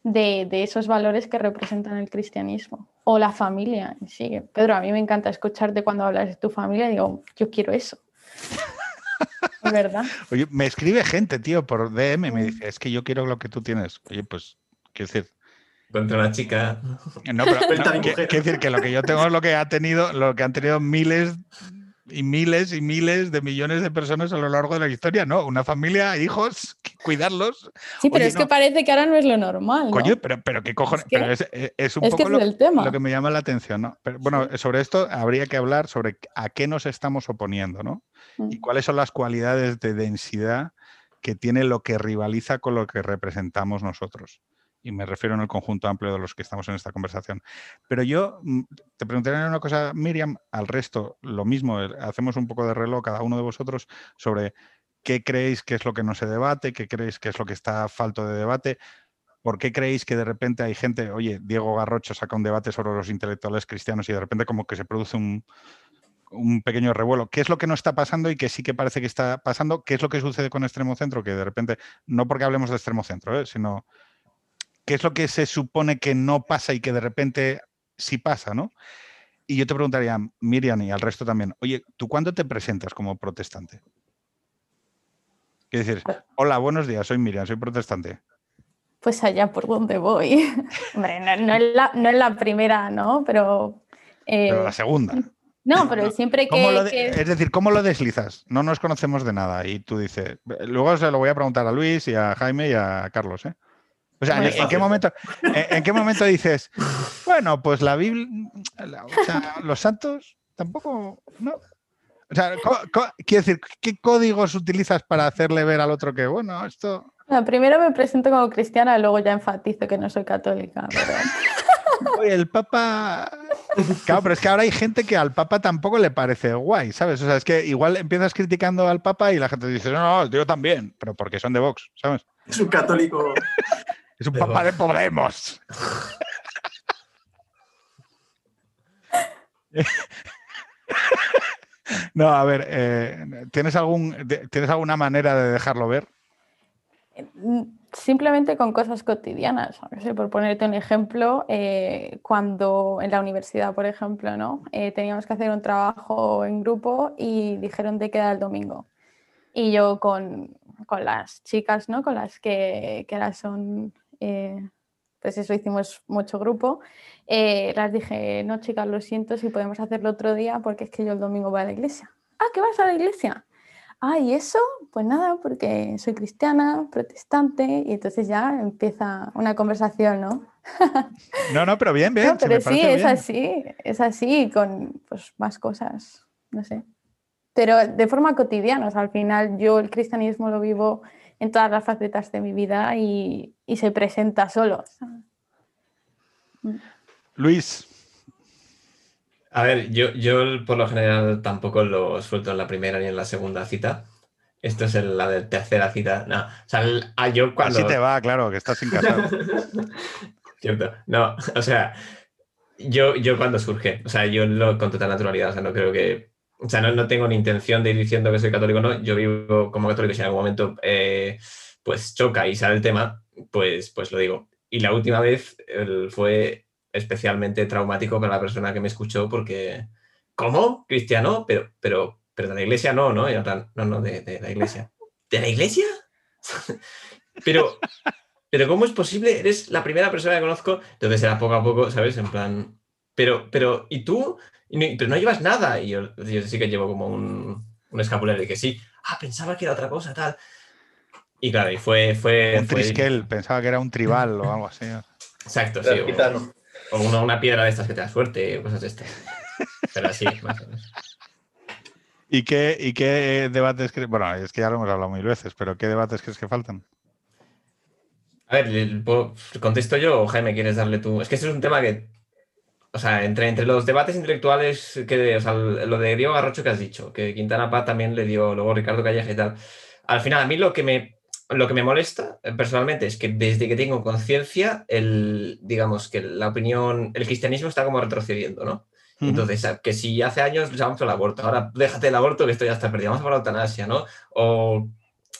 de, de, esos valores que representan el cristianismo o la familia. Sí, Pedro, a mí me encanta escucharte cuando hablas de tu familia, digo, yo quiero eso. ¿Verdad? Oye, me escribe gente, tío, por DM, me dice, es que yo quiero lo que tú tienes. Oye, pues, quiero decir. Contra la chica. No, pero no, quiero decir que lo que yo tengo es lo que ha tenido, lo que han tenido miles y miles y miles de millones de personas a lo largo de la historia, ¿no? Una familia, hijos, cuidarlos. Sí, pero Oye, es no. que parece que ahora no es lo normal. ¿no? Coño, pero, pero qué cojones. Es, que, pero es, es, un es poco que lo, el tema. lo, que me llama la atención, ¿no? Pero, bueno, sobre esto habría que hablar sobre a qué nos estamos oponiendo, ¿no? Mm. Y cuáles son las cualidades de densidad que tiene lo que rivaliza con lo que representamos nosotros y me refiero en el conjunto amplio de los que estamos en esta conversación. Pero yo mm, te preguntaré una cosa, Miriam, al resto lo mismo, hacemos un poco de reloj cada uno de vosotros sobre qué creéis que es lo que no se debate, qué creéis que es lo que está falto de debate. ¿Por qué creéis que de repente hay gente, oye, Diego Garrocho saca un debate sobre los intelectuales cristianos y de repente como que se produce un, un pequeño revuelo. ¿Qué es lo que no está pasando y que sí que parece que está pasando? ¿Qué es lo que sucede con extremo centro? Que de repente, no porque hablemos de extremo centro, ¿eh? sino qué es lo que se supone que no pasa y que de repente sí pasa, ¿no? Y yo te preguntaría, Miriam y al resto también, oye, ¿tú cuándo te presentas como protestante? ¿Qué decir? Hola, buenos días, soy Miriam, soy protestante. Pues allá por donde voy. Hombre, no, no, es la, no, es la, primera, ¿no? Pero... Eh... Pero la segunda. No, pero siempre que, de, que, Es decir, ¿cómo lo deslizas? No nos conocemos de nada. Y tú dices, luego se lo voy a preguntar a Luis y a Jaime y a Carlos, ¿eh? O sea, ¿en, ¿en, qué momento, en, en, qué momento dices, bueno, pues la Biblia, o sea, los santos tampoco, no? O sea, quiero decir, ¿qué códigos utilizas para hacerle ver al otro que, bueno, esto... No, primero me presento como cristiana y luego ya enfatizo que no soy católica. Pero... Oye, el Papa... Claro, pero es que ahora hay gente que al Papa tampoco le parece guay, ¿sabes? O sea, es que igual empiezas criticando al Papa y la gente dice, no, no, yo también, pero porque son de Vox, ¿sabes? Es un católico es un papá de Podemos. no, a ver, eh, ¿tienes, algún, ¿tienes alguna manera de dejarlo ver? Simplemente con cosas cotidianas. Por ponerte un ejemplo, eh, cuando en la universidad, por ejemplo, ¿no? Eh, teníamos que hacer un trabajo en grupo y dijeron de queda el domingo. Y yo con, con las chicas, ¿no? Con las que, que ahora son eh, pues eso hicimos mucho grupo. Eh, las dije, no chicas, lo siento si podemos hacerlo otro día porque es que yo el domingo voy a la iglesia. Ah, ¿que vas a la iglesia? ah, ¿y eso? Pues nada, porque soy cristiana, protestante, y entonces ya empieza una conversación, ¿no? no, no, pero bien, bien. No, pero sí, es así, es así, con pues, más cosas, no sé. Pero de forma cotidiana, o sea, al final yo el cristianismo lo vivo en todas las facetas de mi vida y, y se presenta solo. Luis. A ver, yo, yo por lo general tampoco lo suelto en la primera ni en la segunda cita. Esto es la de tercera cita. No, o sea, ah, yo cuando... Así te va, claro, que estás sin casar. Cierto. No, o sea, yo, yo cuando surge, o sea, yo lo con total naturalidad, o sea, no creo que... O sea, no, no tengo ni intención de ir diciendo que soy católico, no. Yo vivo como católico si en algún momento eh, pues choca y sale el tema, pues, pues lo digo. Y la última vez fue especialmente traumático para la persona que me escuchó porque, ¿cómo? ¿Cristiano? Pero, pero, pero de la iglesia no, ¿no? no, no, de, la iglesia. ¿De la iglesia? pero, pero ¿cómo es posible? Eres la primera persona que conozco. Entonces era poco a poco, ¿sabes? En plan, pero, pero, ¿y tú? Pero no llevas nada. Y yo, sí que llevo como un, un escapulario de que sí. Ah, pensaba que era otra cosa, tal. Y claro, y fue... fue un triskel, pensaba que era un tribal o algo así. Exacto, sí. O una, piedra de estas que te da suerte, o cosas de estas. Pero así, más o menos. ¿Y qué, ¿Y qué debates crees? Bueno, es que ya lo hemos hablado mil veces, pero ¿qué debates crees que faltan? A ver, ¿contesto yo o Jaime quieres darle tú? Es que ese es un tema que. O sea, entre, entre los debates intelectuales, que, o sea, lo de Diego Garrocho que has dicho, que Quintana Paz también le dio, luego Ricardo Calleja y tal. Al final, a mí lo que me lo que me molesta eh, personalmente es que desde que tengo conciencia, el, digamos que la opinión, el cristianismo está como retrocediendo, ¿no? Entonces, que si hace años llamamos el aborto, ahora déjate el aborto que esto ya está perdido, vamos a la eutanasia, ¿no? O,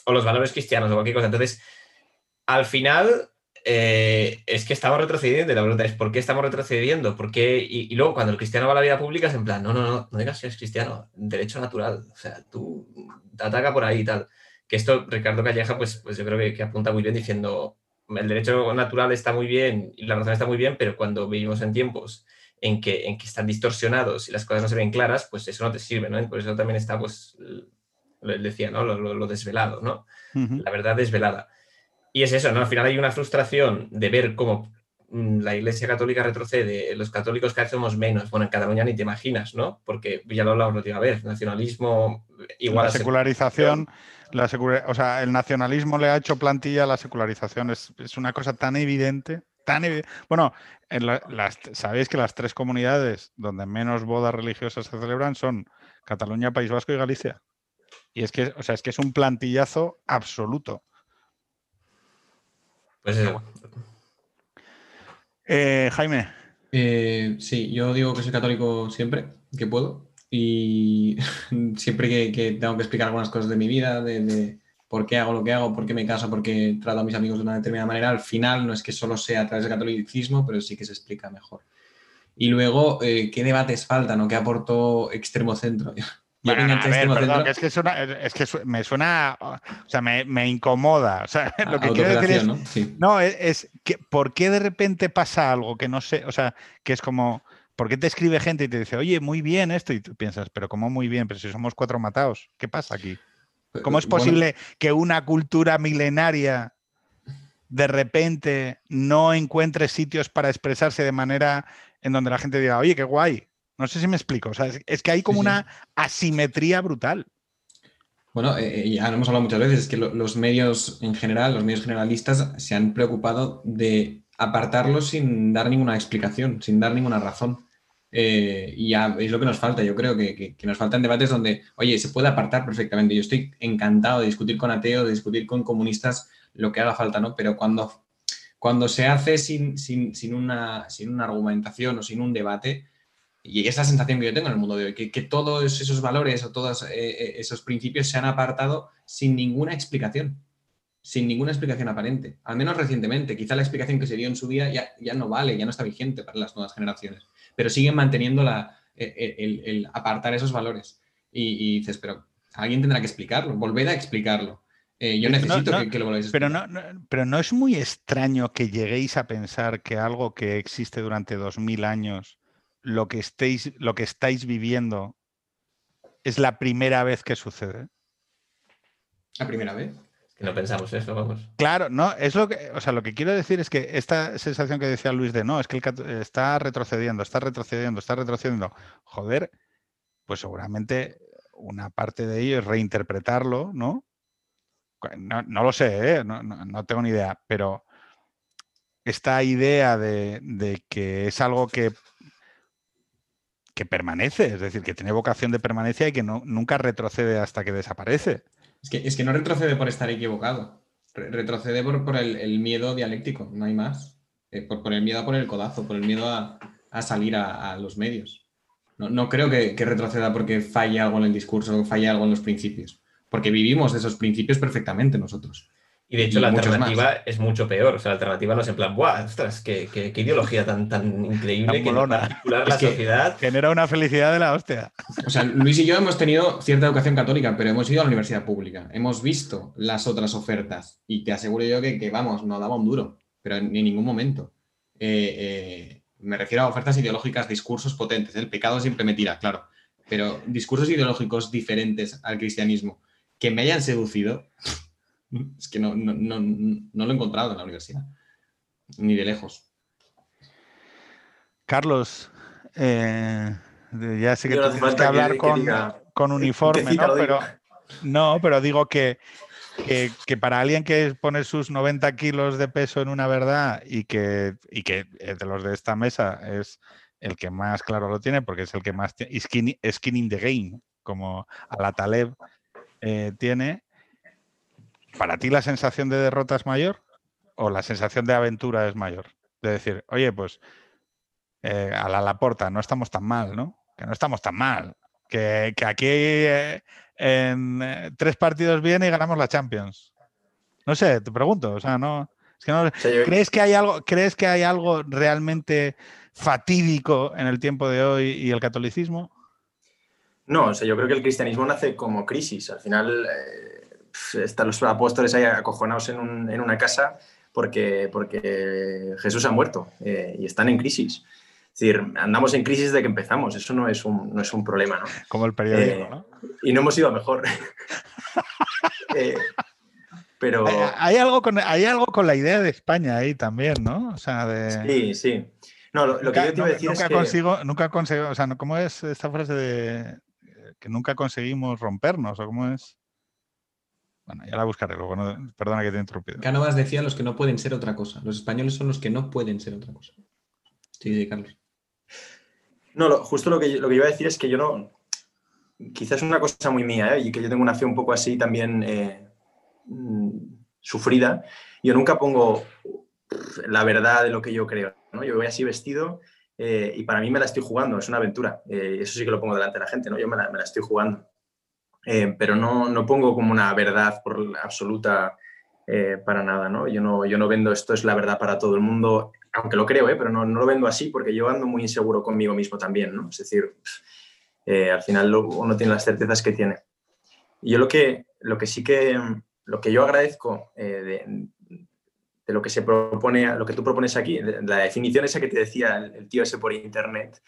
o, los valores cristianos o cualquier cosa. Entonces, al final, eh, es que estamos retrocediendo y la pregunta es, ¿por qué estamos retrocediendo? ¿Por qué? Y, luego cuando el cristiano va a la vida pública es en plan, no, no, no, no digas que eres cristiano, derecho natural, o sea, tú te ataca por ahí y tal que esto Ricardo Calleja, pues, pues yo creo que, apunta muy bien diciendo, el derecho natural está muy bien y la razón está muy bien, pero cuando vivimos en tiempos en que, en que están distorsionados y las cosas no se ven claras, pues eso no te sirve, ¿no? Por eso también está, pues, lo decía, ¿no? Lo, desvelado, ¿no? La verdad desvelada. Y es eso, ¿no? Al final hay una frustración de ver cómo mm, la Iglesia Católica retrocede, los católicos cada vez somos menos. Bueno, en Cataluña ni te imaginas, ¿no? Porque ya lo hablamos la última vez, nacionalismo igual. La secularización la o sea, el nacionalismo le ha hecho plantilla a la secularización. Es, una cosa tan evidente. Tan bueno, en las, sabéis que las tres comunidades donde menos bodas religiosas se celebran son Cataluña, País Vasco y Galicia. Y es que, o sea, es que es un plantillazo absoluto. Pues eh, Jaime. Eh, sí, yo digo que soy católico siempre, que puedo y siempre que, tengo que explicar algunas cosas de mi vida, de, por qué hago lo que hago, por qué me caso, por qué trato a mis amigos de una determinada manera, al final no es que solo sea a través del catolicismo, pero sí que se explica mejor. Y luego, eh, ¿qué debates faltan o qué aportó extremo centro? a ver, perdón, es que, es que me suena, o sea, me, incomoda. O sea, lo que quiero decir es, ¿no? es, que, ¿por qué de repente pasa algo que no sé, o sea, que es como, ¿Por qué te escribe gente y te dice, oye, muy bien esto? Y tú piensas, pero ¿cómo muy bien? Pero si somos cuatro matados, ¿qué pasa aquí? Eh, ¿Cómo es posible que una cultura milenaria de repente no encuentre sitios para expresarse de manera en donde la gente diga, oye, qué guay? No sé si me explico. O sea, es, que hay como una asimetría brutal. Bueno, eh, eh, ya hemos hablado muchas veces, es que los medios en general, los medios generalistas, se han preocupado de apartarlos sin dar ninguna explicación, sin dar ninguna razón. Eh, y es lo que nos falta. Yo creo que, nos faltan debates donde, oye, se puede apartar perfectamente. Yo estoy encantado de discutir con ateos, de discutir con comunistas, lo que haga falta, ¿no? Pero cuando, cuando se hace sin, sin, una, sin una argumentación o sin un debate, y esa sensación que yo tengo en el mundo de hoy, que, todos esos valores o todos eh, eh, esos principios se han apartado sin ninguna explicación sin ninguna explicación aparente, al menos recientemente. Quizá la explicación que se dio en su día ya, ya no vale, ya no está vigente para las nuevas generaciones, pero siguen manteniendo la, e, e, el, apartar esos valores. Y, dices, pero alguien tendrá que explicarlo, volver a explicarlo. Eh, yo necesito que, lo volváis a explicar. Pero no, pero no es muy extraño que lleguéis a pensar que algo que existe durante dos mil años, lo que, estéis, lo que estáis viviendo, es la primera vez que sucede. La primera vez. Que no pensamos eso, vamos. Claro, no, es lo que, o sea, lo que quiero decir es que esta sensación que decía Luis de no, es que el está retrocediendo, está retrocediendo, está retrocediendo. Joder, pues seguramente una parte de ello es reinterpretarlo, ¿no? No, no lo sé, ¿eh? no, no- no tengo ni idea, pero esta idea de, de que es algo que, que permanece, es decir, que tiene vocación de permanencia y que no, nunca retrocede hasta que desaparece. Es que, es que no retrocede por estar equivocado. Re- retrocede por, por el, miedo dialéctico, no hay más. Eh, por, por el miedo a poner el codazo, por el miedo a, a salir a, los medios. No, no creo que, retroceda porque falle algo en el discurso falle algo en los principios. Porque vivimos esos principios perfectamente nosotros. Y de hecho Y la alternativa es mucho peor. O sea, la alternativa no es en plan, ¡buah! ¡Ostras! ¡Qué, qué- qué ideología tan, tan increíble Tan que Es la que- sociedad! Genera una felicidad de la hostia. O sea, Luis y yo hemos tenido cierta educación católica, pero hemos ido a la universidad pública. Hemos visto las otras ofertas y te aseguro yo que, que, vamos, no daba un duro, pero en, en ningún momento. Eh, eh, me refiero a ofertas ideológicas, discursos potentes. El pecado siempre me tira, claro, pero discursos ideológicos diferentes al cristianismo que me hayan seducido, es que no, no, no, no lo he encontrado en la universidad, ni de lejos. Carlos, eh, ya sé que Yo tienes que hablar que con, diga con uniforme, ¿no? Pero, no, pero digo que, que, que para alguien que pone sus 90 kilos de peso en una verdad y que, y que de los de esta mesa es el que más claro lo tiene, porque es el que más tiene, skin, skin in the game, como a la Taleb eh, tiene, ¿para ti la sensación de derrota es mayor o la sensación de aventura es mayor? De decir, oye, pues eh, a la Laporta, no estamos tan mal, ¿no? Que no estamos tan mal. Que, que aquí eh, en eh, tres partidos viene y ganamos la Champions. No sé, te pregunto, o sea, no. es que ¿crees, que hay algo, ¿Crees que hay algo realmente fatídico en el tiempo de hoy y el catolicismo? No, o sea, yo creo que el cristianismo nace como crisis. Al final eh, están los apóstoles ahí acojonados en, un- en una casa porque, porque Jesús ha muerto eh, y están en crisis. Es decir, andamos en crisis desde que empezamos. Eso no es un, no es un problema, ¿no? Como el periodismo, Eh, ¿no? Y no hemos ido a mejor. Eh, pero Hay, hay algo con, hay algo con la idea de España ahí también, ¿no? O sea, de. sí, sí. No, lo, lo que nunca, yo te iba a decir nunca es que... consigo, nunca consigo, o sea. ¿cómo es esta frase de eh, que nunca conseguimos rompernos? ¿O cómo es? Bueno, ya la buscaré luego, no- perdona que te he interrumpido. Cánovas decía los que no pueden ser otra cosa. Los españoles son los que no pueden ser otra cosa. Sí, sí, Carlos. No, lo- justo lo que, yo- lo que iba a decir es que yo no. Quizás es una cosa muy mía, ¿eh? y que yo tengo una fe un poco así también eh, mm, sufrida. Yo nunca pongo la verdad de lo que yo creo. ¿no? Yo voy así vestido eh, y para mí me la estoy jugando, es una aventura. Eh, eso sí que lo pongo delante de la gente, ¿no? yo me la, me la estoy jugando. Eh, pero no, no pongo como una verdad por absoluta eh, para nada. ¿no? Yo, no, yo no vendo esto es la verdad para todo el mundo aunque lo creo, ¿eh? pero no, no lo vendo así porque yo ando muy inseguro conmigo mismo también, ¿no? Es decir, eh, al final uno tiene las certezas que tiene. Y yo lo que, lo que sí que, lo que yo agradezco eh, de, de lo que se propone, lo que tú propones aquí, la definición esa que te decía el tío ese por internet,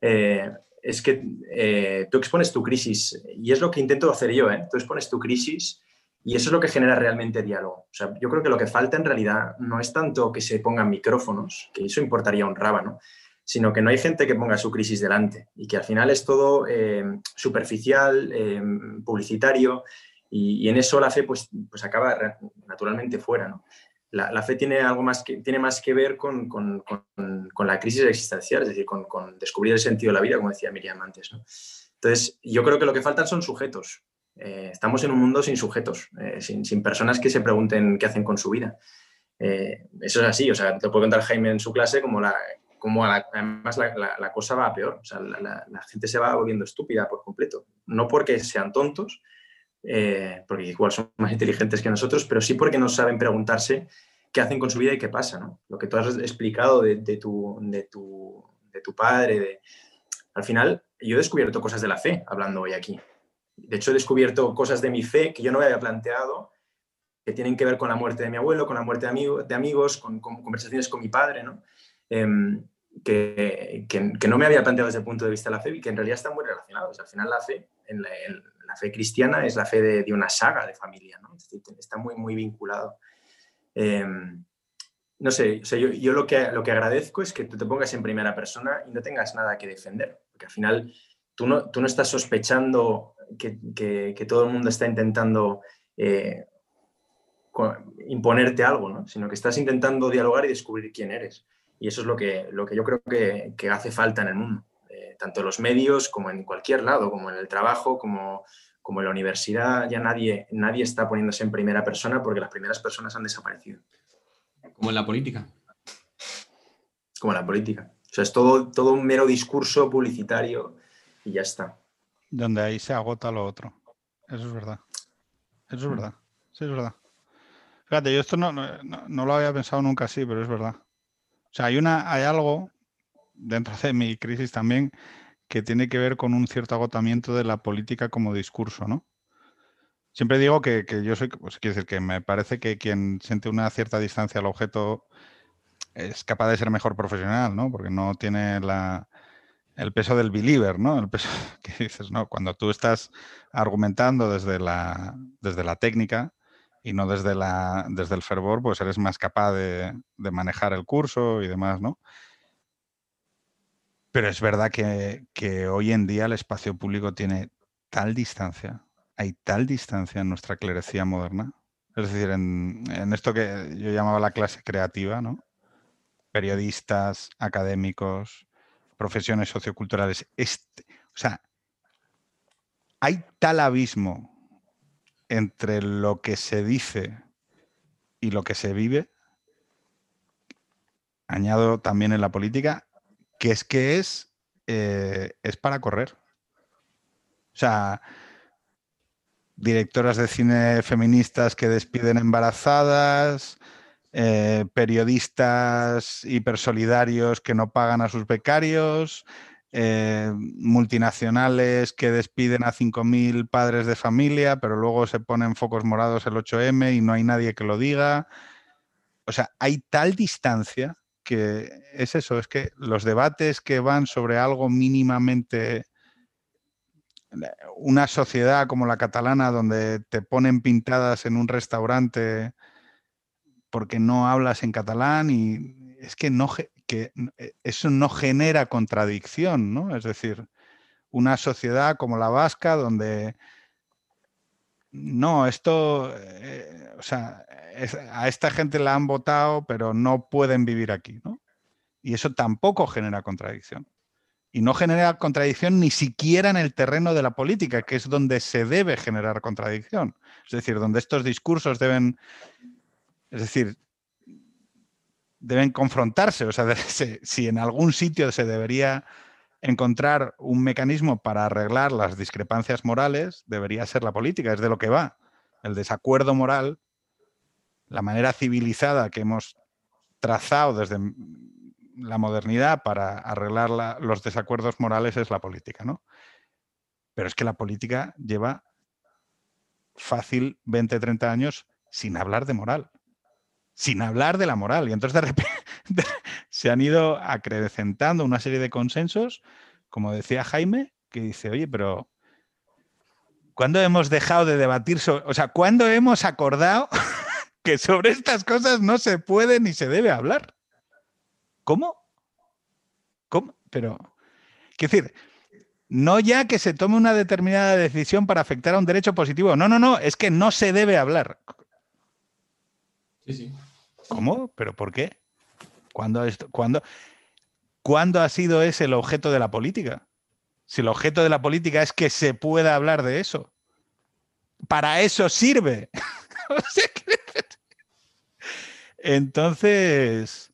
eh, es que eh, tú expones tu crisis y es lo que intento hacer yo, ¿eh? Tú expones tu crisis y eso es lo que genera realmente diálogo. O sea, yo creo que lo que falta en realidad no es tanto que se pongan micrófonos, que eso importaría un rábano, sino que no hay gente que ponga su crisis delante y que al final es todo eh, superficial, eh, publicitario y, y en eso la fe pues, pues acaba naturalmente fuera. ¿no? La, fe tiene algo más que, tiene más que ver con, con- con- la crisis existencial, es decir, con, descubrir el sentido de la vida, como decía Miriam antes. Entonces, yo creo que lo que faltan son sujetos. Eh, estamos en un mundo sin sujetos, eh, sin, sin personas que se pregunten qué hacen con su vida. Eh, eso es así, o sea, te puede contar Jaime en su clase como, la, como la- además la, cosa va a peor, o sea, la gente se va volviendo estúpida por completo, no porque sean tontos, eh, porque igual son más inteligentes que nosotros, pero sí porque no saben preguntarse qué hacen con su vida y qué pasa, ¿no? Lo que tú has explicado de, tu, de, tu, de tu padre, al final yo he descubierto cosas de la fe hablando hoy aquí. De hecho, he descubierto cosas de mi fe que yo no me había planteado, que tienen que ver con la muerte de mi abuelo, con la muerte de, amigo, de amigos, con, con conversaciones con mi padre, ¿no? Em, que, que- que no me había planteado desde el punto de vista de la fe y que en realidad están muy relacionados. Al final la fe, en la fe cristiana es la fe de, una saga de familia, ¿no? está muy, muy vinculado. Em, no sé, yo, lo, que, lo que agradezco es que tú te pongas en primera persona y no tengas nada que defender, porque al final tú no, tú no estás sospechando que, todo el mundo está intentando eh, imponerte algo, ¿no? sino que estás intentando dialogar y descubrir quién eres. Y eso es lo que, lo que yo creo que, hace falta en el mundo, tanto en los medios como en cualquier lado, como en el trabajo, como, como en la universidad. Ya nadie, nadie está poniéndose en primera persona porque las primeras personas han desaparecido. Como en la política. Como en la política. O sea, es todo, todo un mero discurso publicitario y ya está. Donde ahí se agota lo otro. Eso es verdad. Eso es mm. verdad. Sí, es verdad. Fíjate, yo esto no, no, lo había pensado nunca así, pero es verdad. O sea, hay, una, hay algo dentro de mi crisis también que tiene que ver con un cierto agotamiento de la política como discurso, ¿no? Siempre digo que, yo soy, pues quiero decir que me parece que quien siente una cierta distancia al objeto es capaz de ser mejor profesional, ¿no? Porque no tiene la, el peso del believer, ¿no? El peso que dices, ¿no? Cuando tú estás argumentando desde la, desde la técnica y no desde, la, desde el fervor, pues eres más capaz de, de manejar el curso y demás, ¿no? Pero es verdad que, hoy en día el espacio público tiene tal distancia hay tal distancia en nuestra clerecía moderna. Es decir, en, esto que yo llamaba la clase creativa, ¿no? Periodistas, académicos, profesiones socioculturales. O sea, hay tal abismo entre lo que se dice y lo que se vive, añado también en la política, que es que es, eh, es para correr. O sea, directoras de cine feministas que despiden embarazadas, eh, periodistas hipersolidarios que no pagan a sus becarios, eh, multinacionales que despiden a 5.000 padres de familia, pero luego se ponen focos morados el 8M y no hay nadie que lo diga. O sea, hay tal distancia que es eso, es que los debates que van sobre algo mínimamente una sociedad como la catalana donde te ponen pintadas en un restaurante porque no hablas en catalán y es que, no, que e, eso no genera contradicción, ¿no? Es decir, una sociedad como la vasca donde no, esto, eh, o sea, a esta gente la han votado, pero no pueden vivir aquí, ¿no? Y eso tampoco genera contradicción y no genera contradicción ni siquiera en el terreno de la política, que es donde se debe generar contradicción. Es decir, donde estos discursos deben, es decir, deben confrontarse. O sea, si en algún sitio se debería encontrar un mecanismo para arreglar las discrepancias morales, debería ser la política, es de lo que va. El desacuerdo moral, la manera civilizada que hemos trazado desde la modernidad para arreglar los desacuerdos morales es la política, ¿no? Pero es que la política lleva fácil 20, 30 años sin hablar de moral, sin hablar de la moral. Y entonces de repente se han ido acrecentando una serie de consensos, como decía Jaime, que dice, oye, pero ¿cuándo hemos dejado de debatir sobre, o sea, cuándo hemos acordado que sobre estas cosas no se puede ni se debe hablar? ¿Cómo? ¿Cómo? Pero, quiero decir, no ya que se tome una determinada decisión para afectar a un derecho positivo. No, no, no, es que no se debe hablar. Sí, sí. ¿Cómo? ¿Pero por qué? ¿Cuándo, esto, cuándo, ¿Cuándo ha sido ese el objeto de la política? Si el objeto de la política es que se pueda hablar de eso. Para eso sirve. Entonces,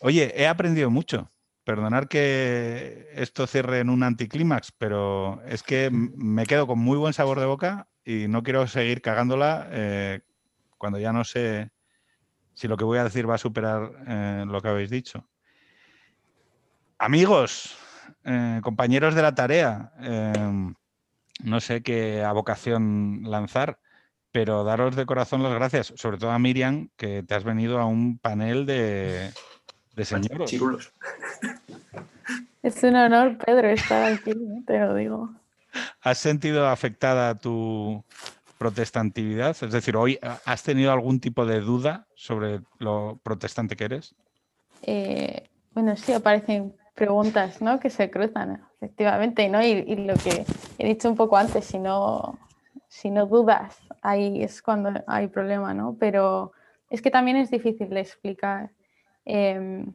Oye, he aprendido mucho. Perdonar que esto cierre en un anticlímax, pero es que me quedo con muy buen sabor de boca y no quiero seguir cagándola eh, cuando ya no sé si lo que voy a decir va a superar eh, lo que habéis dicho. Amigos, eh, compañeros de la tarea, no sé qué vocación lanzar, pero daros de corazón las gracias, sobre todo a Miriam, que te has venido a un panel de, de señoros. Es un honor, Pedro, estar aquí, te lo digo. ¿Has sentido afectada tu protestantividad? Es decir, ¿hoy has tenido algún tipo de duda sobre lo protestante que eres? Eh, bueno, sí, aparecen preguntas ¿no? que se cruzan, efectivamente, ¿no? Y, lo que he dicho un poco antes, si no, si no dudas, ahí es cuando hay problema, ¿no? Pero es que también es difícil de explicar. Em,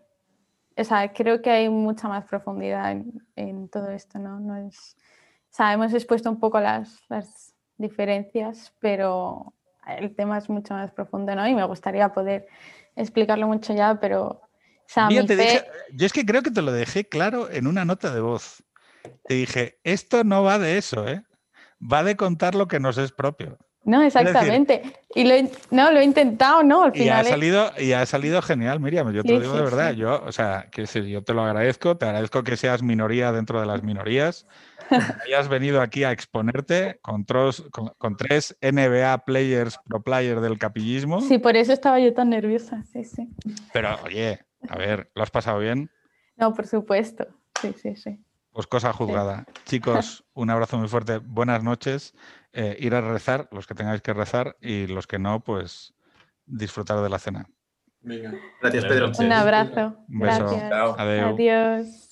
o sea, creo que hay mucha más profundidad en, todo esto, ¿no? no es, o hemos expuesto un poco las, diferencias, pero el tema es mucho más profundo, ¿no? Y me gustaría poder explicarlo mucho ya, pero... O sea, mi fe... yo es que creo que te lo dejé claro en una nota de voz. Te dije, esto no va de eso, ¿eh? Va de contar lo que nos es propio. No, exactamente. y lo, no, lo he intentado, ¿no? Al final y ha salido, y ha salido genial, Miriam. Yo te lo digo de verdad. Yo, o sea, que yo te lo agradezco. Te agradezco que seas minoría dentro de las minorías. que hayas venido aquí a exponerte con, con, tres NBA players pro player del capillismo. Sí, por eso estaba yo tan nerviosa. Sí, sí. Pero, oye, a ver, ¿lo has pasado bien? No, por supuesto. Sí, sí, sí. Pues cosa juzgada. Chicos, un abrazo muy fuerte. Buenas noches. Eh, ir a rezar, los que tengáis que rezar, y los que no, pues disfrutar de la cena. Venga. Gracias, Pedro. Un abrazo. Un beso. Adiós.